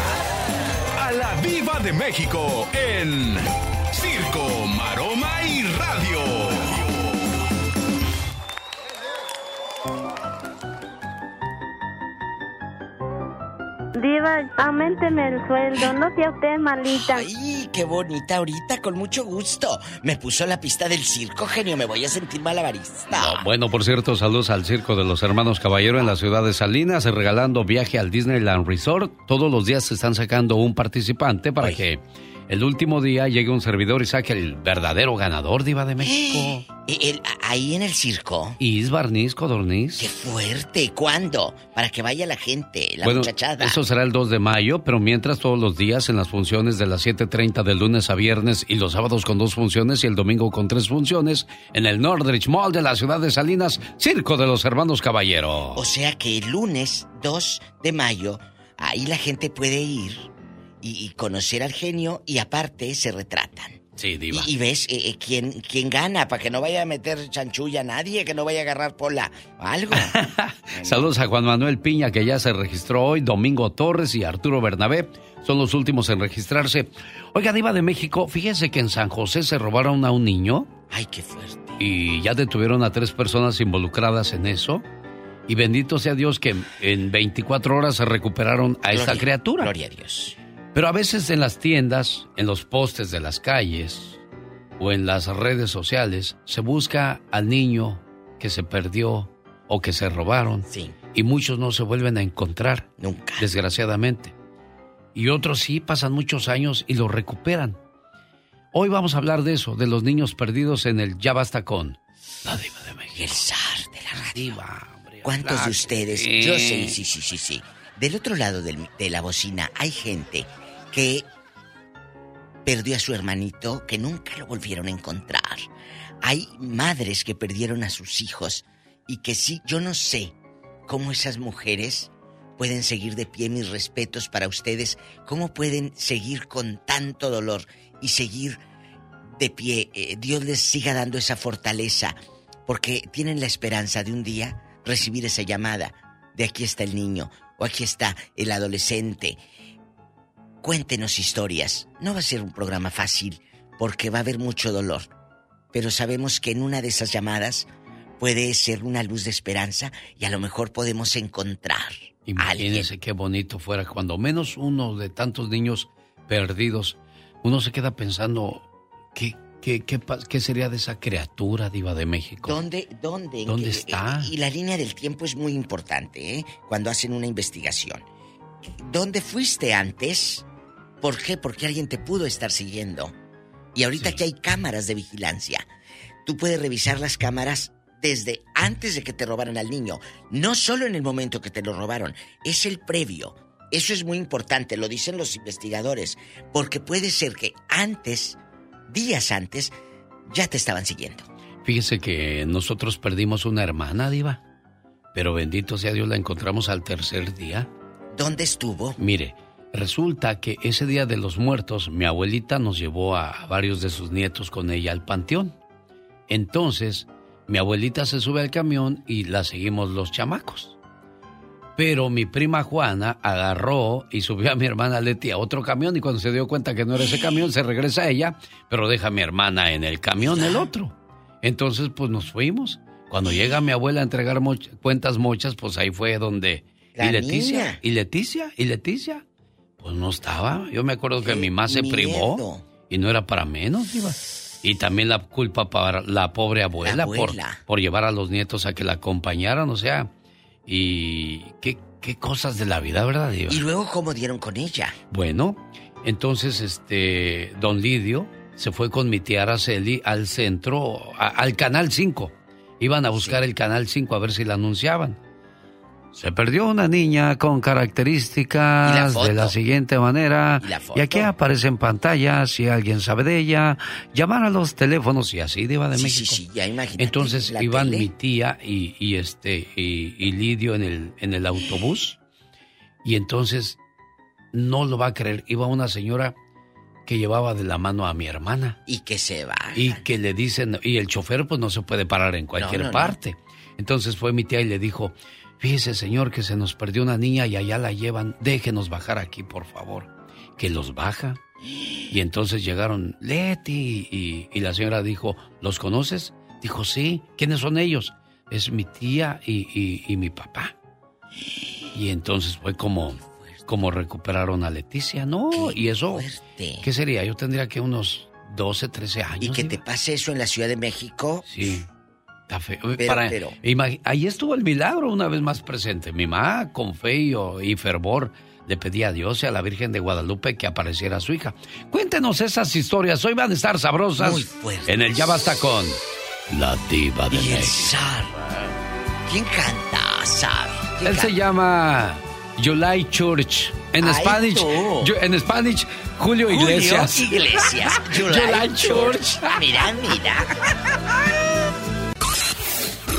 Speaker 6: a la Viva de México en Circo, Maroma y Radio.
Speaker 5: Diva, aumenteme el sueldo, no sea usted malita.
Speaker 21: Ay, qué bonita ahorita, con mucho gusto. Me puso la pista del circo, genio, me voy a sentir malabarista.
Speaker 1: Bueno, por cierto, saludos al Circo de los Hermanos Caballero en la ciudad de Salinas, regalando viaje al Disneyland Resort. Todos los días se están sacando un participante para que el último día llegue un servidor y saque el verdadero ganador, Diva de México.
Speaker 21: ¿El- el- ahí en el circo?
Speaker 1: ¿Is Barniz Codorniz?
Speaker 21: ¡Qué fuerte! ¿Cuándo? Para que vaya la gente, la
Speaker 1: bueno,
Speaker 21: muchachada.
Speaker 1: eso será el 2 de mayo, pero mientras todos los días en las funciones de las 7.30 de lunes a viernes y los sábados con dos funciones y el domingo con tres funciones en el Nordrich Mall de la ciudad de Salinas, Circo de los Hermanos Caballero.
Speaker 21: O sea que el lunes 2 de mayo, ahí la gente puede ir y, y conocer al genio y aparte se retratan.
Speaker 1: Sí, Diva.
Speaker 21: Y, y ves eh, eh, quién, quién gana, para que no vaya a meter chanchulla a nadie, que no vaya a agarrar pola o algo.
Speaker 1: Saludos a Juan Manuel Piña, que ya se registró hoy, Domingo Torres y Arturo Bernabé. Son los últimos en registrarse. Oiga, Diva de México, fíjese que en San José se robaron a un niño.
Speaker 21: Ay, qué fuerte.
Speaker 1: Y ya detuvieron a tres personas involucradas en eso. Y bendito sea Dios que en 24 horas se recuperaron a esta criatura.
Speaker 21: Gloria a Dios.
Speaker 1: Pero a veces en las tiendas, en los postes de las calles o en las redes sociales se busca al niño que se perdió o que se robaron.
Speaker 21: Sí.
Speaker 1: Y muchos no se vuelven a encontrar.
Speaker 21: Nunca.
Speaker 1: Desgraciadamente. Y otros sí pasan muchos años y lo recuperan. Hoy vamos a hablar de eso, de los niños perdidos en el Ya Basta Con. La Diva de México.
Speaker 21: El zar de la radio.
Speaker 1: Diva, hombre,
Speaker 21: ¿Cuántos de ustedes?
Speaker 1: Sí.
Speaker 21: Yo sé, sí, sí, sí, sí. Del otro lado del- de la bocina hay gente que perdió a su hermanito, que nunca lo volvieron a encontrar. Hay madres que perdieron a sus hijos y que sí, yo no sé cómo esas mujeres pueden seguir de pie. Mis respetos para ustedes. ¿Cómo pueden seguir con tanto dolor y seguir de pie? Eh, Dios les siga dando esa fortaleza porque tienen la esperanza de un día recibir esa llamada de aquí está el niño o aquí está el adolescente. Cuéntenos historias. No va a ser un programa fácil porque va a haber mucho dolor, pero sabemos que en una de esas llamadas puede ser una luz de esperanza y a lo mejor podemos encontrar.
Speaker 1: Imagínense qué bonito fuera cuando menos uno de tantos niños perdidos, uno se queda pensando, ¿qué, qué, qué, sería de esa criatura diva de México?
Speaker 21: ¿Dónde, dónde,
Speaker 1: ¿Dónde está?
Speaker 21: Y la línea del tiempo es muy importante, ¿eh? Cuando hacen una investigación. ¿Dónde fuiste antes? ¿Por qué? Porque alguien te pudo estar siguiendo. Y ahorita que hay cámaras de vigilancia, tú puedes revisar las cámaras desde antes de que te robaran al niño. No solo en el momento que te lo robaron, es el previo. Eso es muy importante, lo dicen los investigadores, porque puede ser que antes, días antes, ya te estaban siguiendo.
Speaker 1: Fíjese que nosotros perdimos una hermana, diva, pero bendito sea Dios la encontramos al tercer día.
Speaker 21: ¿Dónde estuvo?
Speaker 1: Mire, resulta que ese día de los muertos, mi abuelita nos llevó a, a varios de sus nietos con ella al panteón. Entonces, mi abuelita se sube al camión y la seguimos los chamacos. Pero mi prima Juana agarró y subió a mi hermana Leti a otro camión y cuando se dio cuenta que no era ese camión, se regresa ella, pero deja a mi hermana en el camión el otro. Entonces, pues nos fuimos. Cuando llega mi abuela a entregar cuentas mochas, pues ahí fue donde...
Speaker 21: La
Speaker 1: y Leticia,
Speaker 21: niña.
Speaker 1: y Leticia, y Leticia, pues no estaba. Yo me acuerdo que mi mamá se
Speaker 21: miedo.
Speaker 1: privó y no era para menos, iba. Y también la culpa para la pobre abuela, Por,
Speaker 21: abuela.
Speaker 1: por llevar a los nietos a que la acompañaran, o sea, y qué, qué cosas de la vida, ¿verdad, Diva?
Speaker 21: ¿Y luego cómo dieron con ella?
Speaker 1: Bueno, entonces este don Lidio se fue con mi tía Araceli al centro, a- al Canal 5. Iban a buscar el Canal 5 a ver si la anunciaban. Se perdió una niña con
Speaker 21: ¿Y la
Speaker 1: características de la siguiente manera.
Speaker 21: ¿Y la
Speaker 1: aquí aparece en pantalla si alguien sabe de ella, llamar a los teléfonos y así de Iba de
Speaker 21: Sí,
Speaker 1: México.
Speaker 21: sí, sí, ya imagínate.
Speaker 1: Entonces iban
Speaker 21: tele.
Speaker 1: mi tía y, y este y, y Lidio en el en el autobús y entonces no lo va a creer iba una señora que llevaba de la mano a mi hermana
Speaker 21: Y que se va.
Speaker 1: y que le dicen y el chofer pues no se puede parar en cualquier
Speaker 21: No, no, no.
Speaker 1: parte entonces fue mi tía y le dijo fíjese señor que se nos perdió una niña y allá la llevan déjenos bajar aquí por favor que los baja y entonces llegaron Leti y, y la señora dijo, ¿los conoces? Dijo, sí. ¿Quiénes son ellos? Es mi tía y, y- y mi papá. Y entonces fue como, como recuperaron a Leticia, ¿no? y eso, ¿qué sería? Yo tendría que unos 12, 13 años.
Speaker 21: Y que te pase eso en la Ciudad de México.
Speaker 1: Sí. Está feo.
Speaker 21: Pero,
Speaker 1: Para-
Speaker 21: pero.
Speaker 1: imagi- ahí estuvo el milagro una vez más presente. Mi mamá, con fe y, y fervor, le pedía a Dios y a la Virgen de Guadalupe que apareciera su hija. Cuéntenos esas historias. Hoy van a estar sabrosas.
Speaker 21: Muy.
Speaker 1: En el Ya Basta con La Diva de
Speaker 21: Y el zar. ¿Quién canta, zar? ¿Quién
Speaker 1: Él se llama July Church. En Spanish, yo- en Spanish, Julio Iglesias.
Speaker 21: Julio Iglesias.
Speaker 1: July Church.
Speaker 21: Mira, mira.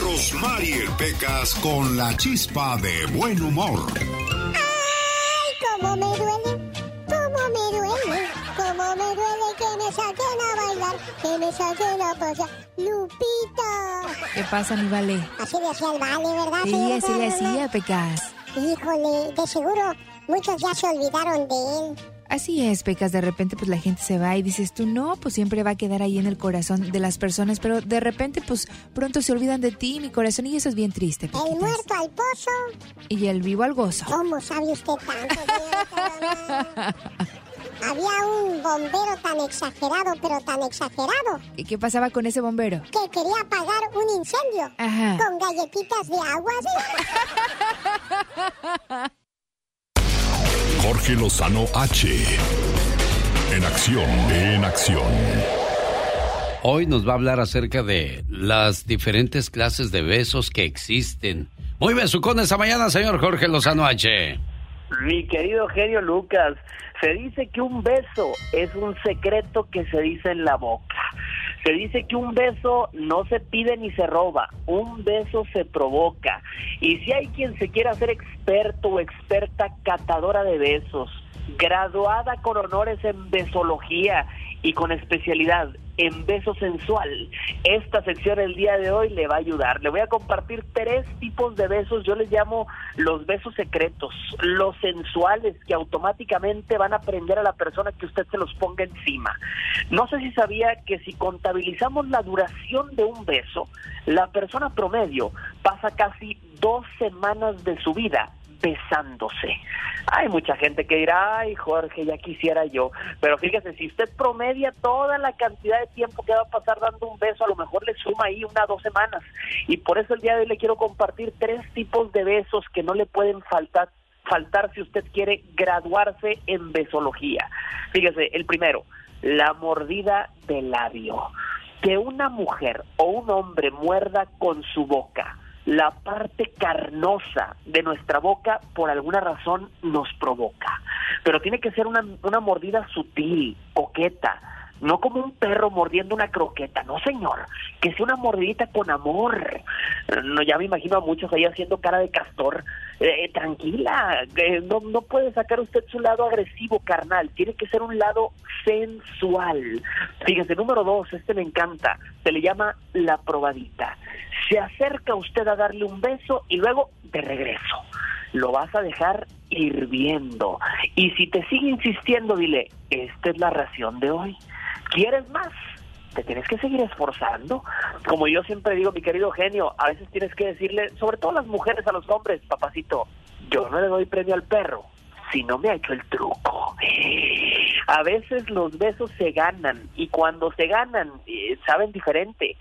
Speaker 11: Rosmarie Pecas con la chispa de buen humor.
Speaker 7: ¡Ay, cómo me duele! ¡Cómo me duele! ¡Cómo me duele que me saquen a bailar! ¡Que me saquen a pasear! ¡Lupita!
Speaker 8: ¿Qué pasa, mi vale?
Speaker 7: Así le hacía el vale, ¿verdad?
Speaker 8: Sí, así le hacía, Pecas.
Speaker 7: Híjole, de seguro muchos ya se olvidaron de él.
Speaker 8: Así es, Pecas. De repente, pues la gente se va y dices tú, no, pues siempre va a quedar ahí en el corazón de las personas, pero de repente, pues pronto se olvidan de ti, mi corazón, y eso es bien triste.
Speaker 7: El muerto al pozo.
Speaker 8: Y el vivo al gozo.
Speaker 7: ¿Cómo sabe usted tanto? Había un bombero tan exagerado, pero tan exagerado,
Speaker 8: ¿Y qué pasaba con ese bombero?
Speaker 7: que quería apagar un incendio
Speaker 8: Ajá.
Speaker 7: con galletitas de agua.
Speaker 26: Jorge Lozano H. En acción, en acción.
Speaker 1: Hoy nos va a hablar acerca de las diferentes clases de besos que existen. Muy besucón esta mañana, señor Jorge Lozano H.
Speaker 27: Mi querido genio Lucas, se dice que un beso es un secreto que se dice en la boca. Se dice que un beso no se pide ni se roba, un beso se provoca. Y si hay quien se quiera hacer experto o experta catadora de besos, graduada con honores en besología y con especialidad en beso sensual, esta sección el día de hoy le va a ayudar. Le voy a compartir tres tipos de besos, yo les llamo los besos secretos, los sensuales que automáticamente van a prender a la persona que usted se los ponga encima. No sé si sabía que si contabilizamos la duración de un beso, la persona promedio pasa casi dos semanas de su vida besándose. Hay mucha gente que dirá, ay Jorge, ya quisiera yo, pero fíjese, si usted promedia toda la cantidad de tiempo que va a pasar dando un beso, a lo mejor le suma ahí una dos semanas. Y por eso el día de hoy le quiero compartir tres tipos de besos que no le pueden faltar faltar si usted quiere graduarse en besología. Fíjese, el primero, la mordida de labio. Que una mujer o un hombre muerda con su boca la parte carnosa de nuestra boca por alguna razón nos provoca. Pero tiene que ser una, una mordida sutil, coqueta, no como un perro mordiendo una croqueta, no señor, que sea una mordidita con amor. No, ya me imagino a muchos ahí haciendo cara de castor. Eh, tranquila, eh, no, no puede sacar usted su lado agresivo, carnal, tiene que ser un lado sensual. Fíjese, número dos, este me encanta, se le llama la probadita. Se acerca usted a darle un beso y luego de regreso lo vas a dejar hirviendo. Y si te sigue insistiendo, dile, esta es la ración de hoy. ¿Quieres más? Te tienes que seguir esforzando. Como yo siempre digo, mi querido genio, a veces tienes que decirle, sobre todo las mujeres, a los hombres, papacito, yo no le doy premio al perro si no me ha hecho el truco. A veces los besos se ganan y cuando se ganan eh, saben diferente.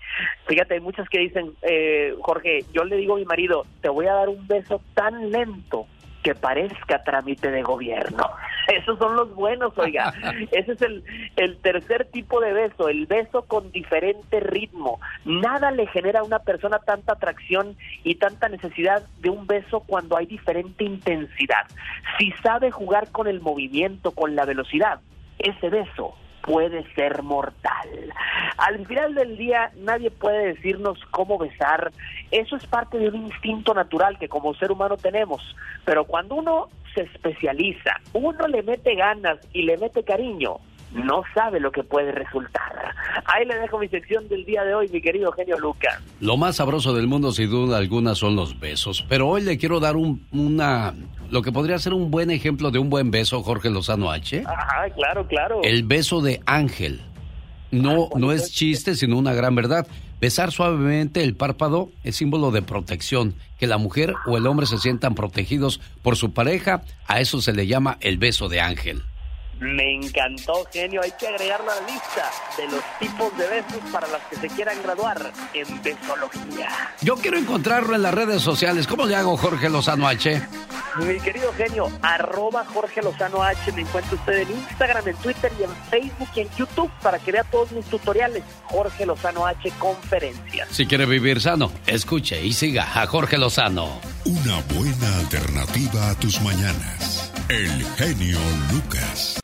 Speaker 27: Fíjate, hay muchas que dicen, eh, Jorge, yo le digo a mi marido, te voy a dar un beso tan lento que parezca trámite de gobierno. Esos son los buenos, oiga. Ese es el, el tercer tipo de beso, el beso con diferente ritmo. Nada le genera a una persona tanta atracción y tanta necesidad de un beso cuando hay diferente intensidad. Si sabe jugar con el movimiento, con la velocidad, ese beso puede ser mortal. Al final del día nadie puede decirnos cómo besar. Eso es parte de un instinto natural que como ser humano tenemos. Pero cuando uno se especializa, uno le mete ganas y le mete cariño, no sabe lo que puede resultar. Ahí le dejo mi sección del día de hoy, mi querido genio Lucas.
Speaker 1: Lo más sabroso del mundo, sin duda alguna, son los besos. Pero hoy le quiero dar un, una, lo que podría ser un buen ejemplo de un buen beso, Jorge Lozano H.
Speaker 27: Ajá, claro, claro.
Speaker 1: El beso de ángel. No, no es chiste, sino una gran verdad. Besar suavemente el párpado es símbolo de protección. Que la mujer o el hombre se sientan protegidos por su pareja, a eso se le llama el beso de ángel.
Speaker 27: Me encantó, genio. Hay que agregarlo a la lista de los tipos de besos para las que se quieran graduar en besología.
Speaker 1: Yo quiero encontrarlo en las redes sociales. ¿Cómo le hago, Jorge Lozano H?
Speaker 27: Mi querido genio, arroba Jorge Lozano H. Me encuentra usted en Instagram, en Twitter y en Facebook y en YouTube para que vea todos mis tutoriales. Jorge Lozano H. Conferencias.
Speaker 1: Si quiere vivir sano, escuche y siga a Jorge Lozano.
Speaker 11: Una buena alternativa a tus mañanas. El genio Lucas.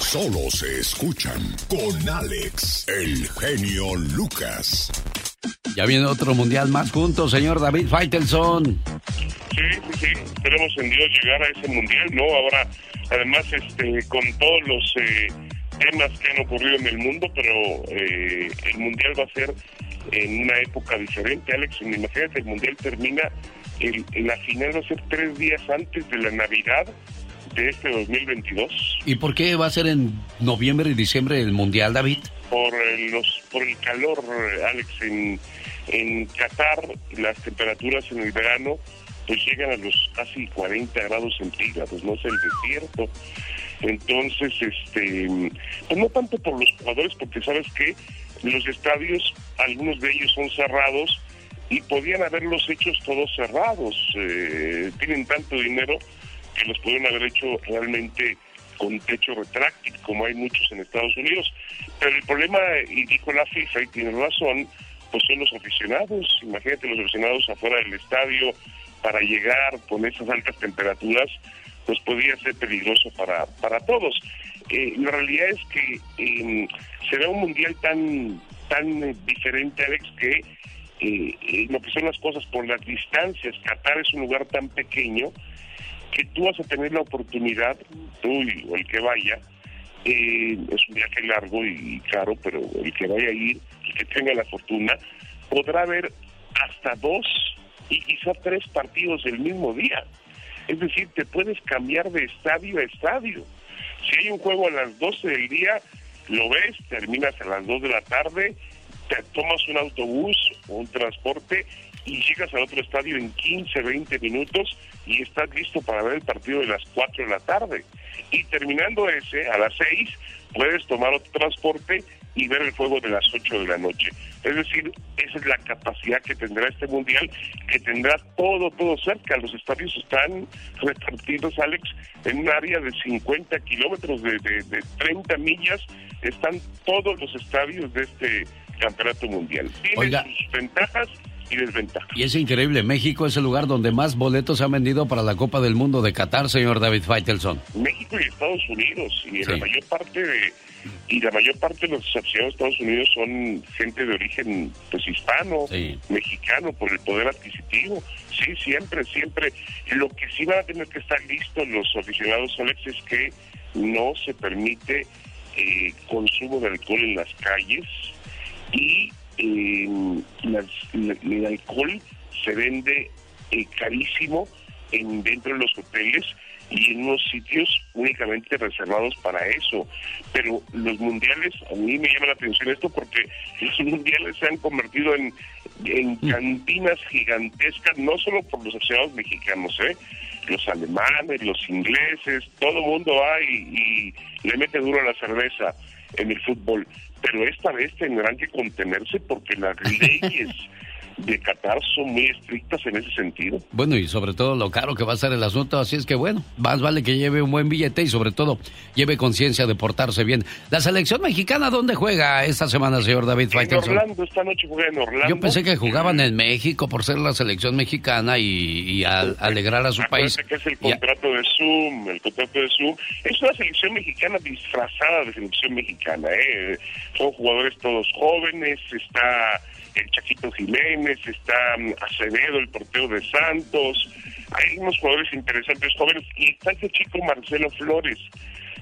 Speaker 11: Solo se escuchan con Alex, el genio Lucas.
Speaker 1: Ya viene otro mundial más juntos, señor David Faitelson.
Speaker 28: Sí, sí, sí. Esperemos en Dios llegar a ese mundial, ¿no? Ahora, además, este, con todos los eh, temas que han ocurrido en el mundo, pero eh, el mundial va a ser en una época diferente, Alex. Imagínate, el mundial termina, el, la final va a ser tres días antes de la Navidad de este 2022.
Speaker 1: ¿Y por qué va a ser en noviembre y diciembre el mundial, David?
Speaker 28: Por el, los, por el calor, Alex. En, en Qatar, las temperaturas en el verano pues llegan a los casi 40 grados centígrados, no es el desierto. Entonces, este, pues no tanto por los jugadores, porque sabes que los estadios, algunos de ellos son cerrados y podían haberlos hechos todos cerrados. Eh, tienen tanto dinero que los pueden haber hecho realmente con techo retráctil, como hay muchos en Estados Unidos. Pero el problema, y dijo la FIFA, y tiene razón, pues son los aficionados. Imagínate los aficionados afuera del estadio para llegar con esas altas temperaturas, pues podría ser peligroso para, para todos. Eh, la realidad es que eh, será un mundial tan, tan diferente, Alex, que eh, lo que son las cosas por las distancias, Qatar es un lugar tan pequeño que tú vas a tener la oportunidad, tú y, o el que vaya, eh, es un viaje largo y caro, pero el que vaya a ir, el que tenga la fortuna, podrá ver hasta dos y quizá tres partidos el mismo día. Es decir, te puedes cambiar de estadio a estadio. Si hay un juego a las 12 del día, lo ves, terminas a las 2 de la tarde, te tomas un autobús o un transporte y llegas al otro estadio en 15, 20 minutos y estás listo para ver el partido de las 4 de la tarde. Y terminando ese, a las 6, puedes tomar otro transporte y ver el juego de las 8 de la noche. Es decir, esa es la capacidad que tendrá este mundial, que tendrá todo, todo cerca. Los estadios están repartidos, Alex, en un área de 50 kilómetros, de, de, de 30 millas, están todos los estadios de este campeonato mundial. Tiene sus ventajas y
Speaker 1: es increíble, México es el lugar donde más boletos se han vendido para la Copa del Mundo de Qatar, señor David Faitelson.
Speaker 28: México y Estados Unidos, y la mayor parte de y la mayor parte de los aficionados de Estados Unidos son gente de origen pues hispano, mexicano, por el poder adquisitivo. Sí, siempre, siempre. Lo que sí van a tener que estar listos los aficionados, Alex, es que no se permite eh, consumo de alcohol en las calles y eh, las- la- el alcohol se vende eh, carísimo en, dentro de los hoteles y en unos sitios únicamente reservados para eso. Pero los mundiales, a mí me llama la atención esto porque los mundiales se han convertido en, en cantinas gigantescas, no solo por los aficionados mexicanos, ¿eh? los alemanes, los ingleses, todo el mundo va y, y le mete duro a la cerveza en el fútbol. Pero esta vez tendrán que contenerse porque las leyes de Qatar son muy estrictas en ese sentido.
Speaker 1: Bueno, y sobre todo lo caro que va a ser el asunto, así es que bueno, más vale que lleve un buen billete y sobre todo lleve conciencia de portarse bien. La selección mexicana, ¿dónde juega esta semana, señor David
Speaker 28: En
Speaker 1: Faitelson?
Speaker 28: Orlando, esta noche juega en Orlando.
Speaker 1: Yo pensé que jugaban en México por ser la selección mexicana y, y al- alegrar a su país.
Speaker 28: Acuérdate que es el
Speaker 1: a-
Speaker 28: contrato de Zoom, el contrato de Zoom. Es una selección mexicana disfrazada de selección mexicana, ¿eh? Son jugadores todos jóvenes, está el Chaquito Jiménez, está mm, Acevedo, el portero de Santos. Hay unos jugadores interesantes jóvenes y está este chico Marcelo Flores.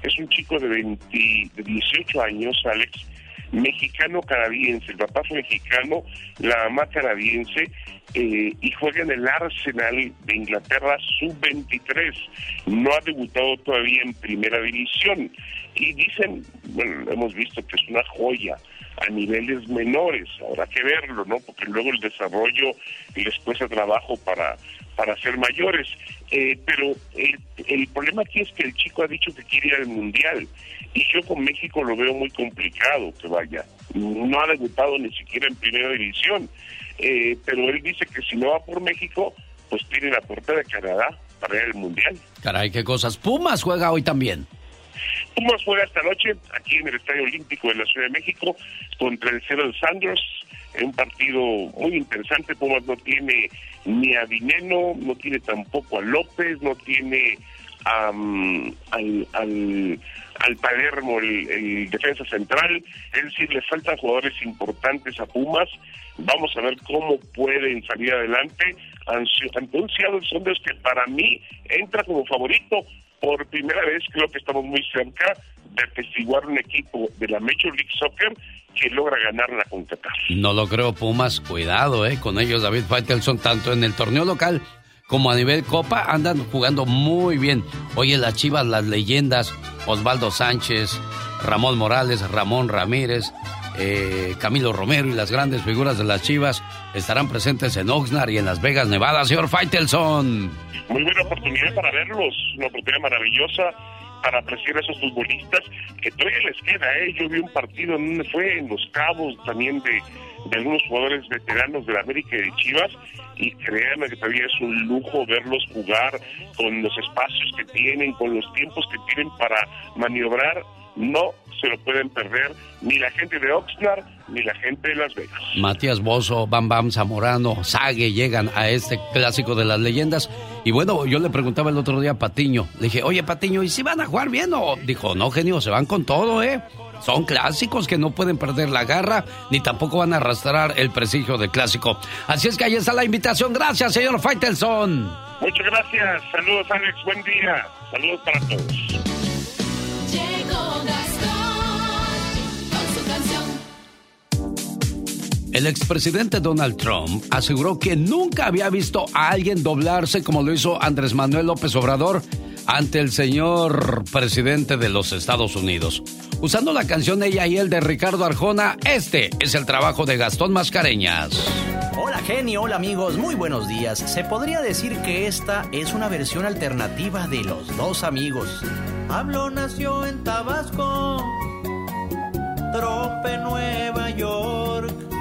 Speaker 28: Es un chico de, 20, de 18 años, Alex, mexicano-canadiense. El papá fue mexicano, la mamá canadiense, eh, y juega en el Arsenal de Inglaterra sub-23. No ha debutado todavía en primera división. Y dicen, bueno, hemos visto que es una joya a niveles menores. Habrá que verlo, ¿no? Porque luego el desarrollo les cuesta trabajo para, para ser mayores. Eh, pero el, problema aquí es que el chico ha dicho que quiere ir al Mundial. Y yo con México lo veo muy complicado que vaya. No ha debutado ni siquiera en primera división. Eh, pero él dice que si no va por México, pues tiene la puerta de Canadá para ir al Mundial.
Speaker 1: Caray, qué cosas. Pumas juega hoy también.
Speaker 28: Pumas juega esta noche aquí en el Estadio Olímpico de la Ciudad de México contra el Seattle Sanders. En un partido muy interesante. Pumas no tiene ni a Dineno, no tiene tampoco a López, no tiene al, al, al Palermo, el, defensa central. Es decir, le faltan jugadores importantes a Pumas. Vamos a ver cómo pueden salir adelante ante ante un Seattle Sanders que para mí entra como favorito por primera vez creo que estamos muy cerca de atestiguar un equipo de la Major League Soccer que logra ganar la CONCACAF.
Speaker 1: No lo creo, Pumas. Cuidado, ¿eh? Con ellos, David Faitelson, tanto en el torneo local como a nivel Copa, andan jugando muy bien. Oye, las chivas, las leyendas, Osvaldo Sánchez, Ramón Morales, Ramón Ramírez, eh, Camilo Romero y las grandes figuras de las chivas estarán presentes en Oxnard y en Las Vegas, Nevada. Señor Faitelson.
Speaker 28: Muy buena oportunidad para verlos, una oportunidad maravillosa para apreciar a esos futbolistas que todavía les queda, ¿eh? Yo vi un partido en donde fue en Los Cabos también de, de algunos jugadores veteranos de la América y de Chivas y créanme que todavía es un lujo verlos jugar con los espacios que tienen, con los tiempos que tienen para maniobrar, no se lo pueden perder ni la gente de Oxnard ni la gente de Las Vegas.
Speaker 1: Matías Bozo, Bam Bam Zamorano, Sague llegan a este clásico de las leyendas. Y bueno, yo le preguntaba el otro día a Patiño, le dije, oye Patiño, ¿y si van a jugar bien o? Dijo, no, genio, se van con todo, ¿eh? Son clásicos que no pueden perder la garra, ni tampoco van a arrastrar el prestigio del clásico. Así es que ahí está la invitación. Gracias, señor Faitelson.
Speaker 28: Muchas gracias, saludos Alex, buen día, saludos para todos.
Speaker 1: El expresidente Donald Trump aseguró que nunca había visto a alguien doblarse como lo hizo Andrés Manuel López Obrador ante el señor presidente de los Estados Unidos. Usando la canción Ella y él de Ricardo Arjona, este es el trabajo de Gastón Mascareñas.
Speaker 29: Hola genio, hola amigos, muy buenos días. Se podría decir que esta es una versión alternativa de Los Dos Amigos.
Speaker 30: Pablo nació en Tabasco, Trope, Nueva York,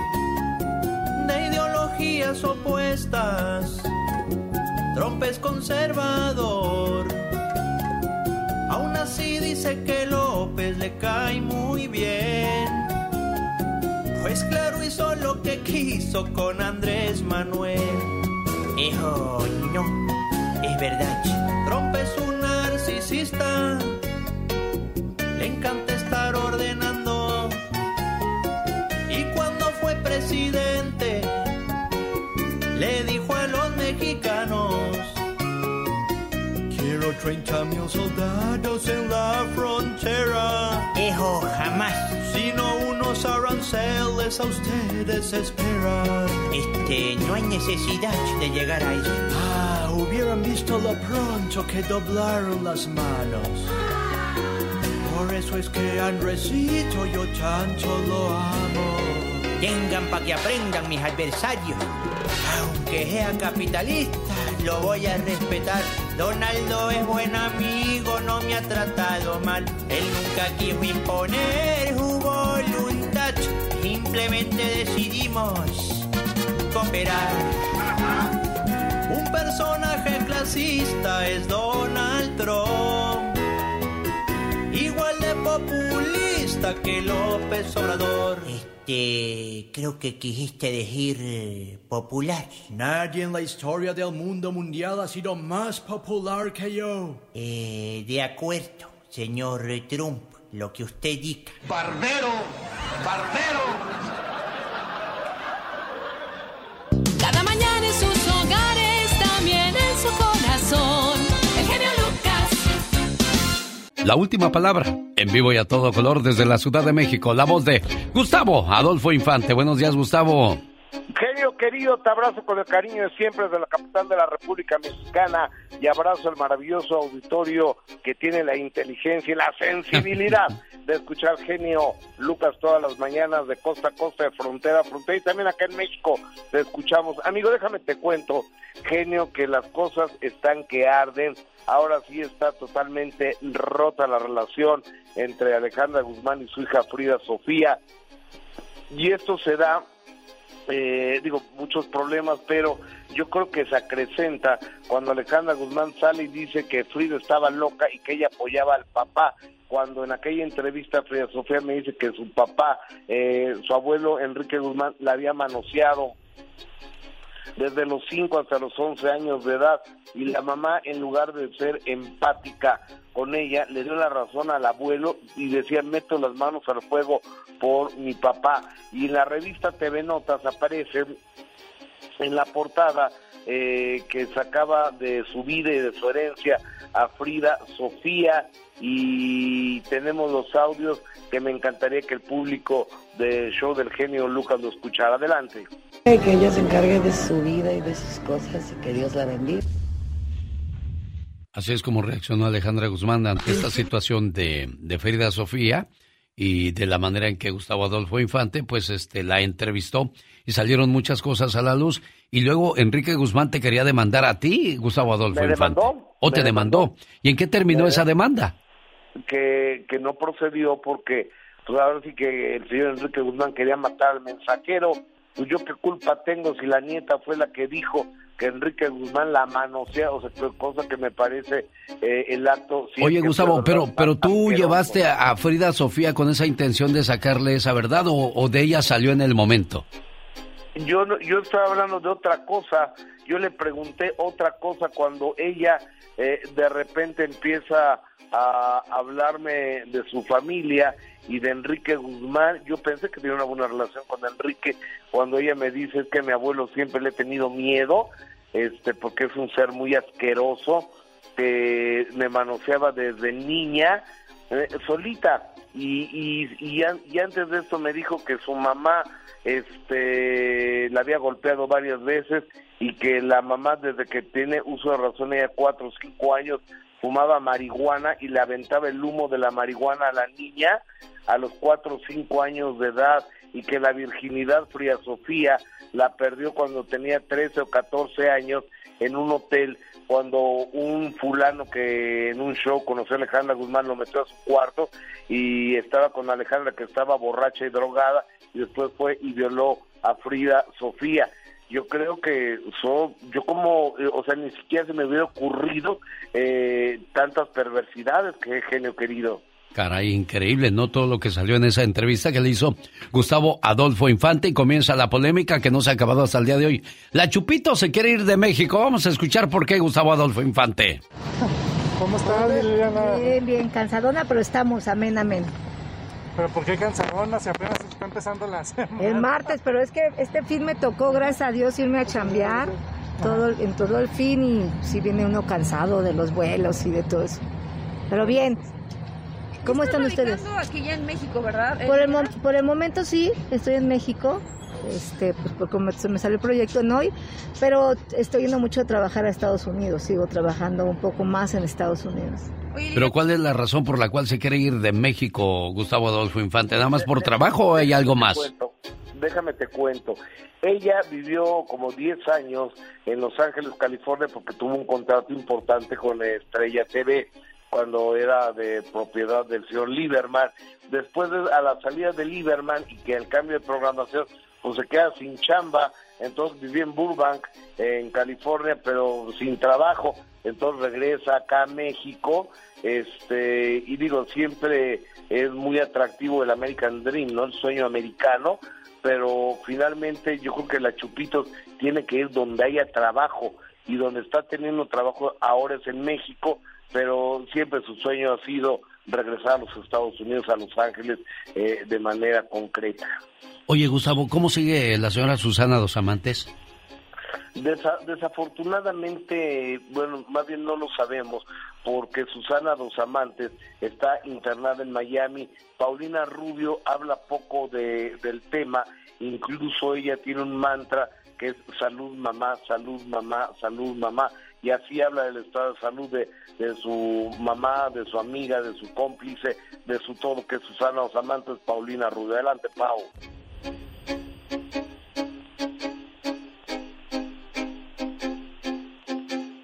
Speaker 30: de ideologías opuestas. Trump es conservador. Aún así dice que López le cae muy bien. Pues claro, hizo lo que quiso con Andrés Manuel. Hijo, no, es verdad. Trump es un narcisista. Le encanta estar ordenando. Y cuando fue presidente, le dijo a los mexicanos: Quiero
Speaker 16: por 30 mil soldados en la frontera.
Speaker 31: Ejo, jamás.
Speaker 16: Sino unos aranceles a ustedes esperan.
Speaker 31: Este, no hay necesidad de llegar a eso.
Speaker 16: Ah, hubieran visto lo pronto que doblaron las manos. Por eso es que Andresito yo tanto lo amo.
Speaker 31: Tengan para que aprendan mis adversarios. Aunque sea capitalista, lo voy a respetar. Donaldo es buen amigo, no me ha tratado mal. Él nunca quiso imponer su voluntad. Simplemente decidimos cooperar.
Speaker 16: Un personaje clasista es Donald Trump. Igual de populista que López Obrador.
Speaker 31: Este, creo que quisiste decir eh, popular.
Speaker 16: Nadie en la historia del mundo mundial ha sido más popular que yo.
Speaker 31: Eh, de acuerdo, señor Trump, lo que usted diga.
Speaker 32: Barbero, barbero.
Speaker 3: Cada mañana en sus hogares, también en su corazón.
Speaker 1: La última palabra, en vivo y a todo color desde la Ciudad de México, la voz de Gustavo Adolfo Infante. Buenos días, Gustavo.
Speaker 33: Genio querido, te abrazo con el cariño de siempre de la capital de la República Mexicana y abrazo al maravilloso auditorio que tiene la inteligencia y la sensibilidad de escuchar Genio Lucas todas las mañanas de costa a costa, de frontera a frontera y también acá en México te escuchamos. Amigo, déjame te cuento, Genio, que las cosas están que arden. Ahora sí está totalmente rota la relación entre Alejandra Guzmán y su hija Frida Sofía. Y esto se da eh, digo, muchos problemas, pero yo creo que se acrecenta cuando Alejandra Guzmán sale y dice que Frida estaba loca y que ella apoyaba al papá. Cuando en aquella entrevista Frida Sofía me dice que su papá, eh, su abuelo Enrique Guzmán, la había manoseado desde los 5 hasta los 11 años de edad. Y la mamá en lugar de ser empática con ella le dio la razón al abuelo y decía meto las manos al fuego por mi papá y en la revista TV Notas aparece en la portada eh, que sacaba de su vida y de su herencia a Frida Sofía y tenemos los audios que me encantaría que el público del show del genio Lucas lo escuchara. Adelante.
Speaker 34: Que ella se encargue de su vida y de sus cosas y que Dios la bendiga.
Speaker 1: Así es como reaccionó Alejandra Guzmán ante esta situación de, de Frida Sofía y de la manera en que Gustavo Adolfo Infante pues este la entrevistó y salieron muchas cosas a la luz y luego Enrique Guzmán te quería demandar a ti, Gustavo Adolfo
Speaker 33: Me
Speaker 1: Infante.
Speaker 33: demandó,
Speaker 1: ¿O
Speaker 33: me
Speaker 1: te demandó? ¿Y en qué terminó
Speaker 33: Me-
Speaker 1: esa demanda?
Speaker 33: que, que no procedió porque pues ahora sí que el señor Enrique Guzmán quería matar al mensajero. Pues yo qué culpa tengo si la nieta fue la que dijo que Enrique Guzmán la manosea, o sea, cosa que me parece eh, el acto... si
Speaker 1: Oye, Gustavo, pero, pero tú llevaste a, a Frida Sofía con esa intención de sacarle esa verdad o, o de ella salió en el momento.
Speaker 33: Yo, no- yo estaba hablando de otra cosa. Yo le pregunté otra cosa cuando ella eh, de repente empieza a hablarme de su familia y de Enrique Guzmán. Yo pensé que tenía una buena relación con Enrique cuando ella me dice es que mi abuelo siempre le he tenido miedo, este, porque es un ser muy asqueroso que me manoseaba desde niña eh, solita. Y, y, y, y antes de esto me dijo que su mamá este la había golpeado varias veces y que la mamá desde que tiene uso de razón ella cuatro o cinco años fumaba marihuana y le aventaba el humo de la marihuana a la niña a los cuatro o cinco años de edad y que la virginidad Fría Sofía la perdió cuando tenía 13 o 14 años en un hotel cuando un fulano que en un show conoció a Alejandra Guzmán lo metió a su cuarto y estaba con Alejandra que estaba borracha y drogada y después fue y violó a Frida Sofía. Yo creo que so- yo como, eh, o sea, ni siquiera se me hubiera ocurrido eh, tantas perversidades que genio querido.
Speaker 1: Caray, increíble, ¿no? Todo lo que salió en esa entrevista que le hizo Gustavo Adolfo Infante y comienza la polémica que no se ha acabado hasta el día de hoy. La Chupito se quiere ir de México. Vamos a escuchar por qué Gustavo Adolfo Infante.
Speaker 35: ¿Cómo estás, Liliana?
Speaker 36: Bien, bien, cansadona, pero estamos amén, amén.
Speaker 35: ¿Pero por qué cansadona si apenas está empezando la semana?
Speaker 36: El martes, pero es que este fin me tocó, gracias a Dios, irme a chambear. todo, en todo el fin y si viene uno cansado de los vuelos y de todo eso. Pero bien. ¿Cómo están ustedes?
Speaker 37: aquí ya en México, ¿verdad?
Speaker 36: Por el, mo- por el momento sí, estoy en México, este, pues porque me, se me salió el proyecto en hoy, pero estoy yendo mucho a trabajar a Estados Unidos, sigo trabajando un poco más en Estados Unidos.
Speaker 1: Pero ¿cuál es la razón por la cual se quiere ir de México, Gustavo Adolfo Infante? ¿Nada más por trabajo o hay algo más?
Speaker 33: déjame te cuento. Ella vivió como 10 años en Los Ángeles, California, porque tuvo un contrato importante con Estrella TV cuando era de propiedad del señor Lieberman. Después de, a la salida de Lieberman y que el cambio de programación, pues se queda sin chamba. Entonces vivió en Burbank, en California, pero sin trabajo. Entonces regresa acá a México, este, y digo, siempre es muy atractivo el American Dream, ¿no? El sueño americano, pero finalmente yo creo que la Chupitos tiene que ir donde haya trabajo y donde está teniendo trabajo ahora es en México, pero siempre su sueño ha sido regresar a los Estados Unidos, a Los Ángeles, eh, de manera concreta.
Speaker 1: Oye, Gustavo, ¿cómo sigue la señora Susana Dos Amantes?
Speaker 33: Desa- desafortunadamente, bueno, más bien no lo sabemos, porque Susana Dos Amantes está internada en Miami. Paulina Rubio habla poco de, del tema, incluso ella tiene un mantra que es salud mamá, salud mamá, salud mamá, y así habla del estado de salud de, su mamá, de su amiga, de su cómplice, de su todo, que es Susana Dos Amantes, Paulina Rubio. Adelante, Pau.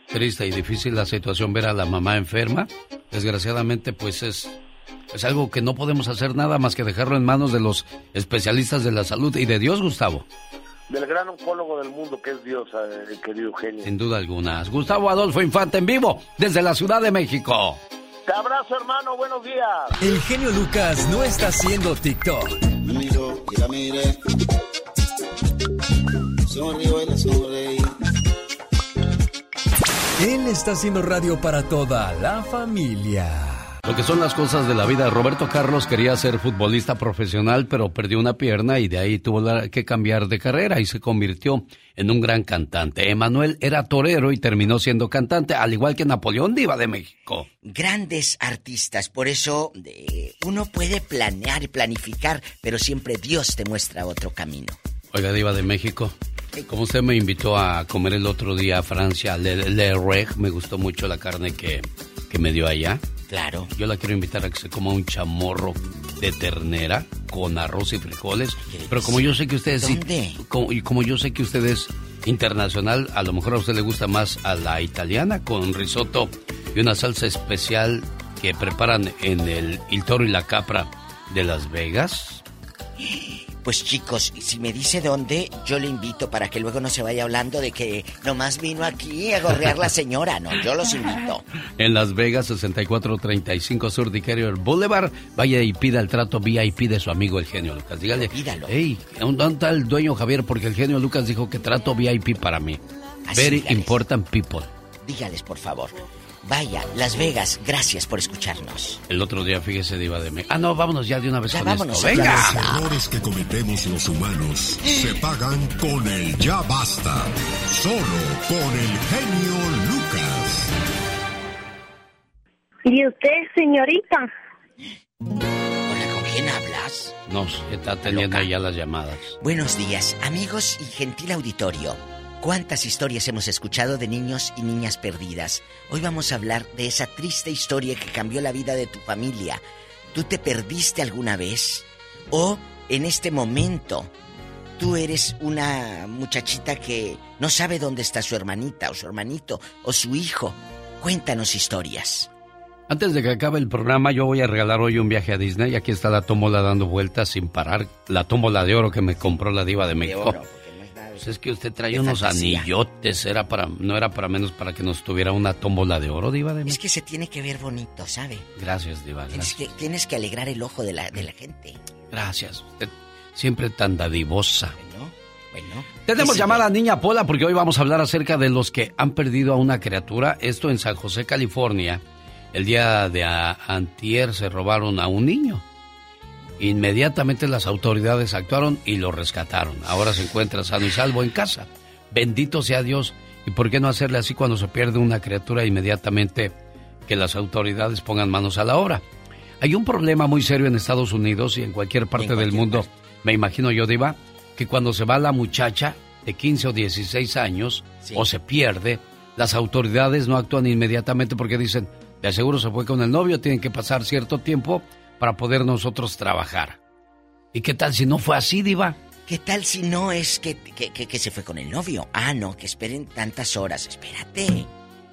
Speaker 1: Triste y difícil la situación ver a la mamá enferma. Desgraciadamente, pues es, es algo que no podemos hacer nada más que dejarlo en manos de los especialistas de la salud y de Dios, Gustavo.
Speaker 33: Del gran oncólogo del mundo que es Dios, eh, querido Eugenio.
Speaker 1: Sin duda alguna. Gustavo Adolfo Infante en vivo desde la Ciudad de México.
Speaker 33: Te abrazo, hermano. Buenos días.
Speaker 9: El genio Lucas no está haciendo TikTok.
Speaker 38: Miro y la miré. Sonrío y la sonreí.
Speaker 9: Él está haciendo radio para toda la familia.
Speaker 1: Lo que son las cosas de la vida. Roberto Carlos quería ser futbolista profesional, pero perdió una pierna y de ahí tuvo que cambiar de carrera y se convirtió en un gran cantante. Emanuel era torero y terminó siendo cantante, al igual que Napoleón Diva de México.
Speaker 21: Grandes artistas, por eso eh, uno puede planear y planificar, pero siempre Dios te muestra otro camino.
Speaker 1: Oiga, Diva de México, como usted me invitó a comer el otro día a Francia, Le, Le Reg, me gustó mucho la carne que, que me dio allá.
Speaker 21: Claro.
Speaker 1: Yo la quiero invitar a que se coma un chamorro de ternera con arroz y frijoles. Pero como yo sé que ustedes...
Speaker 21: ¿Dónde?
Speaker 1: como- y como yo sé que usted es internacional, a lo mejor a usted le gusta más a la italiana con risotto y una salsa especial que preparan en el Il Toro y la Capra de Las Vegas.
Speaker 21: Pues chicos, si me dice dónde, yo le invito para que luego no se vaya hablando de que nomás vino aquí a gorrear la señora. No, yo los invito.
Speaker 1: En Las Vegas, 6435 Sur de Carrier Boulevard. Vaya y pida el trato VIP de su amigo el genio Lucas. Dígale,
Speaker 21: Pídalo.
Speaker 1: hey, ¿dónde está el dueño Javier? Porque el genio Lucas dijo que trato VIP para mí.
Speaker 21: Así,
Speaker 1: Very
Speaker 21: dígales.
Speaker 1: important people.
Speaker 21: Dígales, por favor. Vaya, Las Vegas, gracias por escucharnos.
Speaker 1: El otro día, fíjese, Diva de México. Ah, no, vámonos ya de una vez
Speaker 21: Ya
Speaker 1: con
Speaker 21: vámonos,
Speaker 1: esto. ¡Venga!
Speaker 11: Los errores que cometemos los humanos se pagan con el ya basta. Solo con el genio Lucas.
Speaker 39: ¿Y usted, señorita?
Speaker 21: Hola, ¿con quién hablas?
Speaker 1: No, se está teniendo ya las llamadas.
Speaker 21: Buenos días, amigos y gentil auditorio. ¿Cuántas historias hemos escuchado de niños y niñas perdidas? Hoy vamos a hablar de esa triste historia que cambió la vida de tu familia. ¿Tú te perdiste alguna vez? ¿O en este momento tú eres una muchachita que no sabe dónde está su hermanita o su hermanito o su hijo? Cuéntanos historias.
Speaker 1: Antes de que acabe el programa, yo voy a regalar hoy un viaje a Disney. Aquí está la tómbola dando vueltas sin parar. La tómbola de oro que me compró la diva de México. Pues es que usted trae unos
Speaker 21: fantasía.
Speaker 1: anillotes. Era para, no era para menos para que nos tuviera una tómbola de oro, diva de
Speaker 21: Es que se tiene que ver bonito, ¿sabe?
Speaker 1: Gracias, diva.
Speaker 21: Tienes
Speaker 1: Gracias.
Speaker 21: que, tienes que alegrar el ojo de la, de la gente.
Speaker 1: Gracias. Usted siempre tan dadivosa.
Speaker 21: Bueno.
Speaker 1: Tenemos
Speaker 21: ese-
Speaker 1: llamada a Niña Pola porque hoy vamos a hablar acerca de los que han perdido a una criatura. Esto en San José, California. El día de a- antier se robaron a un niño. Inmediatamente las autoridades actuaron y lo rescataron. Ahora se encuentra sano y salvo en casa. Bendito sea Dios. ¿Y por qué no hacerle así cuando se pierde una criatura inmediatamente que las autoridades pongan manos a la obra? Hay un problema muy serio en Estados Unidos y en cualquier parte del mundo, me imagino yo, Diva, que cuando se va la muchacha de 15 o 16 años o se pierde, las autoridades no actúan inmediatamente porque dicen, de seguro se fue con el novio, tienen que pasar cierto tiempo para poder nosotros trabajar. ¿Y qué tal si no fue así, Diva?
Speaker 21: ¿Qué tal si no es que, que, que- que se fue con el novio? Ah, no, que esperen tantas horas. Espérate.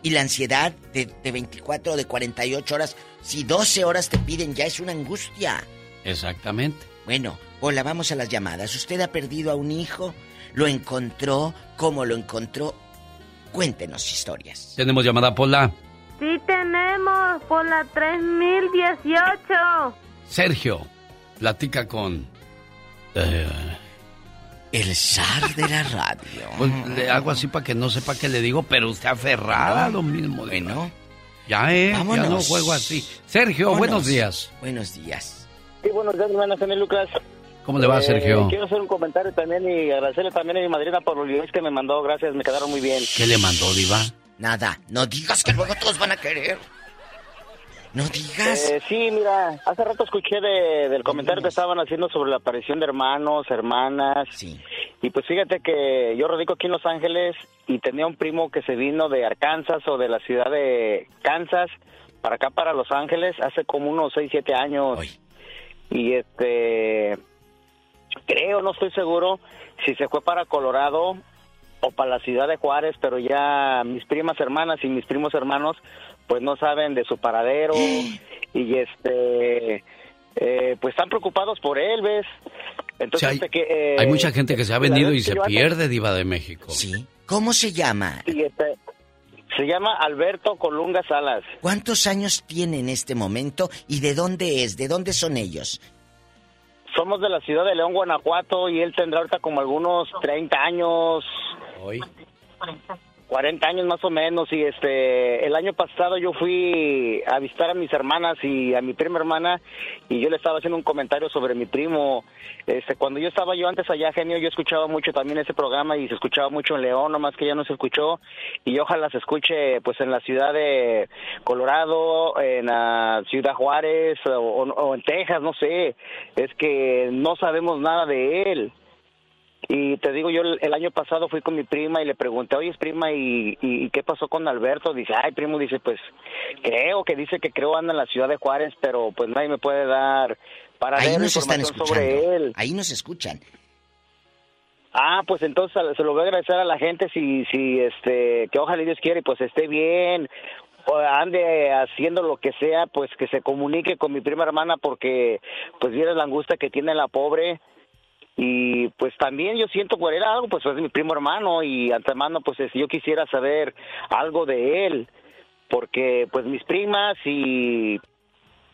Speaker 21: Y la ansiedad de, de 24 o de 48 horas, si 12 horas te piden, ya es una angustia.
Speaker 1: Exactamente.
Speaker 21: Bueno, hola, vamos a las llamadas. ¿Usted ha perdido a un hijo? ¿Lo encontró? ¿Cómo lo encontró? Cuéntenos historias.
Speaker 1: Tenemos llamada Pola.
Speaker 40: Sí tenemos por la 3018.
Speaker 1: Sergio, platica con... eh,
Speaker 21: el zar de la radio.
Speaker 1: Pues le hago así para que no sepa qué le digo, pero usted aferrada a lo mismo. Bueno. Ya, eh, ya no
Speaker 21: Vámonos.
Speaker 1: juego así. Sergio,
Speaker 21: Vámonos.
Speaker 1: buenos días.
Speaker 21: Buenos días.
Speaker 41: Sí, buenos días, hermana Sonia Lucas.
Speaker 1: ¿Cómo le va,
Speaker 41: Eh,
Speaker 1: Sergio?
Speaker 41: Quiero hacer un comentario también y agradecerle también a mi madrina por los videos que me mandó. Gracias, me quedaron muy bien.
Speaker 1: ¿Qué le mandó, Diva?
Speaker 21: Nada, no digas que luego todos van a querer. No digas.
Speaker 41: Eh, sí, mira, hace rato escuché de- del comentario que estaban haciendo sobre la aparición de hermanos, hermanas.
Speaker 21: Sí.
Speaker 41: Y pues fíjate que yo radico aquí en Los Ángeles y tenía un primo que se vino de Arkansas o de la ciudad de Kansas para acá, para Los Ángeles, hace como unos 6, 7 años. Y este, creo, no estoy seguro si se fue para Colorado o para la ciudad de Juárez, pero ya mis primas hermanas y mis primos hermanos pues no saben de su paradero y este eh, pues están preocupados por él, ¿ves? Entonces,
Speaker 1: Sí,
Speaker 41: este que, eh,
Speaker 1: Hay mucha gente que se ha venido y se pierde, Diva de México.
Speaker 21: Sí. ¿Cómo se llama?
Speaker 41: Sí, este, se llama Alberto Colunga Salas.
Speaker 21: ¿Cuántos años tiene en este momento y de dónde es? ¿De dónde son ellos?
Speaker 41: Somos de la ciudad de León, Guanajuato, y él tendrá ahorita como algunos 30 años.
Speaker 1: Hoy.
Speaker 41: 40 años más o menos y este el año pasado yo fui a visitar a mis hermanas y a mi prima hermana y yo le estaba haciendo un comentario sobre mi primo. Este cuando yo estaba yo antes allá genio yo escuchaba mucho también ese programa y se escuchaba mucho en León nomás que ya no se escuchó y ojalá se escuche pues en la ciudad de Colorado en la ciudad Juárez o, o- en Texas no sé. Es que no sabemos nada de él y te digo, yo el, el año pasado fui con mi prima y le pregunté, oye, prima, ¿y, y, qué pasó con Alberto? Dice, ay, primo, dice, pues creo que dice que creo anda en la ciudad de Juárez, pero pues nadie me puede dar para
Speaker 21: Ahí
Speaker 41: ver
Speaker 21: nos están
Speaker 41: información
Speaker 21: escuchando.
Speaker 41: sobre él.
Speaker 21: Ahí nos escuchan.
Speaker 41: Ah, pues entonces se lo voy a agradecer a la gente si, si, este, que ojalá Dios quiere, pues esté bien, ande haciendo lo que sea, pues que se comunique con mi prima hermana porque, pues, viene la angustia que tiene la pobre y pues también yo siento por él algo, pues es mi primo hermano y antemano pues es- yo quisiera saber algo de él, porque pues mis primas y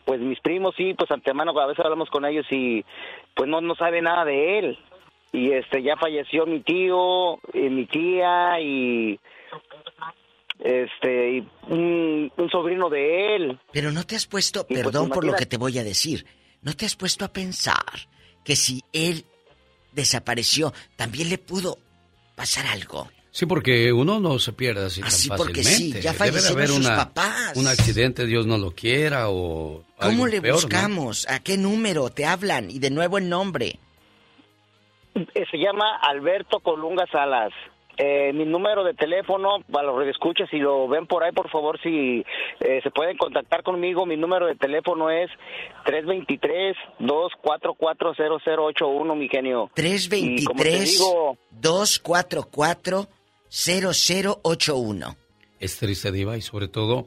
Speaker 41: pues mis primos sí, pues antemano a veces hablamos con ellos y pues no, no sabe nada de él. Y este ya falleció mi tío, y mi tía y este y un, un sobrino de él.
Speaker 21: Pero no te has puesto,
Speaker 41: Y, pues,
Speaker 21: perdón por lo que te voy a decir, no te has puesto a pensar que si él desapareció, también le pudo pasar algo.
Speaker 1: Sí, porque uno no se pierde así,
Speaker 21: Así
Speaker 1: tan
Speaker 21: porque
Speaker 1: fácilmente.
Speaker 21: sí, ya fallecieron
Speaker 1: haber
Speaker 21: sus
Speaker 1: una-
Speaker 21: papás.
Speaker 1: un accidente, Dios no lo quiera, o
Speaker 21: ¿Cómo
Speaker 1: algo
Speaker 21: le
Speaker 1: peor, ¿no?
Speaker 21: buscamos? ¿A qué número te hablan? Y de nuevo el nombre.
Speaker 41: Eh, Se llama Alberto Colunga Salas. Eh, mi número de teléfono, para los escuchas, si lo ven por ahí, por favor, si eh, se pueden contactar conmigo, mi número de teléfono es 323-244-0081, mi genio. Y como te
Speaker 21: 323
Speaker 41: digo,
Speaker 21: 244 0081.
Speaker 1: Es triste, Diva, y sobre todo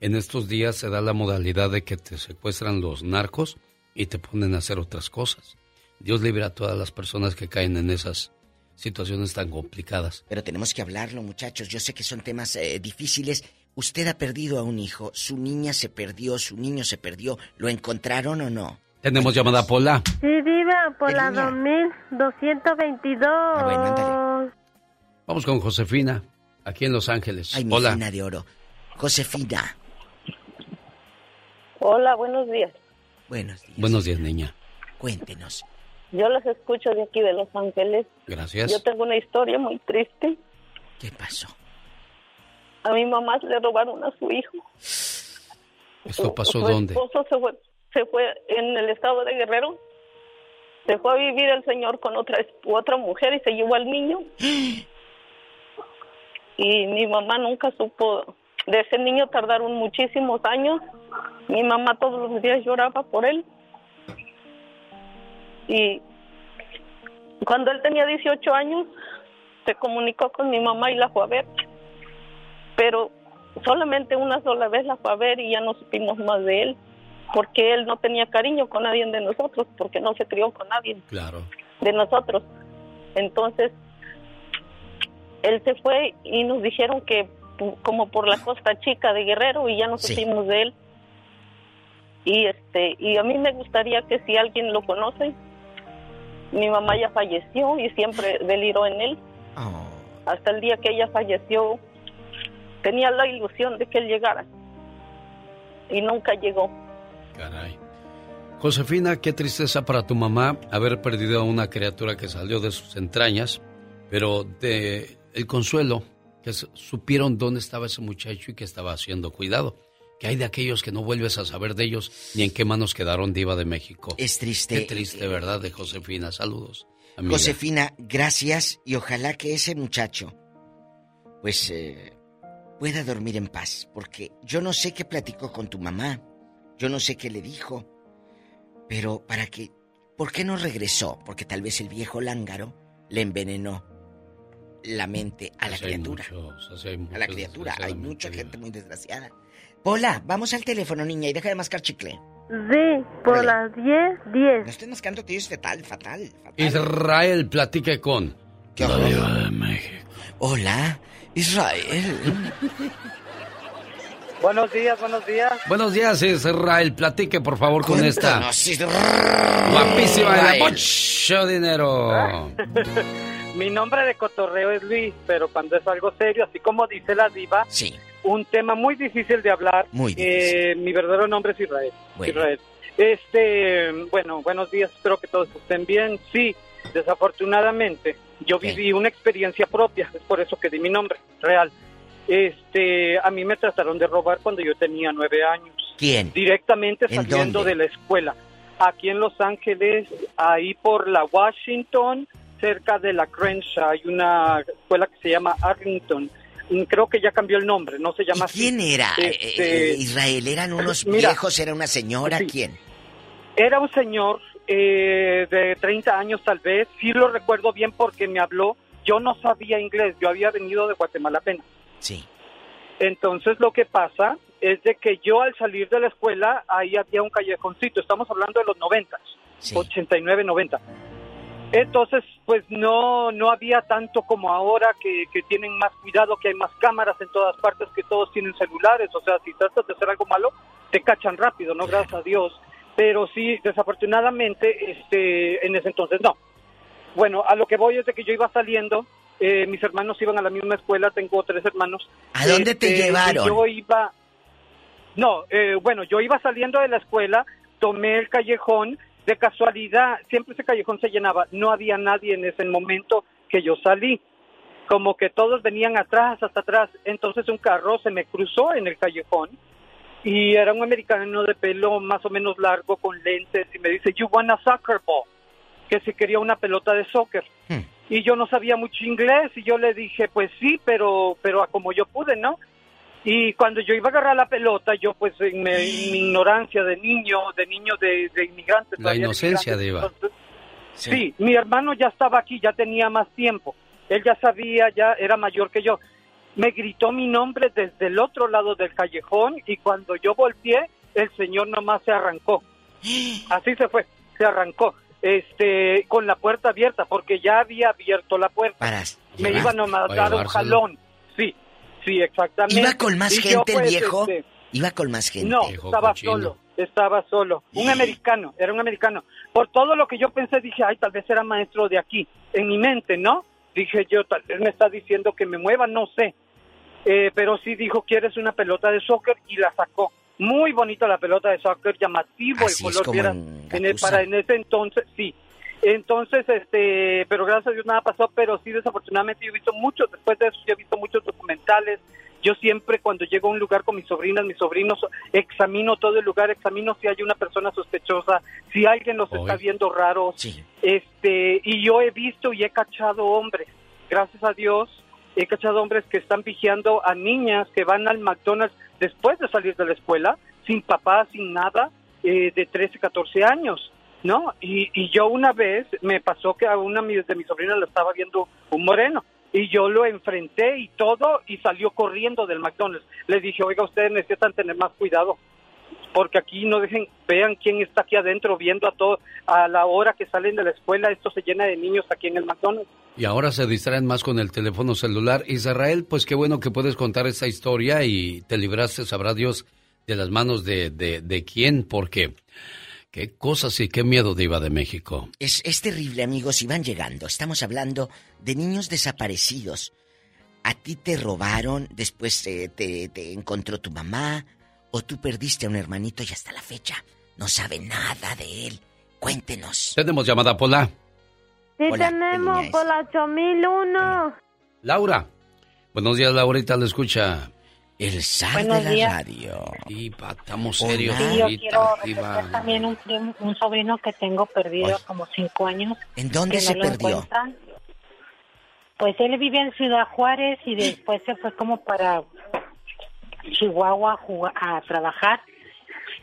Speaker 1: en estos días se da la modalidad de que te secuestran los narcos y te ponen a hacer otras cosas. Dios libre a todas las personas que caen en esas situaciones tan complicadas.
Speaker 21: Pero tenemos que hablarlo, muchachos. Yo sé que son temas eh, difíciles. Usted ha perdido a un hijo, su niña se perdió, su niño se perdió. ¿Lo encontraron o no?
Speaker 1: Tenemos llamada Pola.
Speaker 40: Sí, Diva, por la
Speaker 21: niña?
Speaker 40: 2222.
Speaker 1: Vamos con Josefina, aquí en Los Ángeles.
Speaker 21: Ay, mi
Speaker 1: Hola.
Speaker 21: de oro. Josefina.
Speaker 42: Hola, buenos días.
Speaker 21: Buenos días.
Speaker 1: Buenos días, niña.
Speaker 21: Cuéntenos.
Speaker 42: Yo los escucho de aquí de Los Ángeles.
Speaker 1: Gracias.
Speaker 42: Yo tengo una historia muy triste.
Speaker 21: ¿Qué pasó?
Speaker 43: a mi mamá le robaron a su hijo.
Speaker 1: ¿Esto pasó
Speaker 43: Su
Speaker 1: dónde?
Speaker 43: esposo se fue, se fue en el estado de Guerrero. Se fue a vivir el señor con otra es- otra mujer y se llevó al niño. Y mi mamá nunca supo de ese niño. Tardaron muchísimos años. Mi mamá todos los días lloraba por él. Y cuando él tenía 18 años, se comunicó con mi mamá y la fue a ver. Pero solamente una sola vez la fue a ver y ya no supimos más de él. Porque él no tenía cariño con nadie de nosotros, porque no se crió con nadie
Speaker 1: Claro.
Speaker 43: de nosotros. Entonces, él se fue y nos dijeron que como por la costa chica de Guerrero y ya no
Speaker 21: Sí.
Speaker 43: supimos de él. Y este y a mí me gustaría que si alguien lo conoce, mi mamá ya falleció y siempre deliró en él. Hasta el día que ella falleció, tenía la ilusión de que él llegara. Y nunca llegó.
Speaker 1: Caray. Josefina, qué tristeza para tu mamá haber perdido a una criatura que salió de sus entrañas, pero de el consuelo que supieron dónde estaba ese muchacho y que estaba siendo cuidado. Que hay de aquellos que no vuelves a saber de ellos ni en qué manos quedaron Diva de México.
Speaker 21: Es triste.
Speaker 1: Qué triste, ¿verdad? De Josefina. Saludos. amiga.
Speaker 21: Josefina, gracias y ojalá que ese muchacho, pues, eh, pueda dormir en paz, porque yo no sé qué platicó con tu mamá, yo no sé qué le dijo, pero para que, ¿por qué no regresó? Porque tal vez el viejo lángaro le envenenó la mente a la
Speaker 1: hay
Speaker 21: criatura. a la criatura, hay mucha gente muy desgraciada. Pola, vamos al teléfono, niña, y deja de mascar chicle.
Speaker 44: Sí, por las 10, 10.
Speaker 21: No estés mascando, tío, es fatal, fatal, fatal.
Speaker 1: Israel, platique con.
Speaker 21: ¿Qué
Speaker 1: la
Speaker 21: horror.
Speaker 1: Diva de México.
Speaker 21: Hola, Israel.
Speaker 45: Buenos días, buenos días.
Speaker 1: Buenos días, Israel. Platique, por favor, con esta. Guapísima de la mucho dinero.
Speaker 45: Mi nombre de cotorreo es Luis, pero cuando es algo serio, así como dice la diva,
Speaker 21: sí.
Speaker 45: Un tema muy difícil de hablar.
Speaker 21: Muy
Speaker 45: eh, mi verdadero nombre es Israel.
Speaker 21: Bueno.
Speaker 45: Israel. Este, bueno, buenos días, espero que todos estén bien. Sí, desafortunadamente, yo viví una experiencia propia, es por eso que di mi nombre, real. Este, a mí me trataron de robar cuando yo tenía nueve años.
Speaker 21: ¿Quién?
Speaker 45: Directamente
Speaker 21: ¿En
Speaker 45: saliendo de la escuela. Aquí en Los Ángeles, ahí por la Washington, cerca de la Crenshaw, hay una escuela que se llama Arlington. Mm, Creo que ya cambió el nombre, no se llama así.
Speaker 21: ¿Quién era?
Speaker 45: Este,
Speaker 21: Eh, Israel, ¿eran unos
Speaker 45: mira,
Speaker 21: viejos? ¿Era una señora?
Speaker 45: sí.
Speaker 21: ¿Quién?
Speaker 45: Era un señor eh, de 30 años tal vez, sí lo recuerdo bien porque me habló. Yo no sabía inglés, yo había venido de Guatemala apenas.
Speaker 21: Sí.
Speaker 45: Entonces lo que pasa es de que yo al salir de la escuela, ahí había un callejoncito, estamos hablando de los 90, 89, 90. Entonces, pues no, no había tanto como ahora que, que tienen más cuidado, que hay más cámaras en todas partes, que todos tienen celulares, o sea, si tratas de hacer algo malo, te cachan rápido, ¿no? Gracias a Dios. Pero sí, desafortunadamente, este, en ese entonces no. Bueno, a lo que voy es de que yo iba saliendo, eh, mis hermanos iban a la misma escuela, tengo tres hermanos.
Speaker 21: ¿A dónde te
Speaker 45: Este,
Speaker 21: llevaron?
Speaker 45: Yo iba, no, eh, bueno, yo iba saliendo de la escuela, tomé el callejón, de casualidad, siempre ese callejón se llenaba, no había nadie en ese momento que yo salí, como que todos venían atrás, hasta atrás, entonces un carro se me cruzó en el callejón y era un americano de pelo más o menos largo con lentes y me dice, you want a soccer ball, que si quería una pelota de soccer. Y yo no sabía mucho inglés y yo le dije, pues sí, pero, pero a como yo pude, ¿no? Y cuando yo iba a agarrar la pelota, yo pues en, mi- en mi ignorancia de niño, de niño de, de inmigrantes.
Speaker 1: La
Speaker 45: de
Speaker 1: inocencia,
Speaker 45: inmigrantes,
Speaker 1: Diva.
Speaker 45: Sí. mi hermano ya estaba aquí, ya tenía más tiempo. Él ya sabía, ya era mayor que yo. Me gritó mi nombre desde el otro lado del callejón y cuando yo volteé, el señor nomás se arrancó. Así se fue, se arrancó. Este, con la puerta abierta, porque ya había abierto la puerta. Me
Speaker 21: llevar-
Speaker 45: iba nomás a
Speaker 21: para
Speaker 45: dar un jalón. Sí, sí, exactamente.
Speaker 21: ¿Iba con más
Speaker 45: Y yo,
Speaker 21: gente el
Speaker 45: pues,
Speaker 21: viejo?
Speaker 45: este,
Speaker 21: Iba con más gente.
Speaker 45: no, estaba solo, estaba solo. Un americano, era un americano. Por todo lo que yo pensé, dije, ay, tal vez era maestro de aquí. En mi mente, ¿no? Dije yo, tal vez me está diciendo que me mueva, no sé. Eh, pero sí dijo, ¿quieres una pelota de soccer? Y la sacó. Muy bonita la pelota de soccer, llamativo
Speaker 21: Así
Speaker 45: el
Speaker 21: es
Speaker 45: color.
Speaker 21: como
Speaker 45: vieras.
Speaker 21: en
Speaker 45: En el- para en ese entonces, sí. Entonces, este, pero gracias a Dios nada pasó, pero sí, desafortunadamente yo he visto muchos, después de eso yo he visto muchos documentales Yo siempre cuando llego a un lugar con mis sobrinas, mis sobrinos, examino todo el lugar, examino si hay una persona sospechosa, si alguien los está viendo raros. Este, y yo he visto y he cachado hombres, gracias a Dios, he cachado hombres que están vigiando a niñas que van al McDonald's después de salir de la escuela, sin papá, sin nada, eh, de 13, 14 años. ¿No? Y, y yo una vez me pasó que a una de mis sobrinas la estaba viendo un moreno y yo lo enfrenté y todo y salió corriendo del McDonald's. Le dije, oiga, ustedes necesitan tener más cuidado porque aquí no dejen, vean quién está aquí adentro viendo a todo, a la hora que salen de la escuela, esto se llena de niños aquí en el McDonald's.
Speaker 1: Y ahora se distraen más con el teléfono celular. Israel, pues qué bueno que puedes contar esta historia y te libraste, sabrá Dios, de las manos de, de, de quién, porque Qué cosas y qué miedo de Iba de México.
Speaker 21: Es, es terrible, amigos, y van llegando. Estamos hablando de niños desaparecidos. ¿A ti te robaron, después te, te, encontró tu mamá? ¿O tú perdiste a un hermanito y hasta la fecha no sabe nada de él? Cuéntenos.
Speaker 1: Tenemos llamada, Pola.
Speaker 40: Sí, tenemos, Pola 8001.
Speaker 1: Laura. Buenos días, Laurita, le escucha.
Speaker 21: El zar de la
Speaker 46: días.
Speaker 21: radio.
Speaker 1: Y estamos serios.
Speaker 46: Sí, yo quiero también un, primo- un sobrino que tengo perdido como cinco años.
Speaker 21: ¿En dónde
Speaker 46: que
Speaker 21: se
Speaker 46: no lo
Speaker 21: perdió?
Speaker 46: encuentran. Pues él vive en Ciudad Juárez y después se fue como para Chihuahua a, jugar- a trabajar,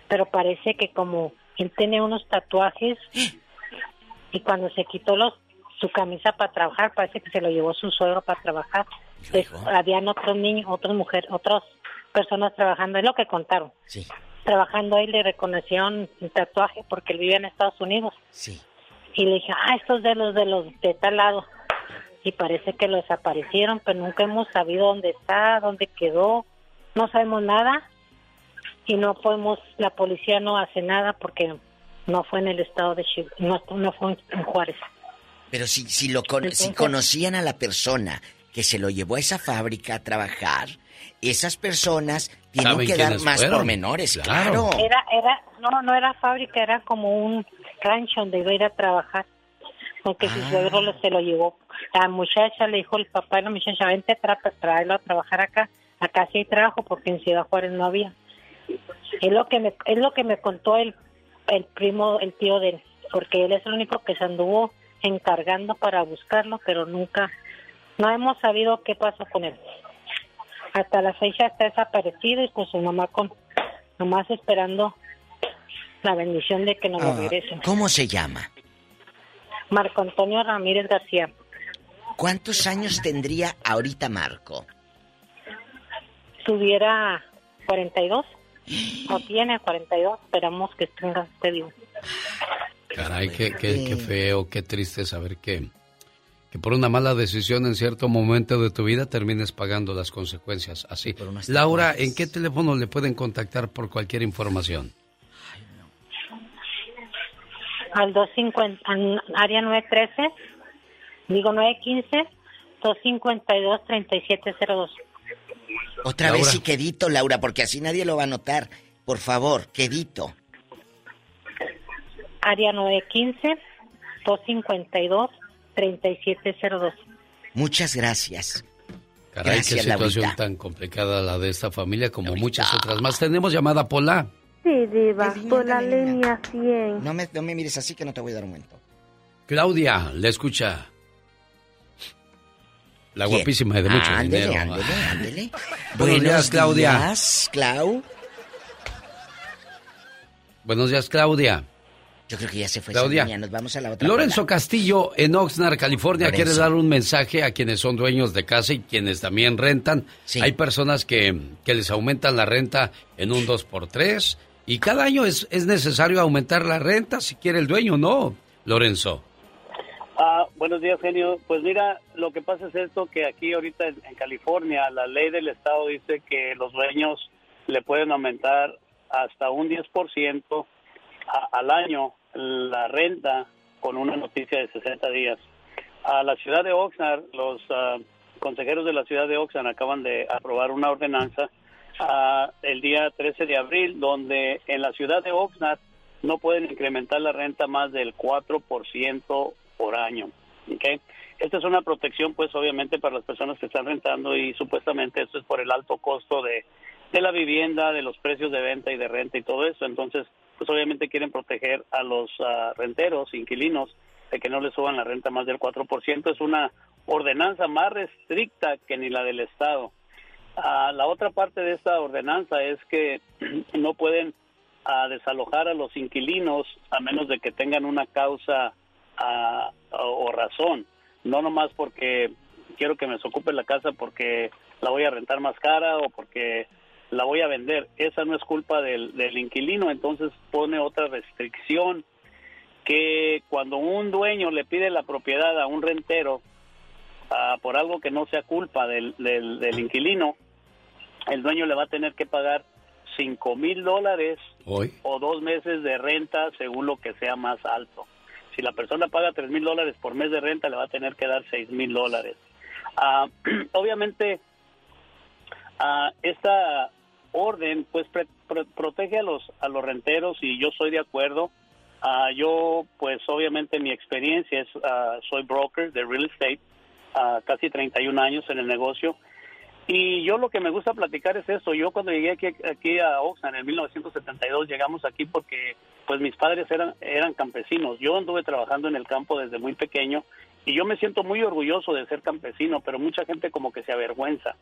Speaker 46: pero parece que como él tiene unos tatuajes y cuando se quitó los su camisa para trabajar parece que se lo llevó su suegro para trabajar. Des- habían otros niños, otras mujeres, otras personas trabajando, es lo que contaron.
Speaker 21: Sí.
Speaker 46: Trabajando ahí le reconocieron el tatuaje porque él vivía en Estados Unidos.
Speaker 21: Sí.
Speaker 46: Y le dije, ah, estos de los de los de tal lado. Y parece que lo desaparecieron, pero nunca hemos sabido dónde está, dónde quedó. No sabemos nada. Y no podemos, la policía no hace nada porque no fue en el estado de Chihuahua, no, no fue en Juárez.
Speaker 21: Pero si, si, lo con- si conocían a la persona que se lo llevó a esa fábrica a trabajar, esas personas tienen
Speaker 1: ¿Saben
Speaker 21: que dar más
Speaker 1: fueron?
Speaker 21: pormenores,
Speaker 1: Claro.
Speaker 21: claro.
Speaker 46: Era, era, no, no era fábrica, era como un rancho donde iba a ir a trabajar. Porque su suegro se lo llevó. La muchacha le dijo el papá de la muchacha, vente, tra tráelo a trabajar acá. Acá sí hay trabajo porque en Ciudad Juárez no había. Es lo que me, es lo que me contó el, el primo, el tío de él. Porque él es el único que se anduvo encargando para buscarlo, pero nunca, no hemos sabido qué pasó con él. Hasta la fecha está desaparecido y con su mamá con, nomás esperando la bendición de que nos lo
Speaker 21: Ah,
Speaker 46: regresen.
Speaker 21: ¿Cómo se llama?
Speaker 46: Marco Antonio Ramírez García.
Speaker 21: ¿Cuántos años tendría ahorita Marco?
Speaker 46: Tuviera 42, o tiene 42, esperamos que tenga este vivo.
Speaker 1: Caray, qué, qué, qué feo, qué triste saber que, que por una mala decisión en cierto momento de tu vida termines pagando las consecuencias así. Laura, ¿en qué teléfono le pueden contactar por cualquier información?
Speaker 46: Al 250, al área 913, digo 915, 252-3702.
Speaker 21: Otra
Speaker 1: Laura.
Speaker 21: vez y quedito, Laura, porque así nadie lo va a notar. Por favor, quedito.
Speaker 46: Área 915, 252-3702.
Speaker 21: Muchas gracias.
Speaker 1: Caray,
Speaker 21: Gracias,
Speaker 1: qué situación
Speaker 21: Laurita.
Speaker 1: tan complicada la de esta familia como muchas otras más. Tenemos llamada Pola.
Speaker 40: Sí, Diva, por la línea 100.
Speaker 21: No me, no me mires así que no te voy a dar un momento.
Speaker 1: Claudia, le escucha. La
Speaker 21: ¿Quién?
Speaker 1: guapísima de mucho
Speaker 21: Ándele,
Speaker 1: dinero.
Speaker 21: ándele, ándele.
Speaker 1: Buenos días, Claudia.
Speaker 21: días, Clau.
Speaker 1: Buenos días, Claudia.
Speaker 21: Yo creo que ya se fue
Speaker 1: Claudia.
Speaker 21: esa niña. Nos vamos a la otra.
Speaker 1: Lorenzo
Speaker 21: bola.
Speaker 1: Castillo en Oxnard, California,
Speaker 21: Lorenzo.
Speaker 1: quiere dar un mensaje a quienes son dueños de casa y quienes también rentan. Hay personas que, que les aumentan la renta en un 2x3 y cada año es, es necesario aumentar la renta si quiere el dueño, ¿no, Lorenzo?
Speaker 43: Ah, buenos días, genio. Pues mira, lo que pasa es esto, que aquí ahorita en, en California la ley del estado dice que los dueños le pueden aumentar hasta un 10% a- al año la renta con una noticia de 60 días. A la ciudad de Oxnard, los ah, consejeros de la ciudad de Oxnard acaban de aprobar una ordenanza ah, el día 13 de abril, donde en la ciudad de Oxnard no pueden incrementar la renta más del 4% por año. ¿ok? esta es una protección, pues obviamente para las personas que están rentando y supuestamente esto es por el alto costo de, de la vivienda, de los precios de venta y de renta y todo eso. Entonces, pues obviamente quieren proteger a los ah, renteros, inquilinos, de que no les suban la renta más del 4%. Es una ordenanza más restricta que ni la del Estado. Ah, la otra parte de esta ordenanza es que no pueden ah, desalojar a los inquilinos a menos de que tengan una causa o razón. No nomás porque quiero que me desocupe la casa porque la voy a rentar más cara o porque la voy a vender. Esa no es culpa del, del inquilino, entonces pone otra restricción que cuando un dueño le pide la propiedad a un rentero ah, por algo que no sea culpa del, del, inquilino, el dueño le va a tener que pagar cinco mil dólares o dos meses de renta según lo que sea más alto. Si la persona paga tres mil dólares por mes de renta, le va a tener que dar seis mil dólares. Ah, obviamente, ah, esta orden pues protege a los a los renteros y yo soy de acuerdo Ah, yo, pues obviamente mi experiencia es, uh, soy broker de real estate, uh, casi 31 años en el negocio. Y yo lo que me gusta platicar es eso. Yo cuando llegué aquí, aquí a Oxnard en 1972 llegamos aquí porque pues mis padres eran, eran campesinos. Yo anduve trabajando en el campo desde muy pequeño y yo me siento muy orgulloso de ser campesino, pero mucha gente como que se avergüenza.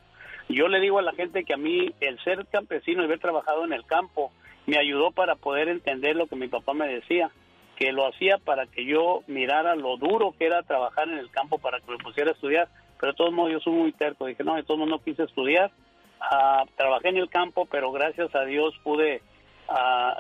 Speaker 43: Yo le digo a la gente que a mí el ser campesino y haber trabajado en el campo me ayudó para poder entender lo que mi papá me decía, que lo hacía para que yo mirara lo duro que era trabajar en el campo para que me pusiera a estudiar, pero de todos modos yo soy muy terco, dije, no, de todos modos no quise estudiar, ah, trabajé en el campo, pero gracias a Dios pude ah,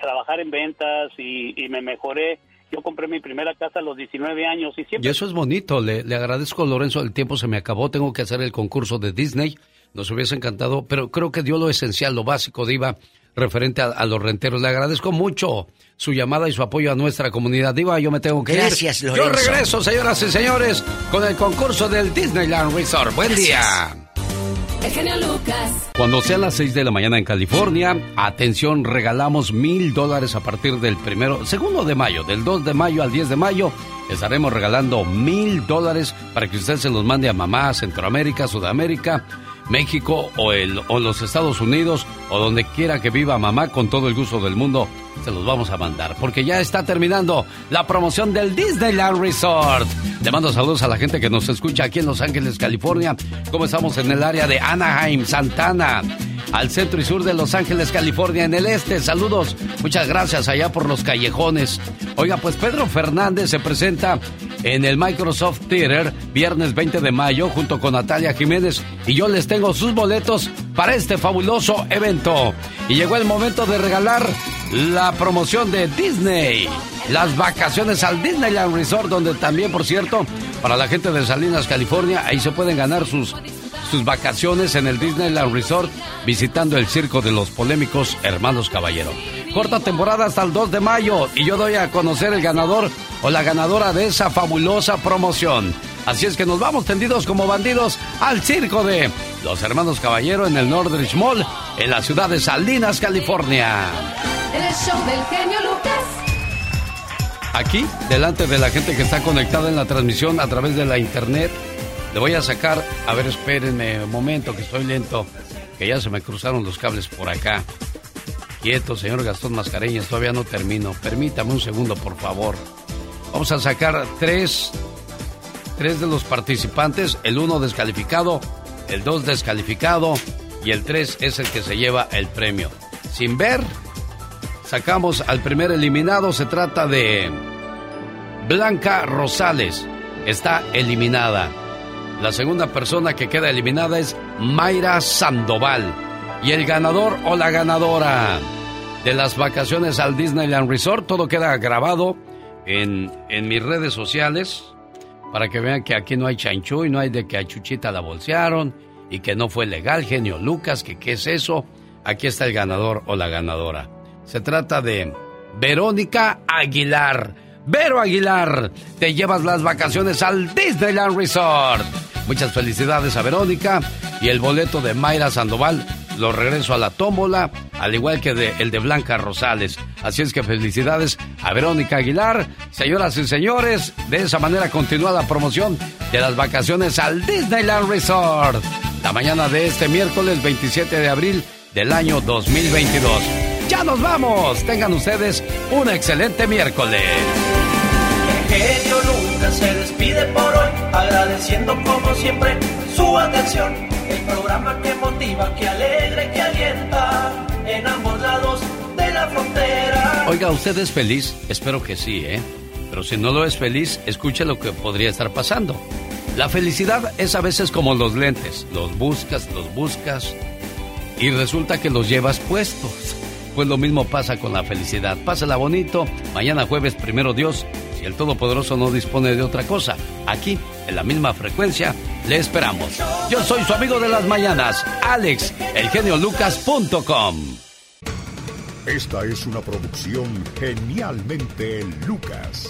Speaker 43: trabajar en ventas y, me mejoré. Yo compré mi primera casa a los 19 años y siempre...
Speaker 1: Y eso es bonito, le, le agradezco Lorenzo, el tiempo se me acabó, tengo que hacer el concurso de Disney, nos hubiese encantado, pero creo que dio lo esencial, lo básico, Diva, referente a, los renteros. Le agradezco mucho su llamada y su apoyo a nuestra comunidad. Diva, yo me tengo que
Speaker 21: Gracias,
Speaker 1: ir. Lorenzo. Yo regreso, señoras y señores, con el concurso del Disneyland Resort. Buen día.
Speaker 3: Lucas.
Speaker 1: Cuando sea las 6 de la mañana en California, atención, regalamos mil dólares a partir del primero, segundo de mayo, del 2 de mayo al 10 de mayo. Estaremos regalando mil dólares para que usted se los mande a mamá, Centroamérica, Sudamérica México o, el, o los Estados Unidos o donde quiera que viva mamá, con todo el gusto del mundo, se los vamos a mandar. Porque ya está terminando la promoción del Disneyland Resort. Le mando saludos a la gente que nos escucha aquí en Los Ángeles, California. Como estamos en el área de Anaheim, Santana al centro y sur de Los Ángeles, California, en el este. Saludos, muchas gracias allá por los callejones. Oiga, pues Pedro Fernández se presenta en el Microsoft Theater viernes 20 de mayo junto con Natalia Jiménez y yo les tengo sus boletos para este fabuloso evento. Y llegó el momento de regalar la promoción de Disney. Las vacaciones al Disneyland Resort, donde también, por cierto, para la gente de Salinas, California, ahí se pueden ganar sus sus vacaciones en el Disneyland Resort visitando el circo de los polémicos Hermanos Caballero. Corta temporada hasta el 2 de mayo y yo doy a conocer el ganador o la ganadora de esa fabulosa promoción. Así es que nos vamos tendidos como bandidos al circo de los Hermanos Caballero en el Northridge Mall en la ciudad de Salinas, California.
Speaker 3: El show del genio Lucas.
Speaker 1: Aquí, delante de la gente que está conectada en la transmisión a través de la internet, le voy a sacar, a ver, espérenme un momento, que estoy lento, que ya se me cruzaron los cables por acá. Quieto, señor Gastón Mascareñas, todavía no termino. Permítame un segundo, por favor. Vamos a sacar tres, tres de los participantes, el uno descalificado, el dos descalificado y el tres es el que se lleva el premio. Sin ver, sacamos al primer eliminado, se trata de Blanca Rosales. Está eliminada. La segunda persona que queda eliminada es Mayra Sandoval. Y el ganador o la ganadora de las vacaciones al Disneyland Resort, todo queda grabado en, en mis redes sociales para que vean que aquí no hay chanchu y no hay de que a Chuchita la bolsearon y que no fue legal, genio Lucas, que qué es eso. Aquí está el ganador o la ganadora. Se trata de Verónica Aguilar. Vero Aguilar, te llevas las vacaciones al Disneyland Resort. Muchas felicidades a Verónica y el boleto de Mayra Sandoval lo regreso a la tómbola, al igual que el de Blanca Rosales. Así es que felicidades a Verónica Aguilar. Señoras y señores, de esa manera continúa la promoción de las vacaciones al Disneyland Resort. La mañana de este miércoles 27 de abril del año 2022. ¡Ya nos vamos! Tengan ustedes un excelente miércoles.
Speaker 47: El genio se despide por hoy, agradeciendo como siempre su atención. El programa que motiva, que alegra y que alienta en ambos lados de la frontera.
Speaker 1: Oiga, ¿usted es feliz? Espero que sí, ¿eh? Pero si no lo es feliz, escuche lo que podría estar pasando. La felicidad es a veces como los lentes. Los buscas, los buscas y resulta que los llevas puestos. Pues lo mismo pasa con la felicidad. Pásala bonito. Mañana jueves, primero Dios, si el Todopoderoso no dispone de otra cosa. Aquí, en la misma frecuencia, le esperamos. Yo soy su amigo de las mañanas, Alex, elgeniolucas.com.
Speaker 11: Esta es una producción genialmente Lucas.